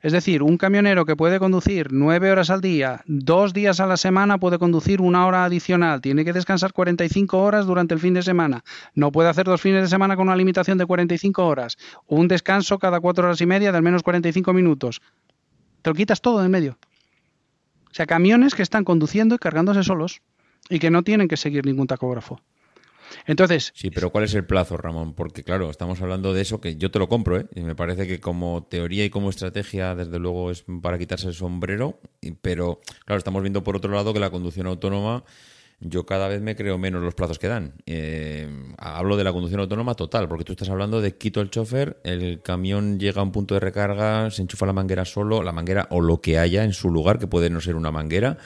Es decir, un camionero que puede conducir nueve horas al día, dos días a la semana puede conducir una hora adicional, tiene que descansar 45 horas durante el fin de semana, no puede hacer dos fines de semana con una limitación de 45 horas, un descanso cada cuatro horas y media de al menos 45 minutos. Te lo quitas todo de en medio. O sea, camiones que están conduciendo y cargándose solos y que no tienen que seguir ningún tacógrafo. Entonces, Sí, pero ¿cuál es el plazo, Ramón? Porque claro, estamos hablando de eso que yo te lo compro, ¿eh? Y me parece que como teoría y como estrategia, desde luego, es para quitarse el sombrero. Pero claro, estamos viendo por otro lado que la conducción autónoma, yo cada vez me creo menos los plazos que dan. Eh, hablo de la conducción autónoma total, porque tú estás hablando de quito el chofer, el camión llega a un punto de recarga, se enchufa la manguera solo, la manguera o lo que haya en su lugar, que puede no ser una manguera.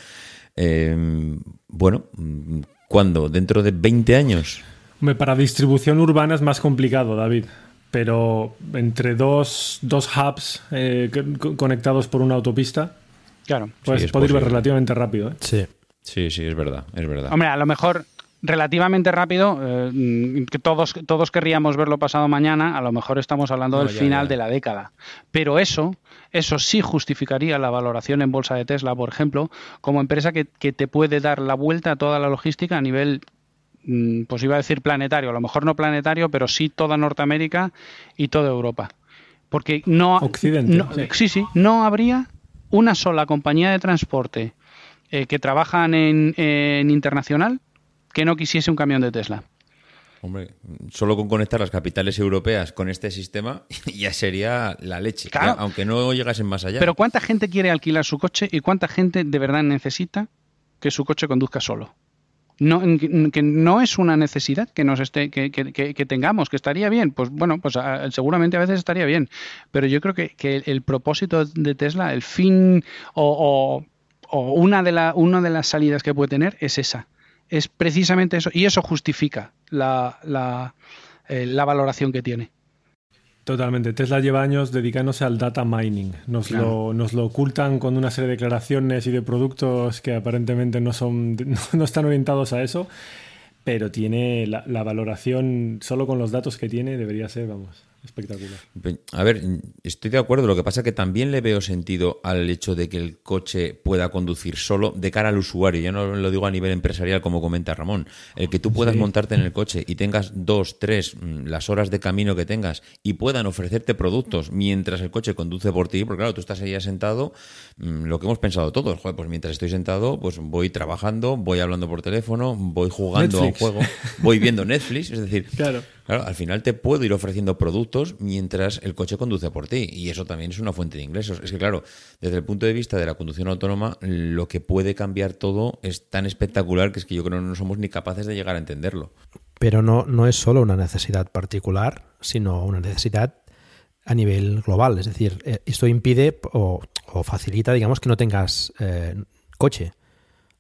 Eh, bueno, mm, ¿cuándo? ¿Dentro de 20 años? Hombre, para distribución urbana es más complicado, David. Pero entre dos, dos hubs eh, co- conectados por una autopista, claro. pues es puede ir relativamente rápido. ¿eh? Sí. Sí, sí, es verdad, es verdad. Hombre, a lo mejor relativamente rápido, eh, que todos, todos querríamos verlo pasado mañana, a lo mejor estamos hablando No, del ya, final ya. de la década. Pero eso, eso sí justificaría la valoración en bolsa de Tesla, por ejemplo, como empresa que, que te puede dar la vuelta a toda la logística a nivel, mm, pues iba a decir planetario, a lo mejor no planetario, pero sí toda Norteamérica y toda Europa. Porque no, Occidente, no- sí. sí, sí, no habría una sola compañía de transporte eh, que trabajan en, en internacional que no quisiese un camión de Tesla. Hombre, solo con conectar las capitales europeas con este sistema [LAUGHS] ya sería la leche, Claro. ya, aunque no llegasen más allá. Pero ¿cuánta gente quiere alquilar su coche y cuánta gente de verdad necesita que su coche conduzca solo? No, que no es una necesidad que nos esté, que, que- que- que tengamos, que estaría bien. Pues bueno, pues a- seguramente a veces estaría bien. Pero yo creo que, que el propósito de Tesla, el fin o, o- o una, de la, una de las salidas que puede tener es esa. es precisamente eso, y eso justifica la, la, eh, la valoración que tiene. Totalmente. Tesla lleva años dedicándose al data mining. Nos, Claro. lo, nos lo ocultan con una serie de declaraciones y de productos que aparentemente no, son, [LAUGHS] no están orientados a eso, pero tiene la, la valoración, solo con los datos que tiene, debería ser, vamos, espectacular. A ver, estoy de acuerdo. Lo que pasa es que también le veo sentido al hecho de que el coche pueda conducir solo de cara al usuario. Ya no lo digo a nivel empresarial, como comenta Ramón. El que tú puedas Sí. montarte en el coche y tengas dos, tres, mm, las horas de camino que tengas y puedan ofrecerte productos mientras el coche conduce por ti. Porque claro, tú estás ahí sentado, mm, lo que hemos pensado todos. Joder, pues mientras estoy sentado, pues voy trabajando, voy hablando por teléfono, voy jugando Netflix. a un juego, voy viendo [LAUGHS] Netflix. Es decir, Claro. Claro, al final te puedo ir ofreciendo productos mientras el coche conduce por ti y eso también es una fuente de ingresos. Es que claro, desde el punto de vista de la conducción autónoma, lo que puede cambiar todo es tan espectacular que es que yo creo que no somos ni capaces de llegar a entenderlo. Pero no, no es solo una necesidad particular, sino una necesidad a nivel global. Es decir, eh, esto impide o, facilita, digamos, que no tengas eh, coche.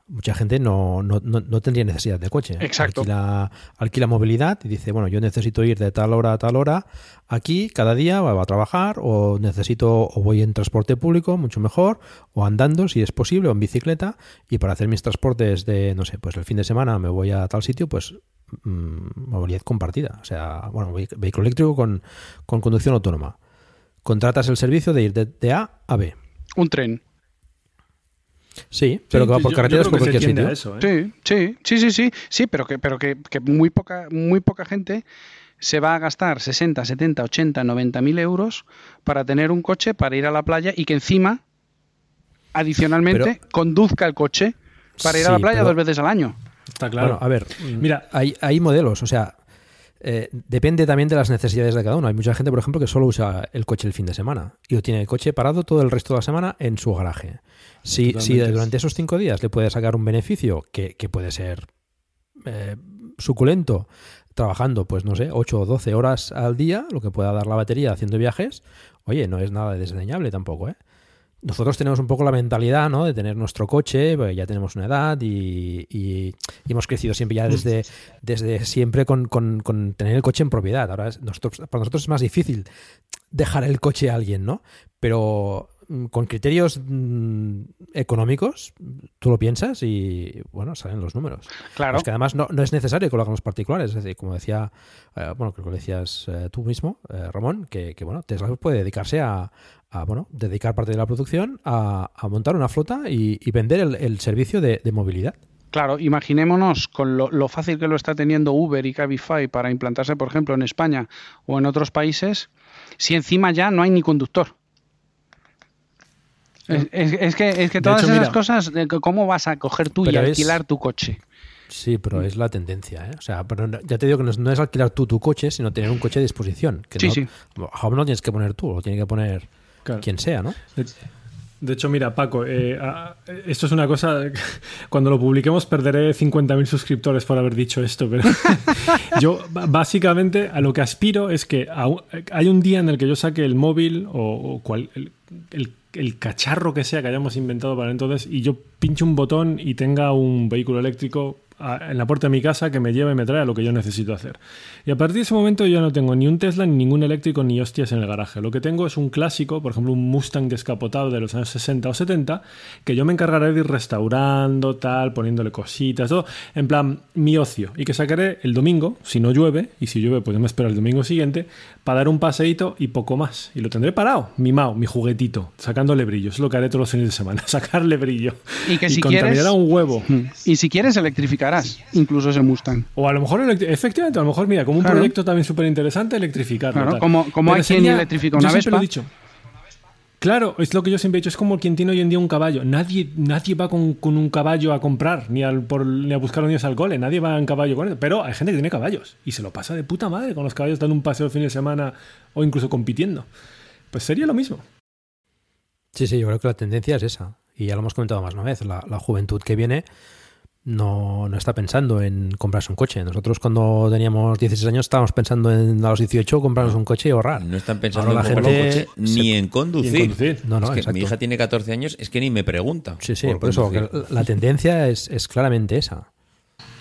Mucha gente no, no, no, no tendría necesidad de coche. Exacto. Alquila, alquila movilidad y dice, bueno, yo necesito ir de tal hora a tal hora aquí cada día va a trabajar o necesito o voy en transporte público, mucho mejor, o andando si es posible, o en bicicleta y para hacer mis transportes de, no sé, pues el fin de semana me voy a tal sitio, pues mm, movilidad compartida. O sea, bueno, vehículo eléctrico con, con conducción autónoma. Contratas el servicio de ir de, de A a B. Un tren. Sí, pero Sí, que va por carreteras por cualquier sitio. eso, ¿eh? Sí, sí, sí, sí, sí, sí, pero que, pero que, que muy poca, muy poca gente se va a gastar 60, 70, 80, 90 mil euros para tener un coche para ir a la playa y que encima, adicionalmente, conduzca el coche para ir a la playa pero- dos veces al año. Está claro. Bueno, a ver, Mira, hay, hay modelos, o sea, eh, depende también de las necesidades de cada uno. Hay mucha gente, por ejemplo, que solo usa el coche el fin de semana y lo tiene el coche parado todo el resto de la semana en su garaje. Si, si Totalmente. durante esos cinco días le puede sacar un beneficio que, que puede ser eh, suculento, trabajando, pues no sé, 8 o 12 horas al día, lo que pueda dar la batería haciendo viajes, oye, no es nada desdeñable tampoco, ¿eh? Nosotros tenemos un poco la mentalidad, ¿no? De tener nuestro coche, pues ya tenemos una edad y, y- y hemos crecido siempre ya desde, desde siempre con, con- con tener el coche en propiedad. Ahora es- nosotros, para nosotros es más difícil dejar el coche a alguien, ¿no? Pero mm, con criterios mm, económicos, tú lo piensas y, bueno, salen los números. Claro. Es que además no, no es necesario que lo hagan los particulares. Es decir, como decía, eh, bueno, creo que lo decías eh, tú mismo, eh, Ramón, que, que, bueno, Tesla puede dedicarse a, a, bueno, dedicar parte de la producción a, a montar una flota y, y vender el, el servicio de, de movilidad. Claro, imaginémonos con lo, lo fácil que lo está teniendo Uber y Cabify para implantarse, por ejemplo, en España o en otros países, si encima ya no hay ni conductor. Es, es- es que, es que todas hecho, esas mira- cosas, ¿cómo vas a coger tú y es- alquilar tu coche? Sí, pero es la tendencia, ¿eh? O sea, pero ya te digo que no es, no es alquilar tú tu coche, sino tener un coche a disposición. Que Sí, no, sí. Home no lo tienes que poner tú, lo tiene que poner Claro. quien sea, ¿no? De, hecho, mira, Paco, eh, a- esto es una cosa. [LAUGHS] Cuando lo publiquemos perderé 50.000 suscriptores por haber dicho esto, pero [LAUGHS] yo básicamente a lo que aspiro es que a hay un día en el que yo saque el móvil o, o cual- el, el- el cacharro que sea que hayamos inventado para entonces y yo pinche un botón y tenga un vehículo eléctrico a- en la puerta de mi casa que me lleve y me trae a lo que yo necesito hacer. Y a partir de ese momento yo no tengo ni un Tesla, ni ningún eléctrico, ni hostias en el garaje. Lo que tengo es un clásico, por ejemplo, un Mustang descapotado de los años 60 o 70, que yo me encargaré de ir restaurando, tal, poniéndole cositas, todo, en plan mi ocio. Y que sacaré el domingo, si no llueve, y si llueve, pues yo me espero el domingo siguiente, para dar un paseíto y poco más. Y lo tendré parado, mimado, mi juguetito, sacándole brillo. Es lo que haré todos los fines de semana, [LAUGHS] sacarle brillo. Y que si contaminará quieres- un huevo. Y si quieres, incluso ese Mustang. O a lo mejor, efectivamente, a lo mejor, mira, como un Claro. proyecto también súper interesante, electrificarlo. Claro, tal. como- como hay quien electrifica una yo siempre lo he Vespa. dicho. Claro, es lo que yo siempre he dicho, es como quien tiene hoy en día un caballo. Nadie, nadie va con, con un caballo a comprar, ni, al, por- ni a buscar los niños al cole, nadie va en caballo con él. Pero hay gente que tiene caballos y se lo pasa de puta madre con los caballos dando un paseo el fin de semana o incluso compitiendo. Pues sería lo mismo. Sí, sí, yo creo que la tendencia es esa. Y ya lo hemos comentado más una vez. La, la juventud que viene no, no está pensando en comprarse un coche. Nosotros cuando teníamos 16 años estábamos pensando en a los 18 comprarnos un coche y ahorrar. No están pensando Ahora en la un gente coche ni en conducir. ni en conducir. No, no, Es que mi hija tiene 14 años, es que ni me pregunta. Sí, sí, por por eso que la tendencia es, es claramente esa.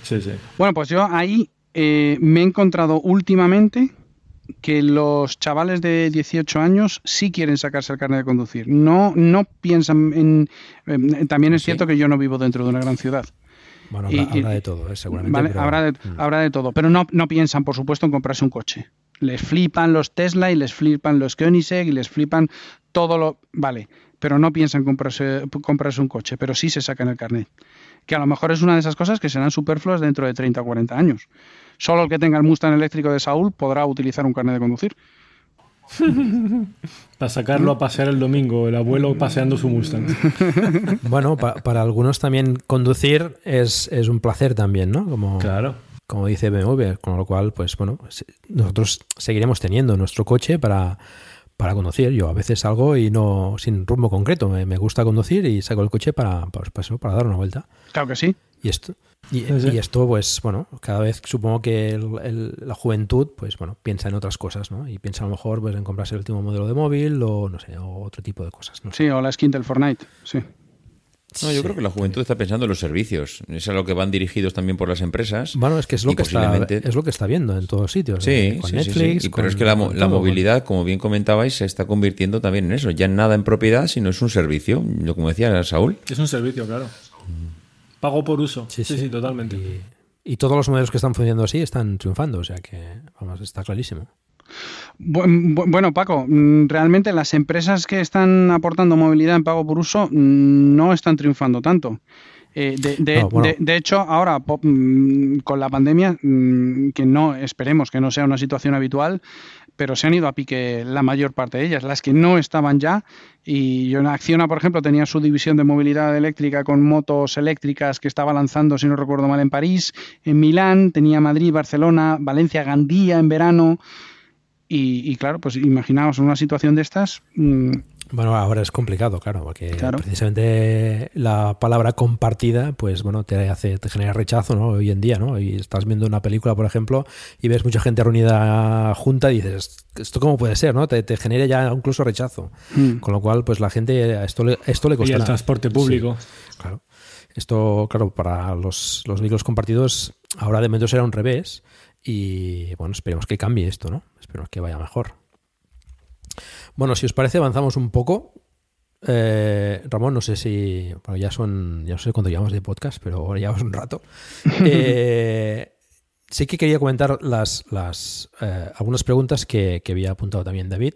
Sí, sí. Bueno, pues yo ahí eh, me he encontrado últimamente que los chavales de 18 años sí quieren sacarse el carnet de conducir. No, no piensan en... también es Sí. cierto que yo no vivo dentro de una gran ciudad. Bueno, habrá, y- habrá de todo, eh, seguramente. Vale, pero- habrá, de, Mm. habrá de todo, pero no, no piensan, por supuesto, en comprarse un coche. Les flipan los Tesla y les flipan los Koenigsegg y les flipan todo lo... Vale, pero no piensan comprarse, comprarse un coche, pero sí se sacan el carnet. Que a lo mejor es una de esas cosas que serán superfluas dentro de 30 o 40 años. Solo el que tenga el Mustang eléctrico de Saúl podrá utilizar un carnet de conducir. [LAUGHS] Para sacarlo a pasear el domingo, el abuelo paseando su Mustang. [LAUGHS] Bueno, pa- para algunos también conducir es, es un placer también, ¿no? Como, Claro. como dice BMW, con lo cual, pues bueno, nosotros seguiremos teniendo nuestro coche para, para conducir. Yo a veces salgo y no sin rumbo concreto. Me, me gusta conducir y saco el coche para, pues, para eso, para dar una vuelta. Claro que sí. Y esto, y, Sí, sí. y esto, pues bueno, cada vez supongo que el- el- la juventud, pues bueno, piensa en otras cosas, ¿no? Y piensa a lo mejor pues, en comprarse el último modelo de móvil o no sé, o otro tipo de cosas. No. Sí, o la skin del Fortnite. Sí. No, yo Sí. creo que la juventud está pensando en los servicios. Es a lo que van dirigidos también por las empresas. Bueno, es que es lo que está, es lo que está viendo en todos sitios. Sí, ¿eh? con sí, sí, Netflix. sí. Y- pero es que la, todo, movilidad, como bien comentabais, se está convirtiendo también en eso. Ya nada en propiedad, sino es un servicio. Yo, como decía Saúl, Es un servicio, claro. Pago por uso. Sí, Sí, sí. sí, totalmente. Y, y todos los modelos que están funcionando así están triunfando, o sea que, vamos, está clarísimo. Bu- bu- Bueno, Paco, mm, realmente las empresas que están aportando movilidad en pago por uso mm, no están triunfando tanto. Eh, de, de- No, bueno. de- de hecho, ahora mm, con la pandemia, que no esperemos que no sea una situación habitual, pero se han ido a pique la mayor parte de ellas, las que no estaban ya. Y yo en Acciona, por ejemplo, tenía su división de movilidad eléctrica con motos eléctricas que estaba lanzando, si no recuerdo mal, en París, en Milán, tenía Madrid, Barcelona, Valencia, Gandía en verano. Y, claro, pues imaginaos una situación de estas. mm, Bueno, ahora es complicado, claro, porque Claro. precisamente la palabra compartida, pues bueno, te hace, te genera rechazo, ¿no? Hoy en día, ¿no? Y estás viendo una película, por ejemplo, y ves mucha gente reunida junta y dices, ¿esto cómo puede ser, no? Te, te genera ya incluso rechazo. Mm. Con lo cual, pues la gente, a esto le, esto le Y costará. el transporte público. Sí, claro. Esto, claro, para los, los vehículos compartidos, ahora de momento será un revés. Y bueno, esperemos que cambie esto, ¿no? Esperemos que vaya mejor. Bueno, si os parece, avanzamos un poco. Eh, Ramón, no sé si. Bueno, ya son. Ya no sé cuánto llevamos de podcast, pero ahora llevamos un rato. [LAUGHS] Eh, sí que quería comentar las, las eh, algunas preguntas que, que había apuntado también David.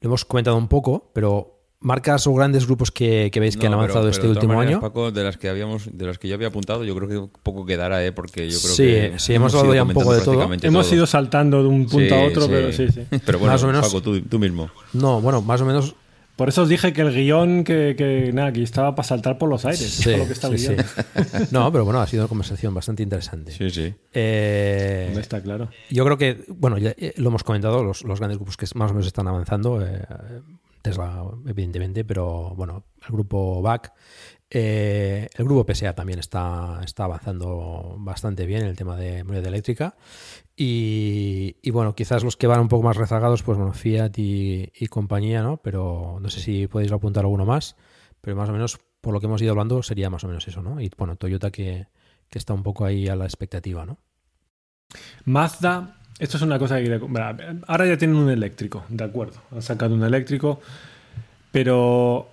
Lo hemos comentado un poco, pero marcas o grandes grupos que, que veis que han No, pero- avanzado pero este de todas último maneras, año. Paco, de las que habíamos, de las que yo había apuntado, yo creo que poco quedará, ¿eh? porque yo creo Sí, que sí, hemos hablado ya un poco de todo. Hemos todo. ido saltando de un punto Sí, a otro, sí. pero sí, sí. Pero bueno, Más o menos- Paco, tú, tú mismo. No, bueno, más o menos. Por eso os dije que el guion que, que nada, que estaba para saltar por los aires. Sí, lo que está. No, pero bueno, ha sido una conversación bastante interesante. Sí, sí. Eh, Está claro. Yo creo que, bueno, ya eh, lo hemos comentado, los, los grandes grupos que más o menos están avanzando, eh, Tesla, evidentemente, pero bueno, el grupo BAC, eh, el grupo PSA también está, está avanzando bastante bien en el tema de movilidad eléctrica. Y, y, bueno, quizás los que van un poco más rezagados, pues bueno, Fiat y, y compañía, ¿no? Pero no sé si podéis apuntar alguno más, pero más o menos por lo que hemos ido hablando sería más o menos eso, ¿no? Y bueno, Toyota que, que está un poco ahí a la expectativa, ¿no? Mazda, esto es una cosa que quería. Ahora ya tienen un eléctrico, de acuerdo. Han sacado un eléctrico, pero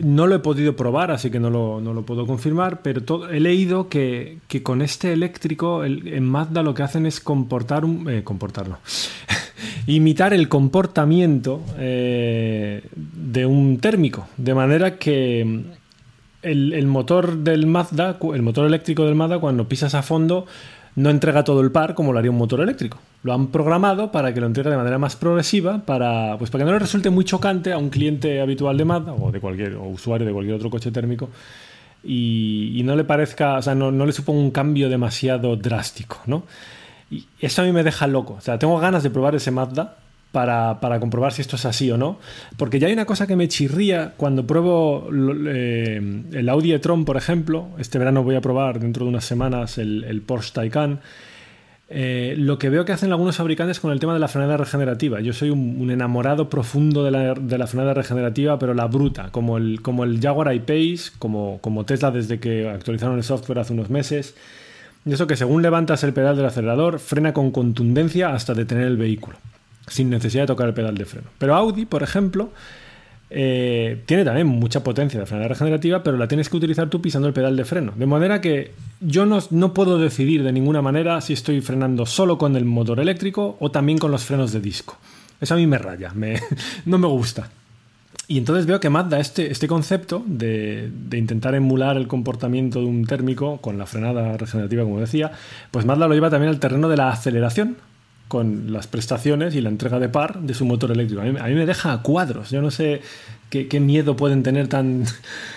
no lo he podido probar, así que no lo, no lo puedo confirmar. Pero he leído que, que con este eléctrico el- en Mazda lo que hacen es comportar un. eh, comportarlo. [LAUGHS] imitar el comportamiento eh, de un térmico. De manera que el, el motor del Mazda, el motor eléctrico del Mazda, cuando pisas a fondo, no entrega todo el par como lo haría un motor eléctrico. Lo han programado para que lo entregue de manera más progresiva, para, pues para que no le resulte muy chocante a un cliente habitual de Mazda o de cualquier o usuario de cualquier otro coche térmico y, y no le parezca, o sea, no, no le suponga un cambio demasiado drástico, ¿no? Y eso a mí me deja loco. O sea, tengo ganas de probar ese Mazda para, para comprobar si esto es así o no. Porque ya hay una cosa que me chirría cuando pruebo eh, el Audi e-tron, por ejemplo. Este verano voy a probar dentro de unas semanas el, el Porsche Taycan. eh, lo que veo que hacen algunos fabricantes con el tema de la frenada regenerativa. Yo soy un, un enamorado profundo de la, de la, frenada regenerativa, pero la bruta, como el, como el Jaguar I-Pace, como, como Tesla desde que actualizaron el software hace unos meses. Y eso que según levantas el pedal del acelerador, frena con contundencia hasta detener el vehículo, sin necesidad de tocar el pedal de freno. Pero Audi, por ejemplo, eh, tiene también mucha potencia de frenada regenerativa, pero la tienes que utilizar tú pisando el pedal de freno. De manera que yo no, no, puedo decidir de ninguna manera si estoy frenando solo con el motor eléctrico o también con los frenos de disco. Eso a mí me raya, [LAUGHS] no me gusta. Y entonces veo que Mazda este, este concepto de, de, intentar emular el comportamiento de un térmico con la frenada regenerativa, como decía, pues Mazda lo lleva también al terreno de la aceleración con las prestaciones y la entrega de par de su motor eléctrico. A mí, a mí me deja a cuadros. Yo no sé qué, qué miedo pueden tener tan,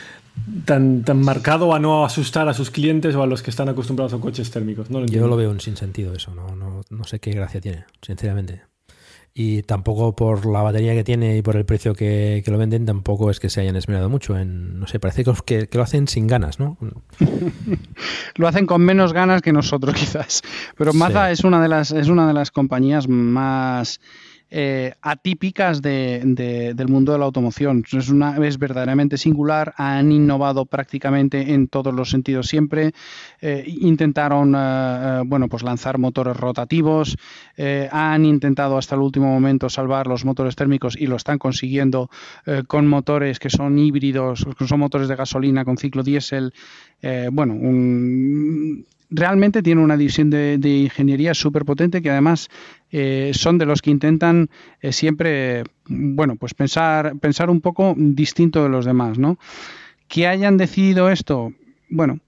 [LAUGHS] tan, tan marcado a no asustar a sus clientes o a los que están acostumbrados a coches térmicos. No lo Yo lo veo un sinsentido eso, no, no, no sé qué gracia tiene, sinceramente y tampoco por la batería que tiene y por el precio que, que, lo venden, tampoco es que se hayan esmerado mucho en, no sé, parece que, que lo hacen sin ganas, ¿no? [LAUGHS] lo hacen con menos ganas que nosotros [LAUGHS] quizás, pero Mazda sí. es, una de las, es una de las compañías más... Eh, atípicas de, de, del mundo de la automoción. Es, una, verdaderamente singular, han innovado prácticamente en todos los sentidos siempre. Eh, intentaron eh, bueno, pues lanzar motores rotativos, han intentado hasta el último momento salvar los motores térmicos y lo están consiguiendo con motores que son híbridos, que son motores de gasolina con ciclo diésel. Bueno, un, realmente tiene una división de, ingeniería súper potente que además eh, son de los que intentan eh, siempre, bueno, pues pensar, pensar un poco distinto de los demás, ¿no? Que hayan decidido esto, bueno,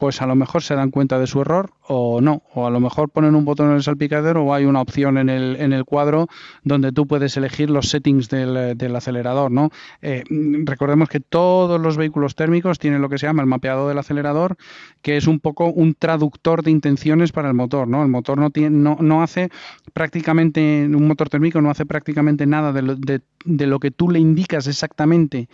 pues a lo mejor se dan cuenta de su error o no, o a lo mejor ponen un botón en el salpicadero o hay una opción en el, en el cuadro donde tú puedes elegir los settings del, del acelerador, ¿no? Eh, recordemos que todos los vehículos térmicos tienen lo que se llama el mapeado del acelerador, que es un poco un traductor de intenciones para el motor, ¿no? El motor no, tiene, no, no hace prácticamente, un motor térmico no hace prácticamente nada de lo, de, de lo que tú le indicas exactamente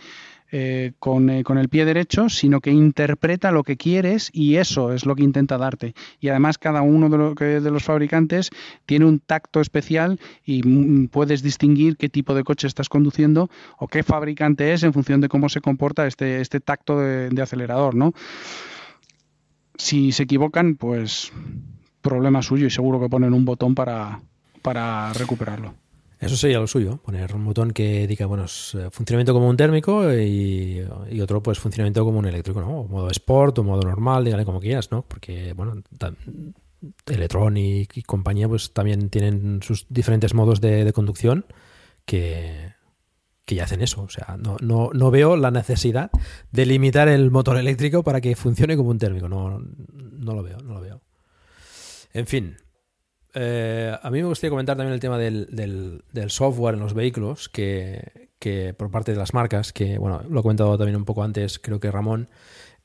eh, con, eh, con, el pie derecho, sino que interpreta lo que quieres y eso es lo que intenta darte. Y además cada uno de, los fabricantes tiene un tacto especial y puedes distinguir qué tipo de coche estás conduciendo o qué fabricante es en función de cómo se comporta este, este tacto de, de acelerador, ¿no? Si se equivocan, pues problema suyo y seguro que ponen un botón para, para recuperarlo. Eso sería lo suyo, poner un botón que diga, bueno, es funcionamiento como un térmico y, y, otro, pues, funcionamiento como un eléctrico, ¿no? O modo sport o modo normal, dígale como quieras, ¿no? Porque, bueno, Electronic y compañía, pues, también tienen sus diferentes modos de, de conducción que, que ya hacen eso. O sea, no, no, no, veo la necesidad de limitar el motor eléctrico para que funcione como un térmico. No, no lo veo, no lo veo. En fin, eh, a mí me gustaría comentar también el tema del, software en los vehículos, que, por parte de las marcas, que bueno, lo he comentado también un poco antes, creo que Ramón,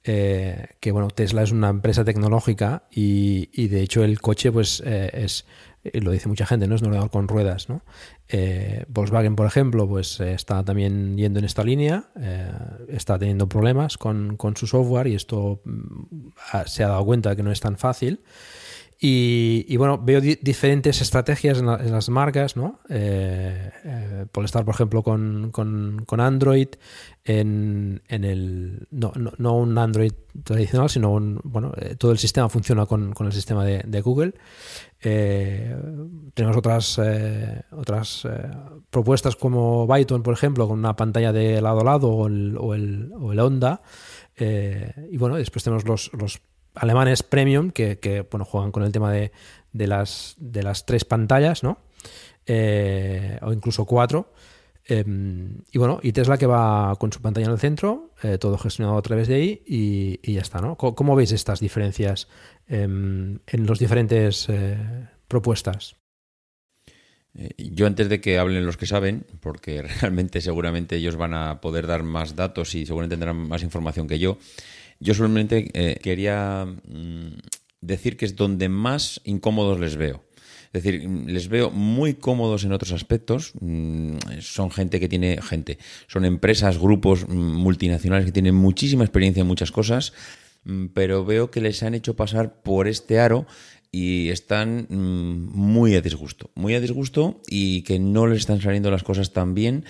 eh, que bueno, Tesla es una empresa tecnológica y, de hecho el coche pues eh, es, lo dice mucha gente, ¿no? Es un ordenador con ruedas, ¿no? Volkswagen, por ejemplo, pues está también yendo en esta línea, está teniendo problemas con, con, su software y esto mm, se ha dado cuenta que no es tan fácil. Y, bueno, veo di diferentes estrategias en, la, en, las marcas, ¿no? Eh, eh, Polestar, por ejemplo, con, con, con Android, en, en el. No, no, no, un Android tradicional, sino un. Bueno, eh, todo el sistema funciona con, con el sistema de, de Google. Tenemos otras, otras propuestas como Byton, por ejemplo, con una pantalla de lado a lado o el, o el, o el Honda. y bueno, después tenemos los alemanes premium que, bueno, juegan con el tema de, de, las, de las tres pantallas, ¿no? Eh, o incluso cuatro. Eh, y bueno, y Tesla que va con su pantalla en el centro, eh, todo gestionado a través de ahí y, ya está, ¿no? ¿Cómo, ¿Cómo, veis estas diferencias em, en las diferentes eh, propuestas? Yo antes de que hablen los que saben, porque [LAUGHS] realmente seguramente ellos van a poder dar más datos y seguramente tendrán más información que yo, yo solamente eh, quería mm, decir que es donde más incómodos les veo. Es decir, les veo muy cómodos en otros aspectos. Mm, son gente que tiene gente, son empresas, grupos mm, multinacionales que tienen muchísima experiencia en muchas cosas, pero veo que les han hecho pasar por este aro y están muy a disgusto, muy a disgusto y que no les están saliendo las cosas tan bien,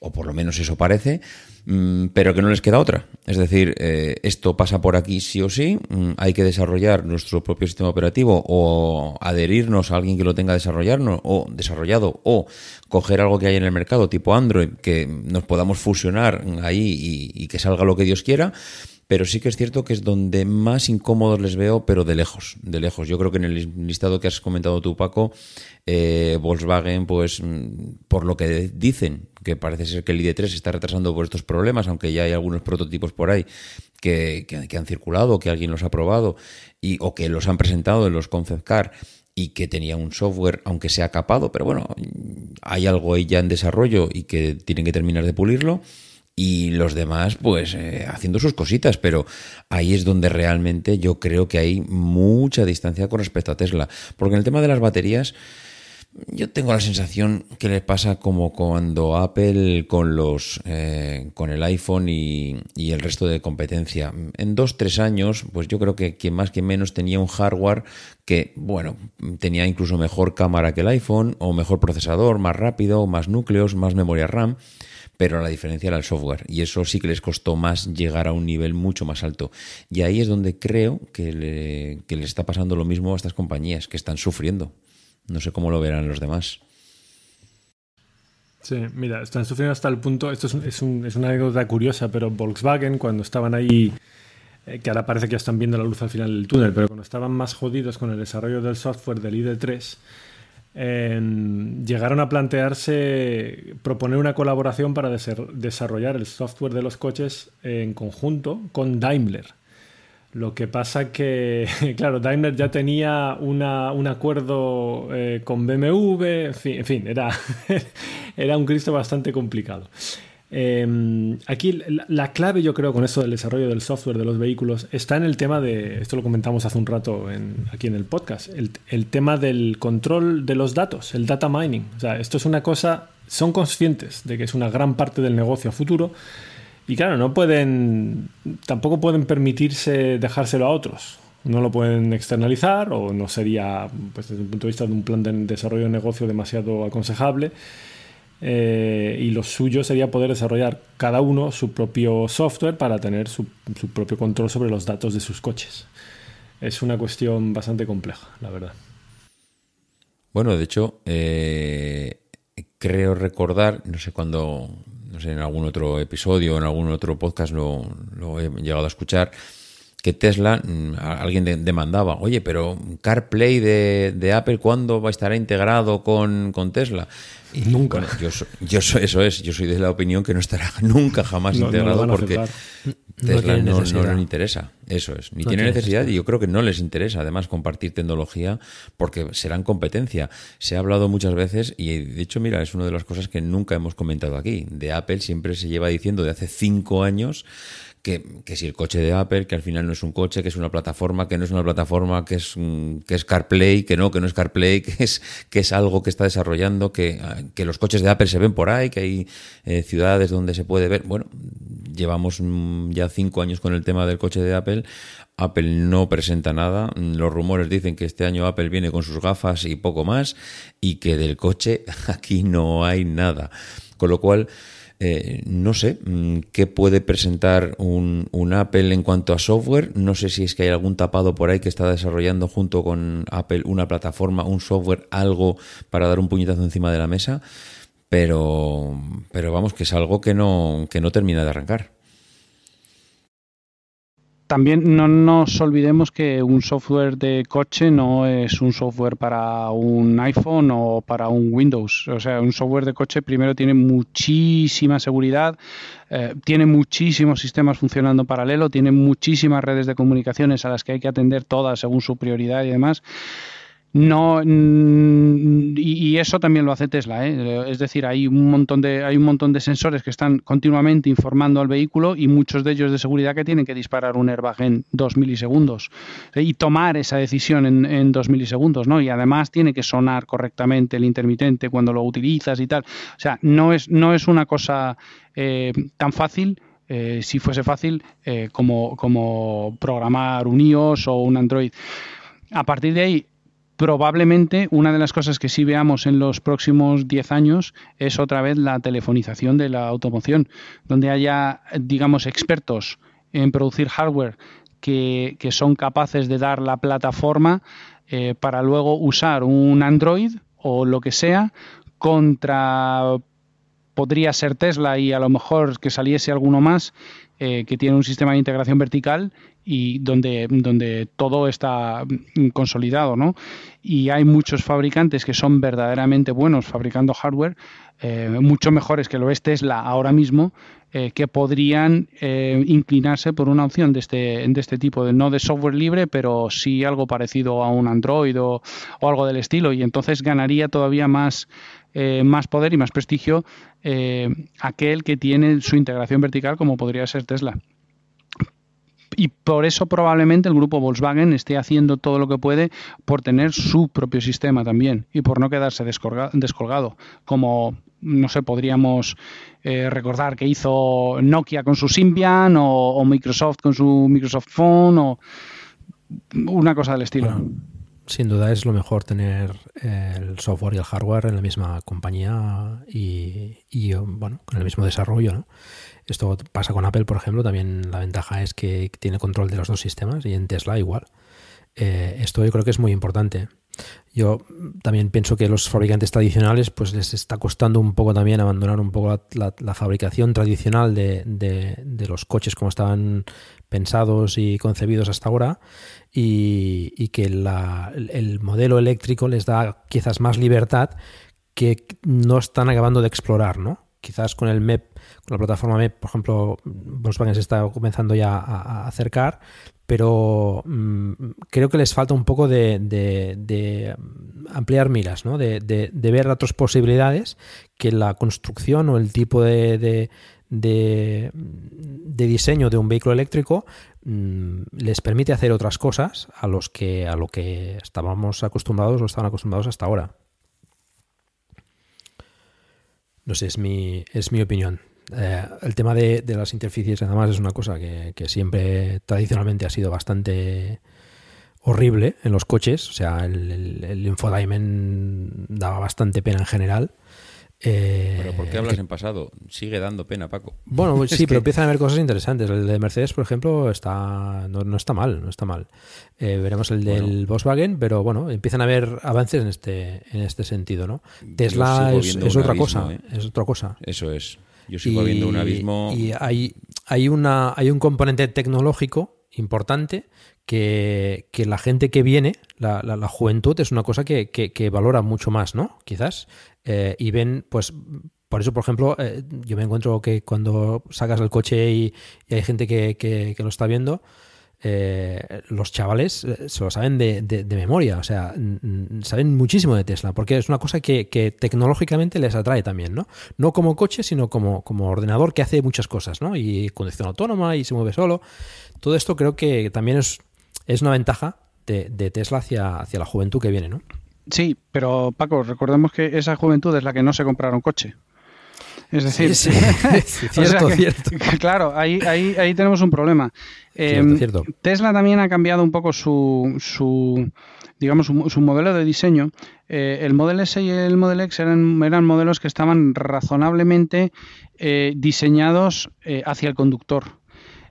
o por lo menos eso parece, mm, pero que no les queda otra. Es decir, eh, esto pasa por aquí sí o sí, mm, hay que desarrollar nuestro propio sistema operativo o adherirnos a alguien que lo tenga desarrollarnos, o desarrollado o coger algo que hay en el mercado tipo Android que nos podamos fusionar ahí y, y que salga lo que Dios quiera pero sí que es cierto que es donde más incómodos les veo, pero de lejos, de lejos. Yo creo que en el listado que has comentado tú, Paco, eh, Volkswagen, pues mm, por lo que dicen, que parece ser que el ID3 se está retrasando por estos problemas, aunque ya hay algunos prototipos por ahí que, que- han circulado, que alguien los ha probado y, o que los han presentado en los concept car y que tenía un software, aunque sea capado, pero bueno, hay algo ahí ya en desarrollo y que tienen que terminar de pulirlo y los demás pues eh, haciendo sus cositas, pero ahí es donde realmente yo creo que hay mucha distancia con respecto a Tesla, porque en el tema de las baterías yo tengo la sensación que le pasa como cuando Apple con los eh, con el iPhone y, y el resto de competencia. En dos, tres años, pues yo creo que quien más que menos tenía un hardware que, bueno, tenía incluso mejor cámara que el iPhone, o mejor procesador, más rápido, más núcleos, más memoria RAM pero la diferencia era el software y eso sí que les costó más llegar a un nivel mucho más alto. Y ahí es donde creo que le, que le está pasando lo mismo a estas compañías que están sufriendo. No sé cómo lo verán los demás. Sí, mira, están sufriendo hasta el punto, esto es, un- es un- es una anécdota curiosa, pero Volkswagen cuando estaban ahí, eh, que ahora parece que ya están viendo la luz al final del túnel, pero cuando estaban más jodidos con el desarrollo del software del ID3, eh, llegaron a plantearse proponer una colaboración para desarrollar el software de los coches en conjunto con Daimler. Lo que pasa que, [LAUGHS] claro, Daimler ya tenía una- un acuerdo eh, con BMW, en fin, era, [LAUGHS] era un Cristo bastante complicado. Eh, aquí la, la clave, yo creo, con esto del desarrollo del software de los vehículos está en el tema de, esto lo comentamos hace un rato aquí en el podcast, el, el tema del control de los datos, el data mining. O sea, esto es una cosa, son conscientes de que es una gran parte del negocio a futuro, y claro, no pueden, tampoco pueden permitirse dejárselo a otros. No lo pueden externalizar o no sería, pues desde el punto de vista de un plan de desarrollo de negocio demasiado aconsejable. Eh, y lo suyo sería poder desarrollar cada uno su propio software para tener su, propio control sobre los datos de sus coches. Es una cuestión bastante compleja, la verdad. Bueno, de hecho, eh, creo recordar, no sé cuándo, no sé, en algún otro episodio, en algún otro podcast lo, lo he llegado a escuchar, que Tesla, mm, alguien de- demandaba, oye, pero CarPlay de, de Apple, ¿cuándo va a estar integrado con, con Tesla? Y, Nunca. bueno, yo, yo eso es, yo soy de la opinión que no estará [LAUGHS] nunca jamás No- integrado porque aceptar. Tesla no, no le interesa. Eso es. Ni No tiene tiene necesidad necesidad. y yo creo que no les interesa además compartir tecnología porque serán competencia. Se ha hablado muchas veces y de hecho, mira, es una de las cosas que nunca hemos comentado aquí. De Apple siempre se lleva diciendo de hace cinco años que, que si el coche de Apple, que al final no es un coche, que es una plataforma, que no es una plataforma, que es, mm, que es CarPlay, que no, que no es CarPlay, [LAUGHS] que es, que es algo que está desarrollando, que, ah, que los coches de Apple se ven por ahí, que hay eh, ciudades donde se puede ver. Bueno, llevamos mm, ya cinco años con el tema del coche de Apple. Apple no presenta nada. Los rumores dicen que este año Apple viene con sus gafas y poco más y que del coche [LAUGHS] aquí no hay nada. Con lo cual, eh, no sé mm, qué puede presentar un, un Apple en cuanto a software. No sé si es que hay algún tapado por ahí que está desarrollando junto con Apple una plataforma, un software, algo para dar un puñetazo encima de la mesa. Pero, pero vamos, que es algo que no, que no termina de arrancar. También no nos olvidemos que un software de coche no es un software para un iPhone o para un Windows. O sea, un software de coche primero tiene muchísima seguridad, eh, tiene muchísimos sistemas funcionando en paralelo, tiene muchísimas redes de comunicaciones a las que hay que atender todas según su prioridad y demás. No, mm, y, eso también lo hace Tesla, ¿eh? es decir, hay un montón de hay un montón de sensores que están continuamente informando al vehículo y muchos de ellos de seguridad que tienen que disparar un airbag en dos milisegundos ¿eh? y tomar esa decisión en, en dos milisegundos, ¿no? Y además tiene que sonar correctamente el intermitente cuando lo utilizas y tal. O sea, no es no es una cosa eh, tan fácil. eh, si fuese fácil eh, como, como programar un iOS o un Android a partir de ahí, probablemente una de las cosas que sí veamos en los próximos 10 años es otra vez la telefonización de la automoción, donde haya, digamos, expertos en producir hardware que, que son capaces de dar la plataforma eh, para luego usar un Android o lo que sea contra podría ser Tesla y a lo mejor que saliese alguno más eh, que tiene un sistema de integración vertical y donde, donde todo está mm, consolidado, ¿no? Y hay muchos fabricantes que son verdaderamente buenos fabricando hardware, eh, mucho mejores que lo es Tesla ahora mismo, eh, que podrían eh, inclinarse por una opción de este, de este tipo, de no de software libre, pero sí algo parecido a un Android o, algo del estilo, y entonces ganaría todavía más, eh, más poder y más prestigio eh, aquel que tiene su integración vertical como podría ser Tesla. Y por eso probablemente el grupo Volkswagen esté haciendo todo lo que puede por tener su propio sistema también y por no quedarse descolga- descolgado, como no sé, podríamos eh, recordar que hizo Nokia con su Symbian o, Microsoft con su Microsoft Phone o una cosa del estilo. Sin duda es lo mejor tener el software y el hardware en la misma compañía y, y, bueno, con el mismo desarrollo, ¿no? Esto pasa con Apple, por ejemplo, también la ventaja es que tiene control de los dos sistemas y en Tesla igual. Eh, esto yo creo que es muy importante. Yo también pienso que los fabricantes tradicionales pues les está costando un poco también abandonar un poco la, fabricación tradicional de, los coches como estaban pensados y concebidos hasta ahora y, que el modelo eléctrico les da quizás más libertad que no están acabando de explorar, ¿no? Quizás con el MEP, la plataforma MEP, por ejemplo, Volkswagen se está comenzando ya a, acercar, pero mm, creo que les falta un poco de, ampliar miras, ¿no? De, ver otras posibilidades que la construcción o el tipo de diseño de un vehículo eléctrico mm, les permite hacer otras cosas a los que a lo que estábamos acostumbrados o estaban acostumbrados hasta ahora. No sé, es mi, es mi opinión. Eh, el tema de, de las interfaces además es una cosa que, que siempre tradicionalmente ha sido bastante horrible en los coches. O sea, el, el, el infotainment daba bastante pena en general. Eh, Pero ¿por qué hablas en pasado? Sigue dando pena, Paco. Bueno, pues [LAUGHS] Es sí, que- pero empiezan a haber cosas interesantes. El de Mercedes, por ejemplo, está no, no está mal, no está mal. Eh, veremos el del Bueno. Volkswagen, pero bueno, empiezan a haber avances en este en este sentido, ¿no? Tesla es, otra abismo, cosa, ¿eh? es otra cosa. Eso es. Yo sigo viendo un abismo. Y hay, hay, una, hay un componente tecnológico importante que, que la gente que viene, la, la- la juventud, es una cosa que, que- que valora mucho más, ¿no? Quizás. Eh, y ven, pues, por eso, por ejemplo, eh, yo me encuentro que cuando sacas el coche y, y hay gente que lo está viendo, eh, los chavales eh, se lo saben de, de- memoria, o sea, saben muchísimo de Tesla, porque es una cosa que, que tecnológicamente les atrae también, ¿no? No como coche, sino como, como ordenador que hace muchas cosas, ¿no? Y conducción autónoma y se mueve solo. Todo esto creo que también es, es una ventaja de, de Tesla hacia, hacia la juventud que viene, ¿no? Sí, pero Paco, recordemos que esa juventud es la que no se compraron coche. Es decir, Sí, sí. [LAUGHS] Sí, o sea cierto, [LAUGHS] que- cierto. [LAUGHS] que claro, ahí, ahí, ahí tenemos un problema. Eh, cierto. Tesla también ha cambiado un poco su, su digamos, su, su modelo de diseño. Eh, el Model S y el Model X eran, eran modelos que estaban razonablemente eh, diseñados hacia el conductor.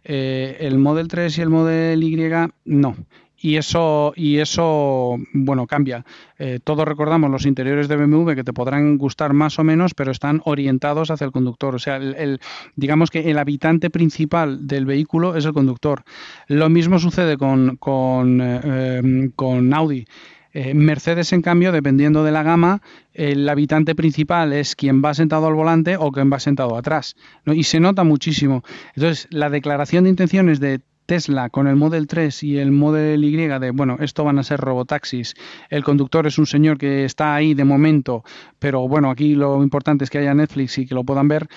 El Model 3 y el Model Y no. Y eso, y eso, bueno, cambia. Eh, todos recordamos los interiores de BMW que te podrán gustar más o menos, pero están orientados hacia el conductor. O sea, el, digamos que el habitante principal del vehículo es el conductor. Lo mismo sucede con, con, eh, con Audi. Eh, Mercedes, en cambio, dependiendo de la gama, el habitante principal es quien va sentado al volante o quien va sentado atrás. Y se nota muchísimo. Entonces, la declaración de intenciones de Tesla con el Model 3 y el Model Y de, bueno, esto van a ser robotaxis, el conductor es un señor que está ahí de momento, pero bueno, aquí lo importante es que haya Netflix y que lo puedan ver,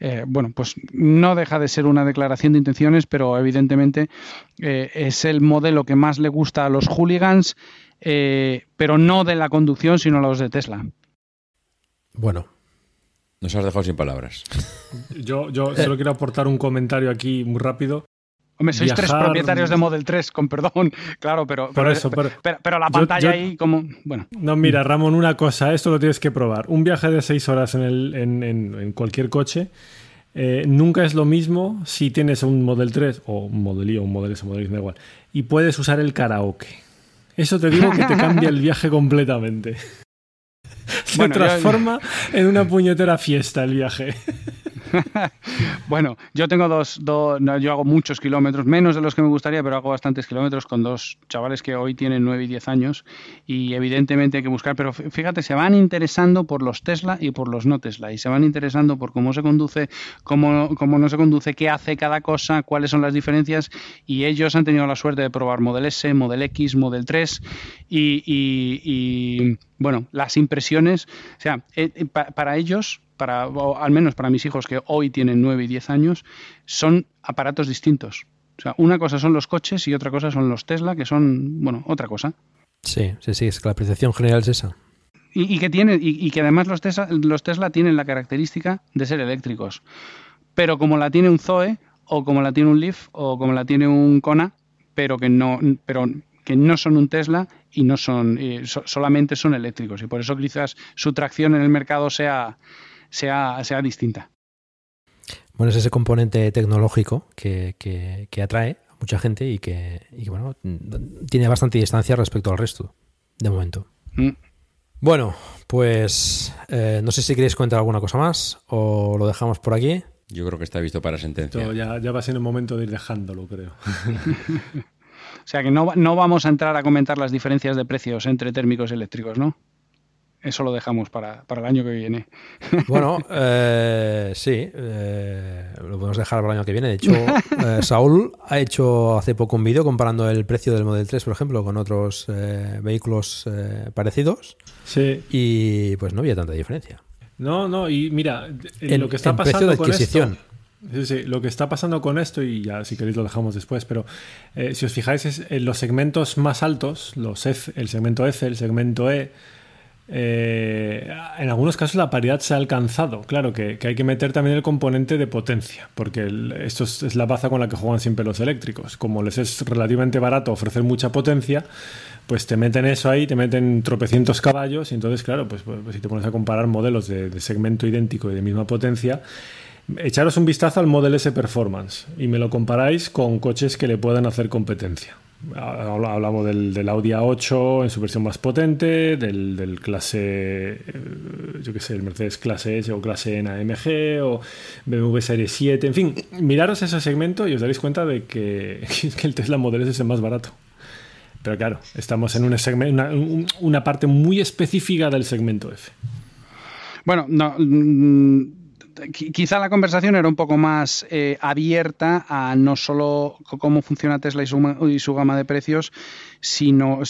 eh, bueno, pues no deja de ser una declaración de intenciones, pero evidentemente eh, es el modelo que más le gusta a los hooligans, eh, pero no de la conducción, sino a los de Tesla. Bueno, Nos has dejado sin palabras. Yo, yo solo quiero aportar un comentario aquí muy rápido. Hombre, sois tres propietarios de Model 3, con perdón, [LAUGHS] claro, pero, Por pero, eso, pero, pero- pero la pantalla yo- ahí como... Bueno, No, mira, Ramón, una cosa, esto lo tienes que probar. Un viaje de seis horas en, el- en- en- en cualquier coche eh, nunca es lo mismo si tienes un Model 3 o un Model I o un Model S, Model X, da igual, y puedes usar el karaoke. Eso te digo que te cambia el viaje completamente. [LAUGHS] Se Bueno, yo- transforma en una puñetera fiesta el viaje. [LAUGHS] [LAUGHS] Bueno, yo tengo dos, dos- no, yo hago muchos kilómetros, menos de los que me gustaría, pero hago bastantes kilómetros con dos chavales que hoy tienen 9 y 10 años. Y evidentemente hay que buscar, pero fí- fíjate, se van interesando por los Tesla y por los no Tesla. Y se van interesando por cómo se conduce, cómo, cómo no se conduce, qué hace cada cosa, cuáles son las diferencias. Y ellos han tenido la suerte de probar Model S, Model X, Model 3 y, bueno, las impresiones, o sea, eh, eh, pa- para ellos para, o al menos para mis hijos que hoy tienen 9 y 10 años, son aparatos distintos. O sea, una cosa son los coches y otra cosa son los Tesla, que son, bueno, otra cosa. Sí, sí, sí, es que la apreciación general es esa. Y, y que tiene, y, y que además los Tesla, los Tesla tienen la característica de ser eléctricos. Pero como la tiene un Zoe, o como la tiene un Leaf, o como la tiene un Kona, pero que no, pero que no son un Tesla y no son, eh, so- solamente son eléctricos. Y por eso quizás su tracción en el mercado sea, sea, sea distinta. Bueno, es ese componente tecnológico que, que- que atrae a mucha gente y que, y que, bueno, tiene bastante distancia respecto al resto, de momento. Mm. Bueno, pues eh, no sé si queréis contar alguna cosa más o lo dejamos por aquí. Yo creo que está visto para sentencia. Esto ya, ya va siendo el momento de ir dejándolo, creo. [LAUGHS] O sea que no, no vamos a entrar a comentar las diferencias de precios entre térmicos y eléctricos, ¿no? Eso lo dejamos para, para el año que viene. [LAUGHS] Bueno, eh, sí, eh, lo podemos dejar para el año que viene. De hecho, [LAUGHS] eh, Saúl ha hecho hace poco un vídeo comparando el precio del Model 3, por ejemplo, con otros eh, vehículos eh, parecidos Sí. y pues no había tanta diferencia. No, no, y mira, En- lo que está en precio pasando de con adquisición. esto. Sí, sí, lo que está pasando con esto, y ya si queréis lo dejamos después, pero eh, si os fijáis, es en los segmentos más altos, los F, el segmento F, el segmento E, eh, en algunos casos la paridad se ha alcanzado. Claro que, hay que meter también el componente de potencia, porque esto es, la baza con la que juegan siempre los eléctricos. Como les es relativamente barato ofrecer mucha potencia, pues te meten eso ahí, te meten tropecientos caballos, y entonces, claro, pues, pues, si te pones a comparar modelos de, de segmento idéntico y de misma potencia, echaros un vistazo al Model S Performance y me lo comparáis con coches que le puedan hacer competencia. Habla- Hablamos del, del Audi A8 en su versión más potente, del, clase, eh, yo qué sé, el Mercedes clase S o clase N AMG o BMW Serie 7, en fin, miraros ese segmento y os daréis cuenta de [LAUGHS] que, el Tesla Model S es el más barato. Pero claro, estamos en un segmen- una, un- una parte muy específica del segmento F. Bueno, no, mm, quizá la conversación era un poco más eh, abierta a no solo cómo funciona Tesla y su, gama de precios, sino,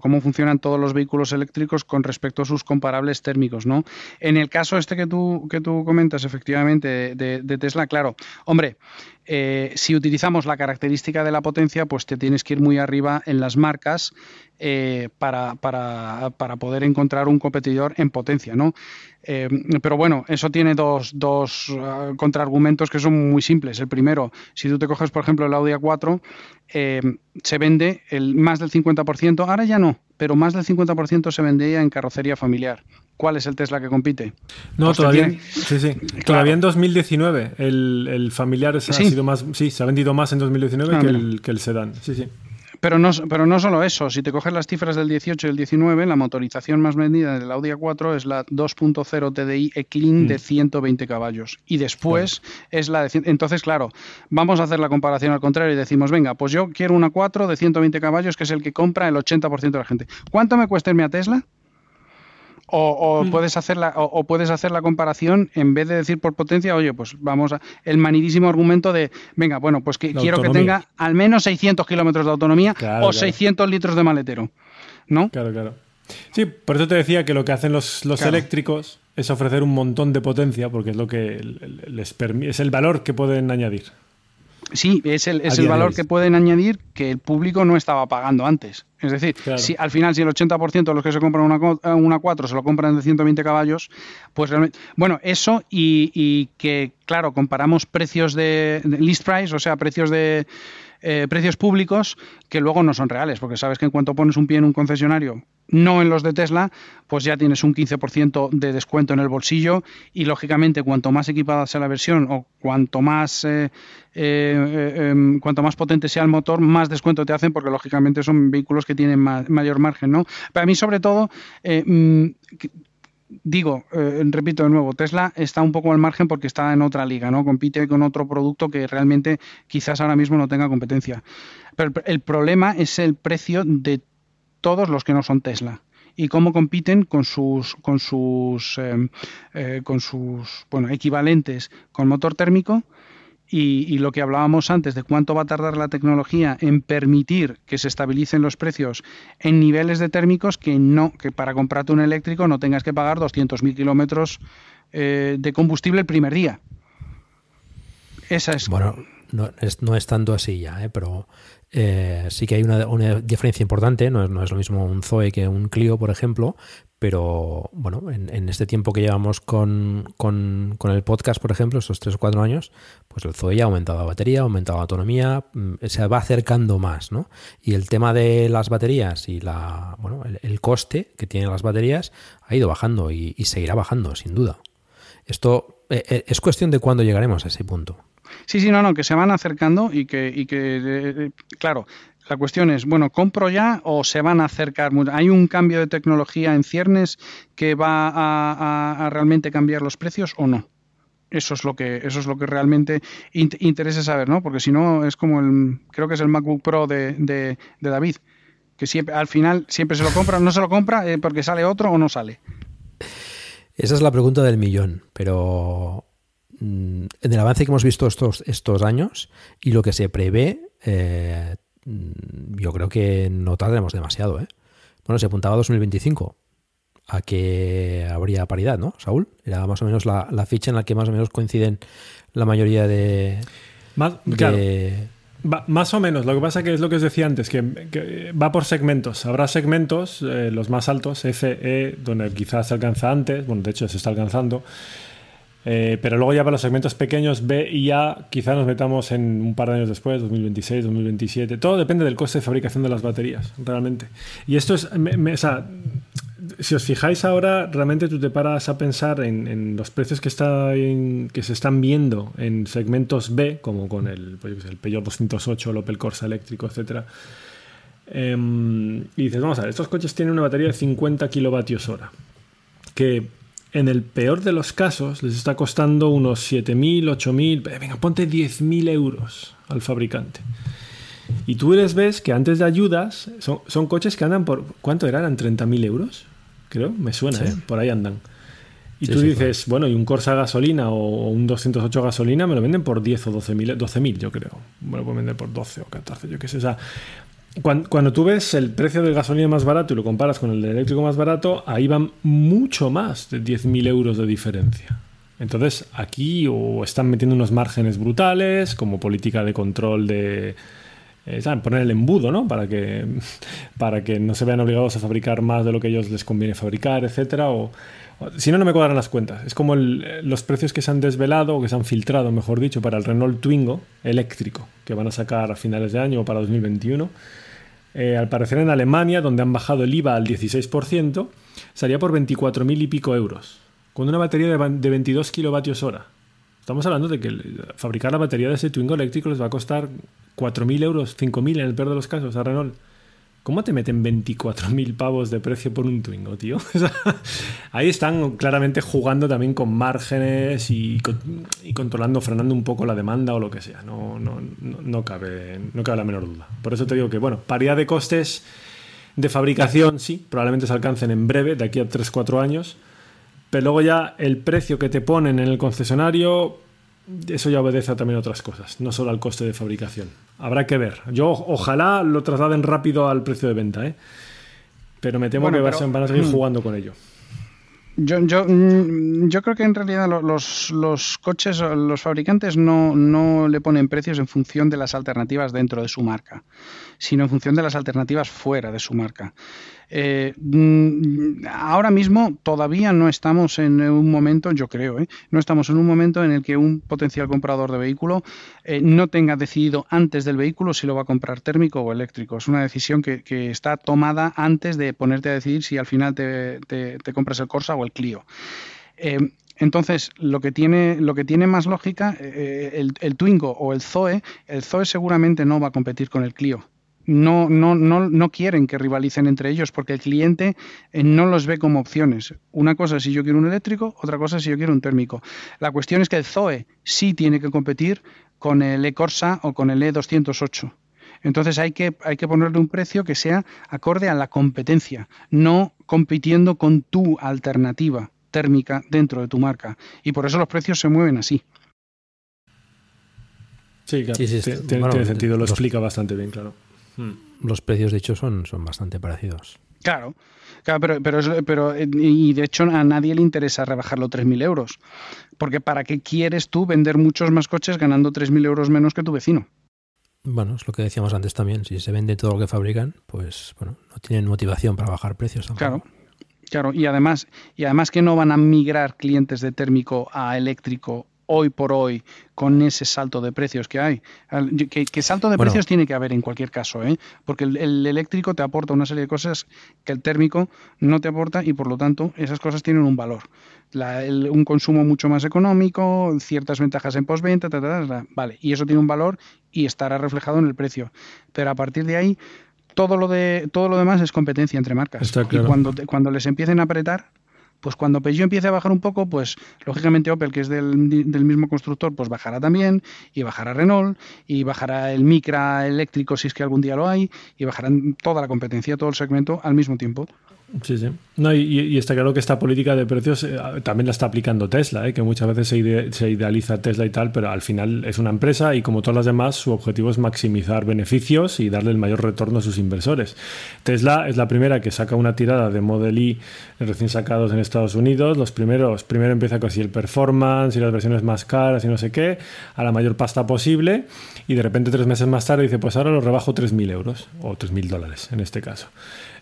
cómo funcionan todos los vehículos eléctricos con respecto a sus comparables térmicos, ¿no? En el caso este que tú, que tú comentas, efectivamente, de Tesla, claro, hombre, eh, si utilizamos la característica de la potencia, pues te tienes que ir muy arriba en las marcas eh, para, para- poder encontrar un competidor en potencia, ¿no? Eh, pero bueno, eso tiene dos, dos ah, contraargumentos que son muy simples. El primero, si tú te coges, por ejemplo, el Audi A4, eh, se vende el más del 50%, ahora ya no, pero más del 50% se vendía en carrocería familiar. ¿Cuál es el Tesla que compite? No, todavía, tiene- sí, sí. todavía en 2019 el, el familiar ha Sí. sido más, sí, se ha vendido más en 2019 Ah, que, el, que el sedán. Sí, sí. Pero no, pero no solo eso, si te coges las cifras del 18 y el 19, la motorización más vendida del Audi A4 es la 2.0 TDI E-Clean de 120 caballos. Y después es la de... Entonces, claro, vamos a hacer la comparación al contrario y decimos, venga, pues yo quiero una 4 de 120 caballos, que es el que compra el 80% de la gente. ¿Cuánto me cuesta irme a Tesla? O, o puedes hacer la, o, o puedes hacer la comparación en vez de decir por potencia, oye, pues vamos a el manidísimo argumento de, venga, bueno, pues que quiero que tenga al menos 600 kilómetros de autonomía Claro, o claro. 600 litros de maletero, ¿no? Claro, claro. Sí, por eso te decía que lo que hacen los, los Claro. eléctricos es ofrecer un montón de potencia, porque es lo que les permi- es el valor que pueden añadir. Sí, es el, es el valor que pueden añadir que el público no estaba pagando antes. Es decir, Claro. si al final si el 80% de los que se compran una, co- una 4 se lo compran de 120 caballos, pues realmente... Bueno, eso y, y que, claro, comparamos precios de, de list price, o sea, precios de... eh, precios públicos que luego no son reales, porque sabes que en cuanto pones un pie en un concesionario, no en los de Tesla, pues ya tienes un 15% de descuento en el bolsillo y lógicamente cuanto más equipada sea la versión o cuanto más eh, eh, eh, em, cuanto más potente sea el motor, más descuento te hacen porque lógicamente son vehículos que tienen ma- mayor margen, ¿no? Para mí sobre todo mm, que- digo, eh, repito de nuevo, Tesla está un poco al margen porque está en otra liga, ¿no? Compite con otro producto que realmente quizás ahora mismo no tenga competencia. Pero el- problema es el precio de todos los que no son Tesla y cómo compiten con sus con sus eh, eh, con sus bueno equivalentes con motor térmico y, lo que hablábamos antes de cuánto va a tardar la tecnología en permitir que se estabilicen los precios en niveles de térmicos que no que para comprarte un eléctrico no tengas que pagar 200.000 kilómetros eh, de combustible el primer día esa es Bueno, no es, no es tanto así ya, ¿eh? pero eh, sí que hay una, diferencia importante. No es, lo mismo un Zoe que un Clio, por ejemplo, pero bueno, en, este tiempo que llevamos con, el podcast, por ejemplo, estos tres o cuatro años, pues el Zoe ha aumentado la batería, ha aumentado la autonomía, mm, se va acercando más, ¿no? Y el tema de las baterías y la, bueno, el, coste que tienen las baterías ha ido bajando y, y seguirá bajando, sin duda. Esto eh, eh, es cuestión de cuándo llegaremos a ese punto. Sí, sí, no, no, que se van acercando y que, y que eh, eh, claro, la cuestión es, bueno, ¿compro ya o se van a acercar? ¿Hay un cambio de tecnología en ciernes que va a, realmente cambiar los precios o no? Eso es lo que, eso es lo que realmente int- interesa saber, ¿no? Porque si no, es como el, creo que es el MacBook Pro de, de- David, que siempre, al final siempre se lo compra, no se lo compra eh, porque sale otro o no sale. Esa es la pregunta del millón, pero en el avance que hemos visto estos, estos años y lo que se prevé, eh, mm, yo creo que no tardaremos demasiado. ¿eh? Bueno, se apuntaba a 2025 a que habría paridad, ¿no, Saúl? Era más o menos la, la fecha en la que más o menos coinciden la mayoría de... Más, de- claro, va- más o menos. Lo que pasa que es lo que os decía antes, que, que va por segmentos. Habrá segmentos, eh, los más altos, F, E, donde quizás se alcanza antes, bueno, de hecho se está alcanzando. Eh, pero luego ya para los segmentos pequeños B y A, quizá nos metamos en un par de años después, 2026, 2027. Todo depende del coste de fabricación de las baterías, realmente. Y esto es, o sea, si os fijáis ahora, realmente tú te paras a pensar en, los precios que, está que se están viendo en segmentos B, como con el, pues, el Peugeot 208, el Opel Corsa eléctrico, etcétera. Em, y dices, vamos a ver, estos coches tienen una batería de 50 kilovatios hora, que en el peor de los casos les está costando unos 7.000, 8.000, eh, venga, ponte 10.000 euros al fabricante. Y tú les ves que antes de ayudas son, son coches que andan por, ¿cuánto eran? ¿Eran 30.000 euros? Creo, me suena, Sí. ¿eh? Por ahí andan. Y Sí, tú sí, dices, bueno, y un Corsa gasolina o un 208 gasolina me lo venden por 10 o 12.000, 12.000 yo creo. Me lo pueden vender por 12 o 14, yo qué sé. O sea, cuando, tú ves el precio del gasolina más barato y lo comparas con el del eléctrico más barato, ahí van mucho más de 10.000 euros de diferencia. Entonces, aquí o están metiendo unos márgenes brutales, como política de control de. Eh. Poner el embudo, ¿no? Para que, [LAUGHS] para que no se vean obligados a fabricar más de lo que ellos les conviene fabricar, etcétera. O, si no, no me cuadran las cuentas. Es como eh, los precios que se han desvelado o que se han filtrado, mejor dicho, para el Renault Twingo eléctrico, que van a sacar a finales de año o para 2021. Eh, al parecer en Alemania, donde han bajado el IVA al 16%, salía por 24.000 y pico euros, con una batería de, de 22 kilovatios hora. Estamos hablando de que fabricar la batería de ese Twingo eléctrico les va a costar 4.000 euros, 5.000 en el peor de los casos a Renault. ¿Cómo te meten 24.000 pavos de precio por un Twingo, tío? [LAUGHS] Ahí están claramente jugando también con márgenes y, con- y controlando, frenando un poco la demanda o lo que sea. No, no, no, no cabe, no cabe la menor duda. Por eso te digo que, bueno, paridad de costes de fabricación, sí, probablemente se alcancen en breve, de aquí a 3-4 años. Pero luego ya el precio que te ponen en el concesionario, eso ya obedece a también otras cosas, no solo al coste de fabricación. Habrá que ver. Yo ojalá lo trasladen rápido al precio de venta, ¿eh? Pero me temo Bueno, que pero- van a seguir Mm. jugando con ello. Yo, yo, mm, yo creo que en realidad lo- los, los coches, los fabricantes no, no le ponen precios en función de las alternativas dentro de su marca, sino en función de las alternativas fuera de su marca. Eh, mm, ahora mismo todavía no estamos en un momento, yo creo, ¿eh? no estamos en un momento en el que un potencial comprador de vehículo eh, no tenga decidido antes del vehículo si lo va a comprar térmico o eléctrico. Es una decisión que, está tomada antes de ponerte a decidir si al final te, compras el Corsa o el Clio. Entonces, lo que tiene, más lógica, el, el Twingo o el Zoe, el Zoe seguramente no va a competir con el Clio. No, no, no, no quieren que rivalicen entre ellos porque el cliente eh, no los ve como opciones. Una cosa es si yo quiero un eléctrico, otra cosa es si yo quiero un térmico. La cuestión es que el Zoe sí tiene que competir con el E-Corsa o con el E208. Entonces hay que, hay que ponerle un precio que sea acorde a la competencia, no compitiendo con tu alternativa térmica dentro de tu marca. Y por eso los precios se mueven así. Sí, claro. Sí, sí, tiene, bueno, tiene sentido, lo los- explica bastante bien, claro. Los precios, de hecho, son, son bastante parecidos. Claro, claro pero, pero, pero, eh, y de hecho a nadie le interesa rebajarlo 3.000 euros. Porque ¿para qué quieres tú vender muchos más coches ganando 3.000 euros menos que tu vecino? Bueno, es lo que decíamos antes también. Si se vende todo lo que fabrican, pues bueno, no tienen motivación para bajar precios tampoco. Claro, claro. Y además, y además que no van a migrar clientes de térmico a eléctrico hoy por hoy con ese salto de precios que hay. Que, que salto de Bueno. precios tiene que haber en cualquier caso, ¿eh? porque el, el eléctrico te aporta una serie de cosas que el térmico no te aporta y por lo tanto esas cosas tienen un valor. La- el- un consumo mucho más económico, ciertas ventajas en postventa, ta, ta, ta, ta. vale, y eso tiene un valor y estará reflejado en el precio. Pero a partir de ahí todo lo de todo lo demás es competencia entre marcas. Está claro. Y cuando te- cuando les empiecen a apretar, pues cuando Peugeot empiece a bajar un poco, pues lógicamente Opel, que es del, mismo constructor, pues bajará también, y bajará Renault, y bajará el Micra eléctrico si es que algún día lo hay, y bajarán toda la competencia, todo el segmento al mismo tiempo. Sí, sí. No, y, está claro que esta política de precios eh, también la está aplicando Tesla, eh, que muchas veces se, ide- se idealiza Tesla y tal, pero al final es una empresa y como todas las demás, su objetivo es maximizar beneficios y darle el mayor retorno a sus inversores. Tesla es la primera que saca una tirada de Model Y recién sacados en Estados Unidos. Los primeros, primero empieza con así el performance y las versiones más caras y no sé qué, a la mayor pasta posible, y de repente tres meses más tarde dice, pues ahora lo rebajo 3.000 euros, o 3.000 dólares en este caso.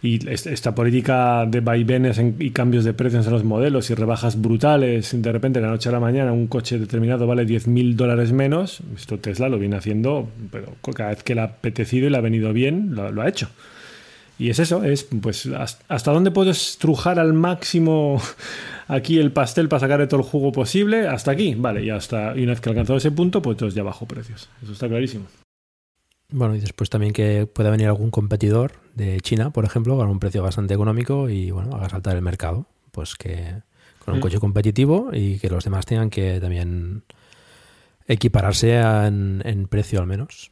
Y es- esta política de vaivenes en- y cambios de precios en los modelos y rebajas brutales, de repente de la noche a la mañana un coche determinado vale 10.000 dólares menos, esto Tesla lo viene haciendo, pero cada vez que le ha apetecido y le ha venido bien, lo, ha hecho. Y es eso, es pues has- hasta dónde puedes estrujar al máximo [LAUGHS] aquí el pastel para sacarle todo el jugo posible, hasta aquí, vale, y hasta y una vez que alcanzado ese punto, pues entonces ya bajo precios. Eso está clarísimo. Bueno, y después también que pueda venir algún competidor de China, por ejemplo, con un precio bastante económico y bueno, haga saltar el mercado. Pues que con un Mm. coche competitivo y que los demás tengan que también equipararse a- en, en precio al menos.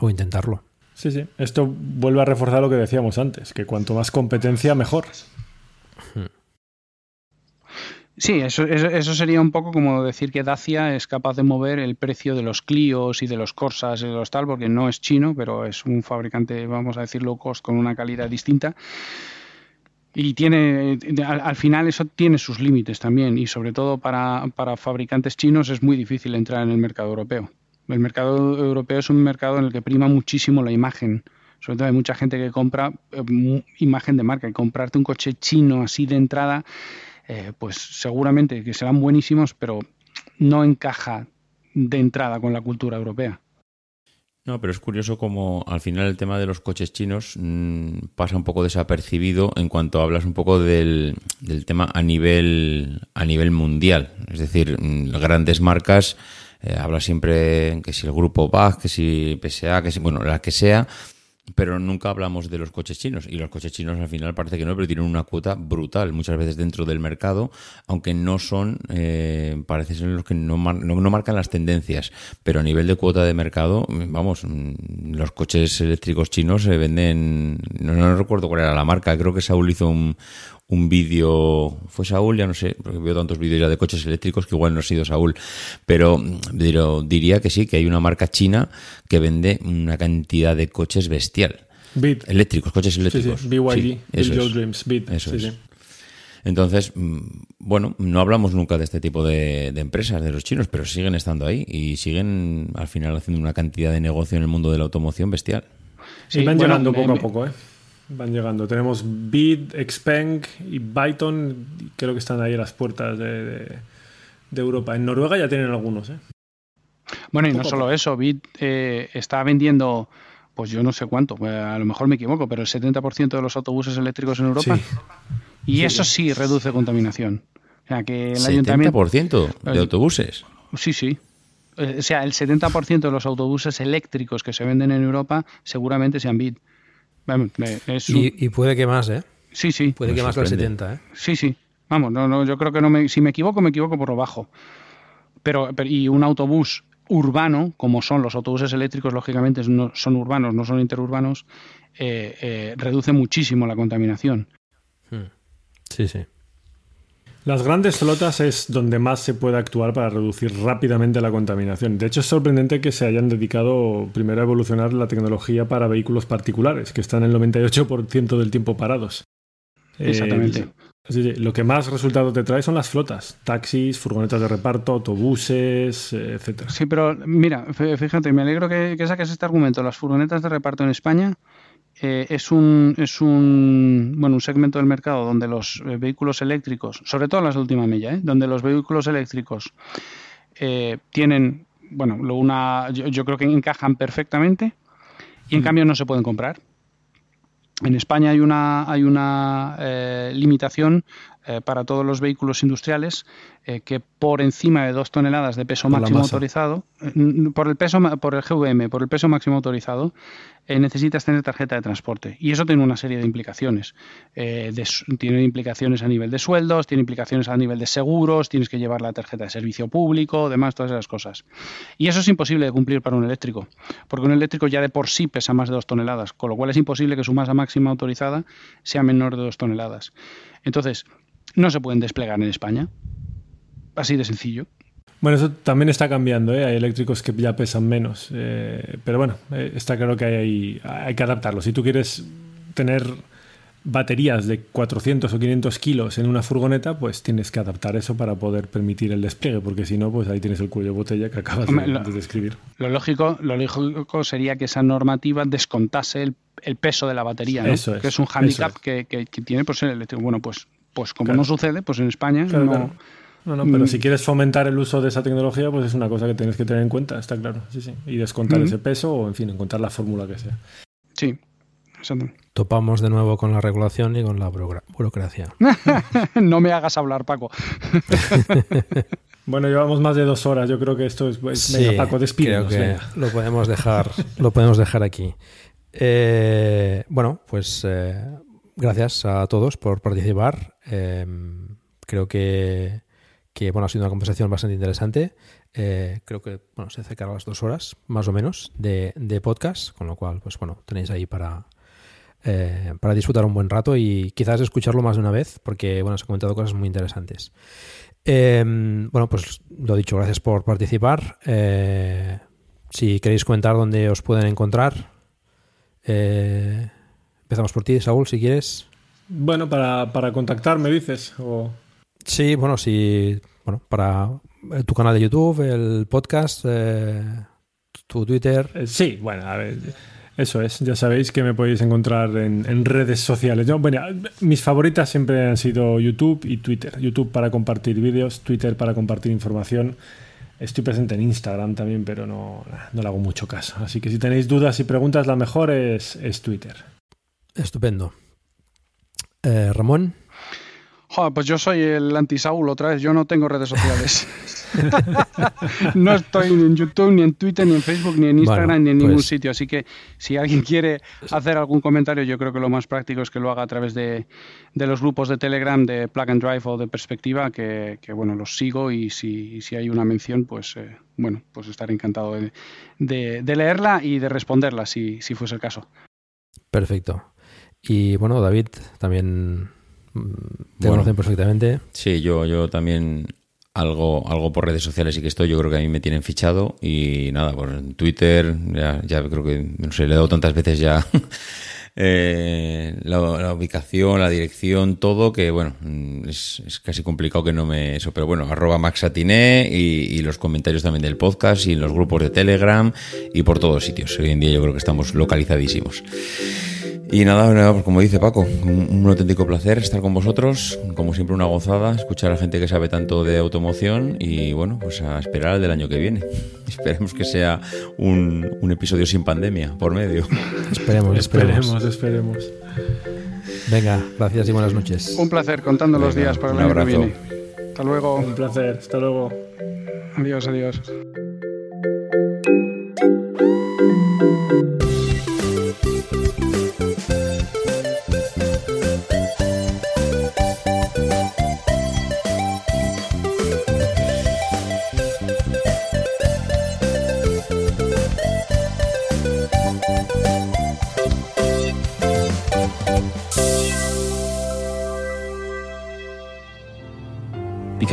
O intentarlo. Sí, sí. Esto vuelve a reforzar lo que decíamos antes, que cuanto más competencia, mejor. Sí, eso, eso, sería un poco como decir que Dacia es capaz de mover el precio de los Clios y de los Corsas y de los tal, porque no es chino, pero es un fabricante, vamos a decir, low cost con una calidad distinta. Y tiene, al, al final eso tiene sus límites también, y sobre todo para, para fabricantes chinos es muy difícil entrar en el mercado europeo. El mercado europeo es un mercado en el que prima muchísimo la imagen. Sobre todo hay mucha gente que compra eh, imagen de marca y comprarte un coche chino así de entrada eh, pues seguramente que serán buenísimos, pero no encaja de entrada con la cultura europea. No, pero es curioso como al final el tema de los coches chinos mm, pasa un poco desapercibido en cuanto hablas un poco del, del tema a nivel a nivel mundial. Es decir, mm, grandes marcas, eh, habla siempre que si el grupo BAG, que si PSA, que si, bueno, la que sea, pero nunca hablamos de los coches chinos. Y los coches chinos al final parece que no, pero tienen una cuota brutal muchas veces dentro del mercado, aunque no son, eh, parece ser los que no, mar- no, no marcan las tendencias. Pero a nivel de cuota de mercado, vamos, mm, los coches eléctricos chinos se venden, no, no recuerdo cuál era la marca, creo que Saúl hizo un, un vídeo, fue Saúl, ya no sé, porque veo tantos vídeos ya de coches eléctricos que igual no ha sido Saúl, pero, pero diría que sí, que hay una marca china que vende una cantidad de coches bestial. Bit. Eléctricos, coches Sí, eléctricos. sí. BYD, Sí, eso Your es. Dreams, Bit. Eso sí, es. sí. Entonces, mm, bueno, no hablamos nunca de este tipo de, de empresas, de los chinos, pero siguen estando ahí y siguen al final haciendo una cantidad de negocio en el mundo de la automoción bestial. Sí, Sí, van bueno, llegando poco me- a poco, ¿eh? Van llegando. Tenemos Bid, Xpeng y Byton. y Creo que están ahí a las puertas de, de- de Europa. En Noruega ya tienen algunos, ¿eh? Bueno, y no solo eso, Bit eh, está vendiendo, pues yo no sé cuánto, pues a lo mejor me equivoco, pero el 70% de los autobuses eléctricos en Europa. Sí. Y eso sí reduce contaminación. O sea, que el ayuntamiento... 70% de Ay. autobuses. Sí, sí. Eh, O sea, el 70% de los autobuses eléctricos que se venden en Europa seguramente sean Bit. Vamos, es un- Y, y puede que más, ¿eh? Sí, sí. Puede Me que más del sorprende. 70, ¿eh? Sí, sí. Vamos, no, no, yo creo que no me, si me equivoco, me equivoco por lo bajo. Pero, pero- y un autobús urbano, como son los autobuses eléctricos, lógicamente no, son urbanos, no son interurbanos, eh, eh, reduce muchísimo la contaminación. Sí, sí. Las grandes flotas es donde más se puede actuar para reducir rápidamente la contaminación. De hecho, es sorprendente que se hayan dedicado primero a evolucionar la tecnología para vehículos particulares, que están el 98% del tiempo parados. Eh, Exactamente. sí, lo que más resultados te trae son las flotas, taxis, furgonetas de reparto, autobuses, eh, etcétera. Sí, pero mira, fí- fíjate, me alegro que, que saques este argumento. Las furgonetas de reparto en España eh, es un es un bueno un segmento del mercado donde los eh, vehículos eléctricos, sobre todo las de última milla, ¿eh? donde los vehículos eléctricos tienen bueno lo- una yo, yo creo que encajan perfectamente y en cambio no se pueden comprar. En España hay una, hay una limitación para todos los vehículos industriales eh, que por encima de dos toneladas de peso Por máximo autorizado, eh, por el peso por el GVM, por el peso máximo autorizado, eh, necesitas tener tarjeta de transporte. Y eso tiene una serie de implicaciones. Eh, de tiene implicaciones a nivel de sueldos, tiene implicaciones a nivel de seguros, tienes que llevar la tarjeta de servicio público, demás, todas esas cosas. Y eso es imposible de cumplir para un eléctrico, porque un eléctrico ya de por sí pesa más de dos toneladas, con lo cual es imposible que su masa máxima autorizada sea menor de dos toneladas. Entonces, no se pueden desplegar en España. Así de sencillo. Bueno, eso también está cambiando, ¿eh? hay eléctricos que ya pesan menos, eh, pero bueno, eh, está claro que hay, hay que adaptarlo. Si tú quieres tener baterías de 400 o 500 kilos en una furgoneta, pues tienes que adaptar eso para poder permitir el despliegue, porque si no, pues ahí tienes el cuello de botella que acabas Hombre, de, lo- de describir. Lo lógico, lo lógico sería que esa normativa descontase el, el peso de la batería, ¿no? Eso es, que es un hándicap es. que, que- que tiene pues, el eléctrico. Bueno, pues, pues como Claro. no sucede, pues en España Claro, no... claro. No, no, pero Mm. si quieres fomentar el uso de esa tecnología, pues es una cosa que tienes que tener en cuenta, está claro. Sí, sí. Y descontar Mm. ese peso o, en fin, encontrar la fórmula que sea. Sí, exacto. Topamos de nuevo con la regulación y con la burocra- burocracia. [LAUGHS] no me hagas hablar, Paco. [LAUGHS] Bueno, llevamos más de dos horas. Yo creo que esto es. Sí, venga, Paco, creo que venga. lo podemos dejar, lo podemos dejar aquí. Eh, bueno, pues eh, gracias a todos por participar. Eh, creo que, que, bueno, ha sido una conversación bastante interesante. Eh, creo que bueno, se acercará a las dos horas, más o menos, de, podcast, con lo cual, pues bueno, tenéis ahí para, eh, para disfrutar un buen rato y quizás escucharlo más de una vez, porque bueno, se han comentado cosas muy interesantes. Eh, bueno, pues lo dicho, gracias por participar. Eh, si queréis comentar dónde os pueden encontrar, empezamos por ti, Saúl, si quieres. Bueno, para, para contactarme, dices. O... Sí, bueno, si bueno, para eh, tu canal de YouTube, el podcast, eh, tu Twitter. Eh, sí, bueno, a ver. Eso es, ya sabéis que me podéis encontrar en, en redes sociales. Yo, bueno, mis favoritas siempre han sido YouTube y Twitter. YouTube para compartir vídeos, Twitter para compartir información. Estoy presente en Instagram también, pero no, no le hago mucho caso. Así que si tenéis dudas y preguntas, la mejor es, es Twitter. Estupendo. Eh, Ramón. Joder, pues yo soy el anti-Saúl otra vez. Yo no tengo redes sociales. [LAUGHS] no estoy ni en YouTube, ni en Twitter, ni en Facebook, ni en Instagram, Bueno, ni en ningún pues- sitio. Así que si alguien quiere hacer algún comentario, yo creo que lo más práctico es que lo haga a través de, de los grupos de Telegram de Plug and Drive o de Perspectiva, que, que, bueno, los sigo y si, si hay una mención, pues eh, bueno, pues estaré encantado de, de- de leerla y de responderla si, si fuese el caso. Perfecto. Y bueno, David, también te Bueno. conocen perfectamente. Sí, yo, yo también algo, algo por redes sociales y que estoy. Yo creo que a mí me tienen fichado y nada, por Twitter, ya, ya creo que, no sé, le he dado tantas veces ya [LAUGHS] eh, la, la ubicación, la dirección, todo, que bueno, mm, es, es casi complicado que no me eso, pero bueno, arroba maxatiné y, y los comentarios también del podcast y en los grupos de Telegram y por todos sitios. Hoy en día yo creo que estamos localizadísimos. Y nada, nada, pues como dice Paco, un, un auténtico placer estar con vosotros, como siempre una gozada, escuchar a gente que sabe tanto de automoción y bueno, pues a esperar al del año que viene. [LAUGHS] Esperemos que sea un, un episodio sin pandemia por medio. Esperemos, esperemos. Esperemos, esperemos. Venga, gracias y buenas noches. Un placer contando los días para el año que viene. Hasta luego. Un placer. Hasta luego. Adiós, adiós.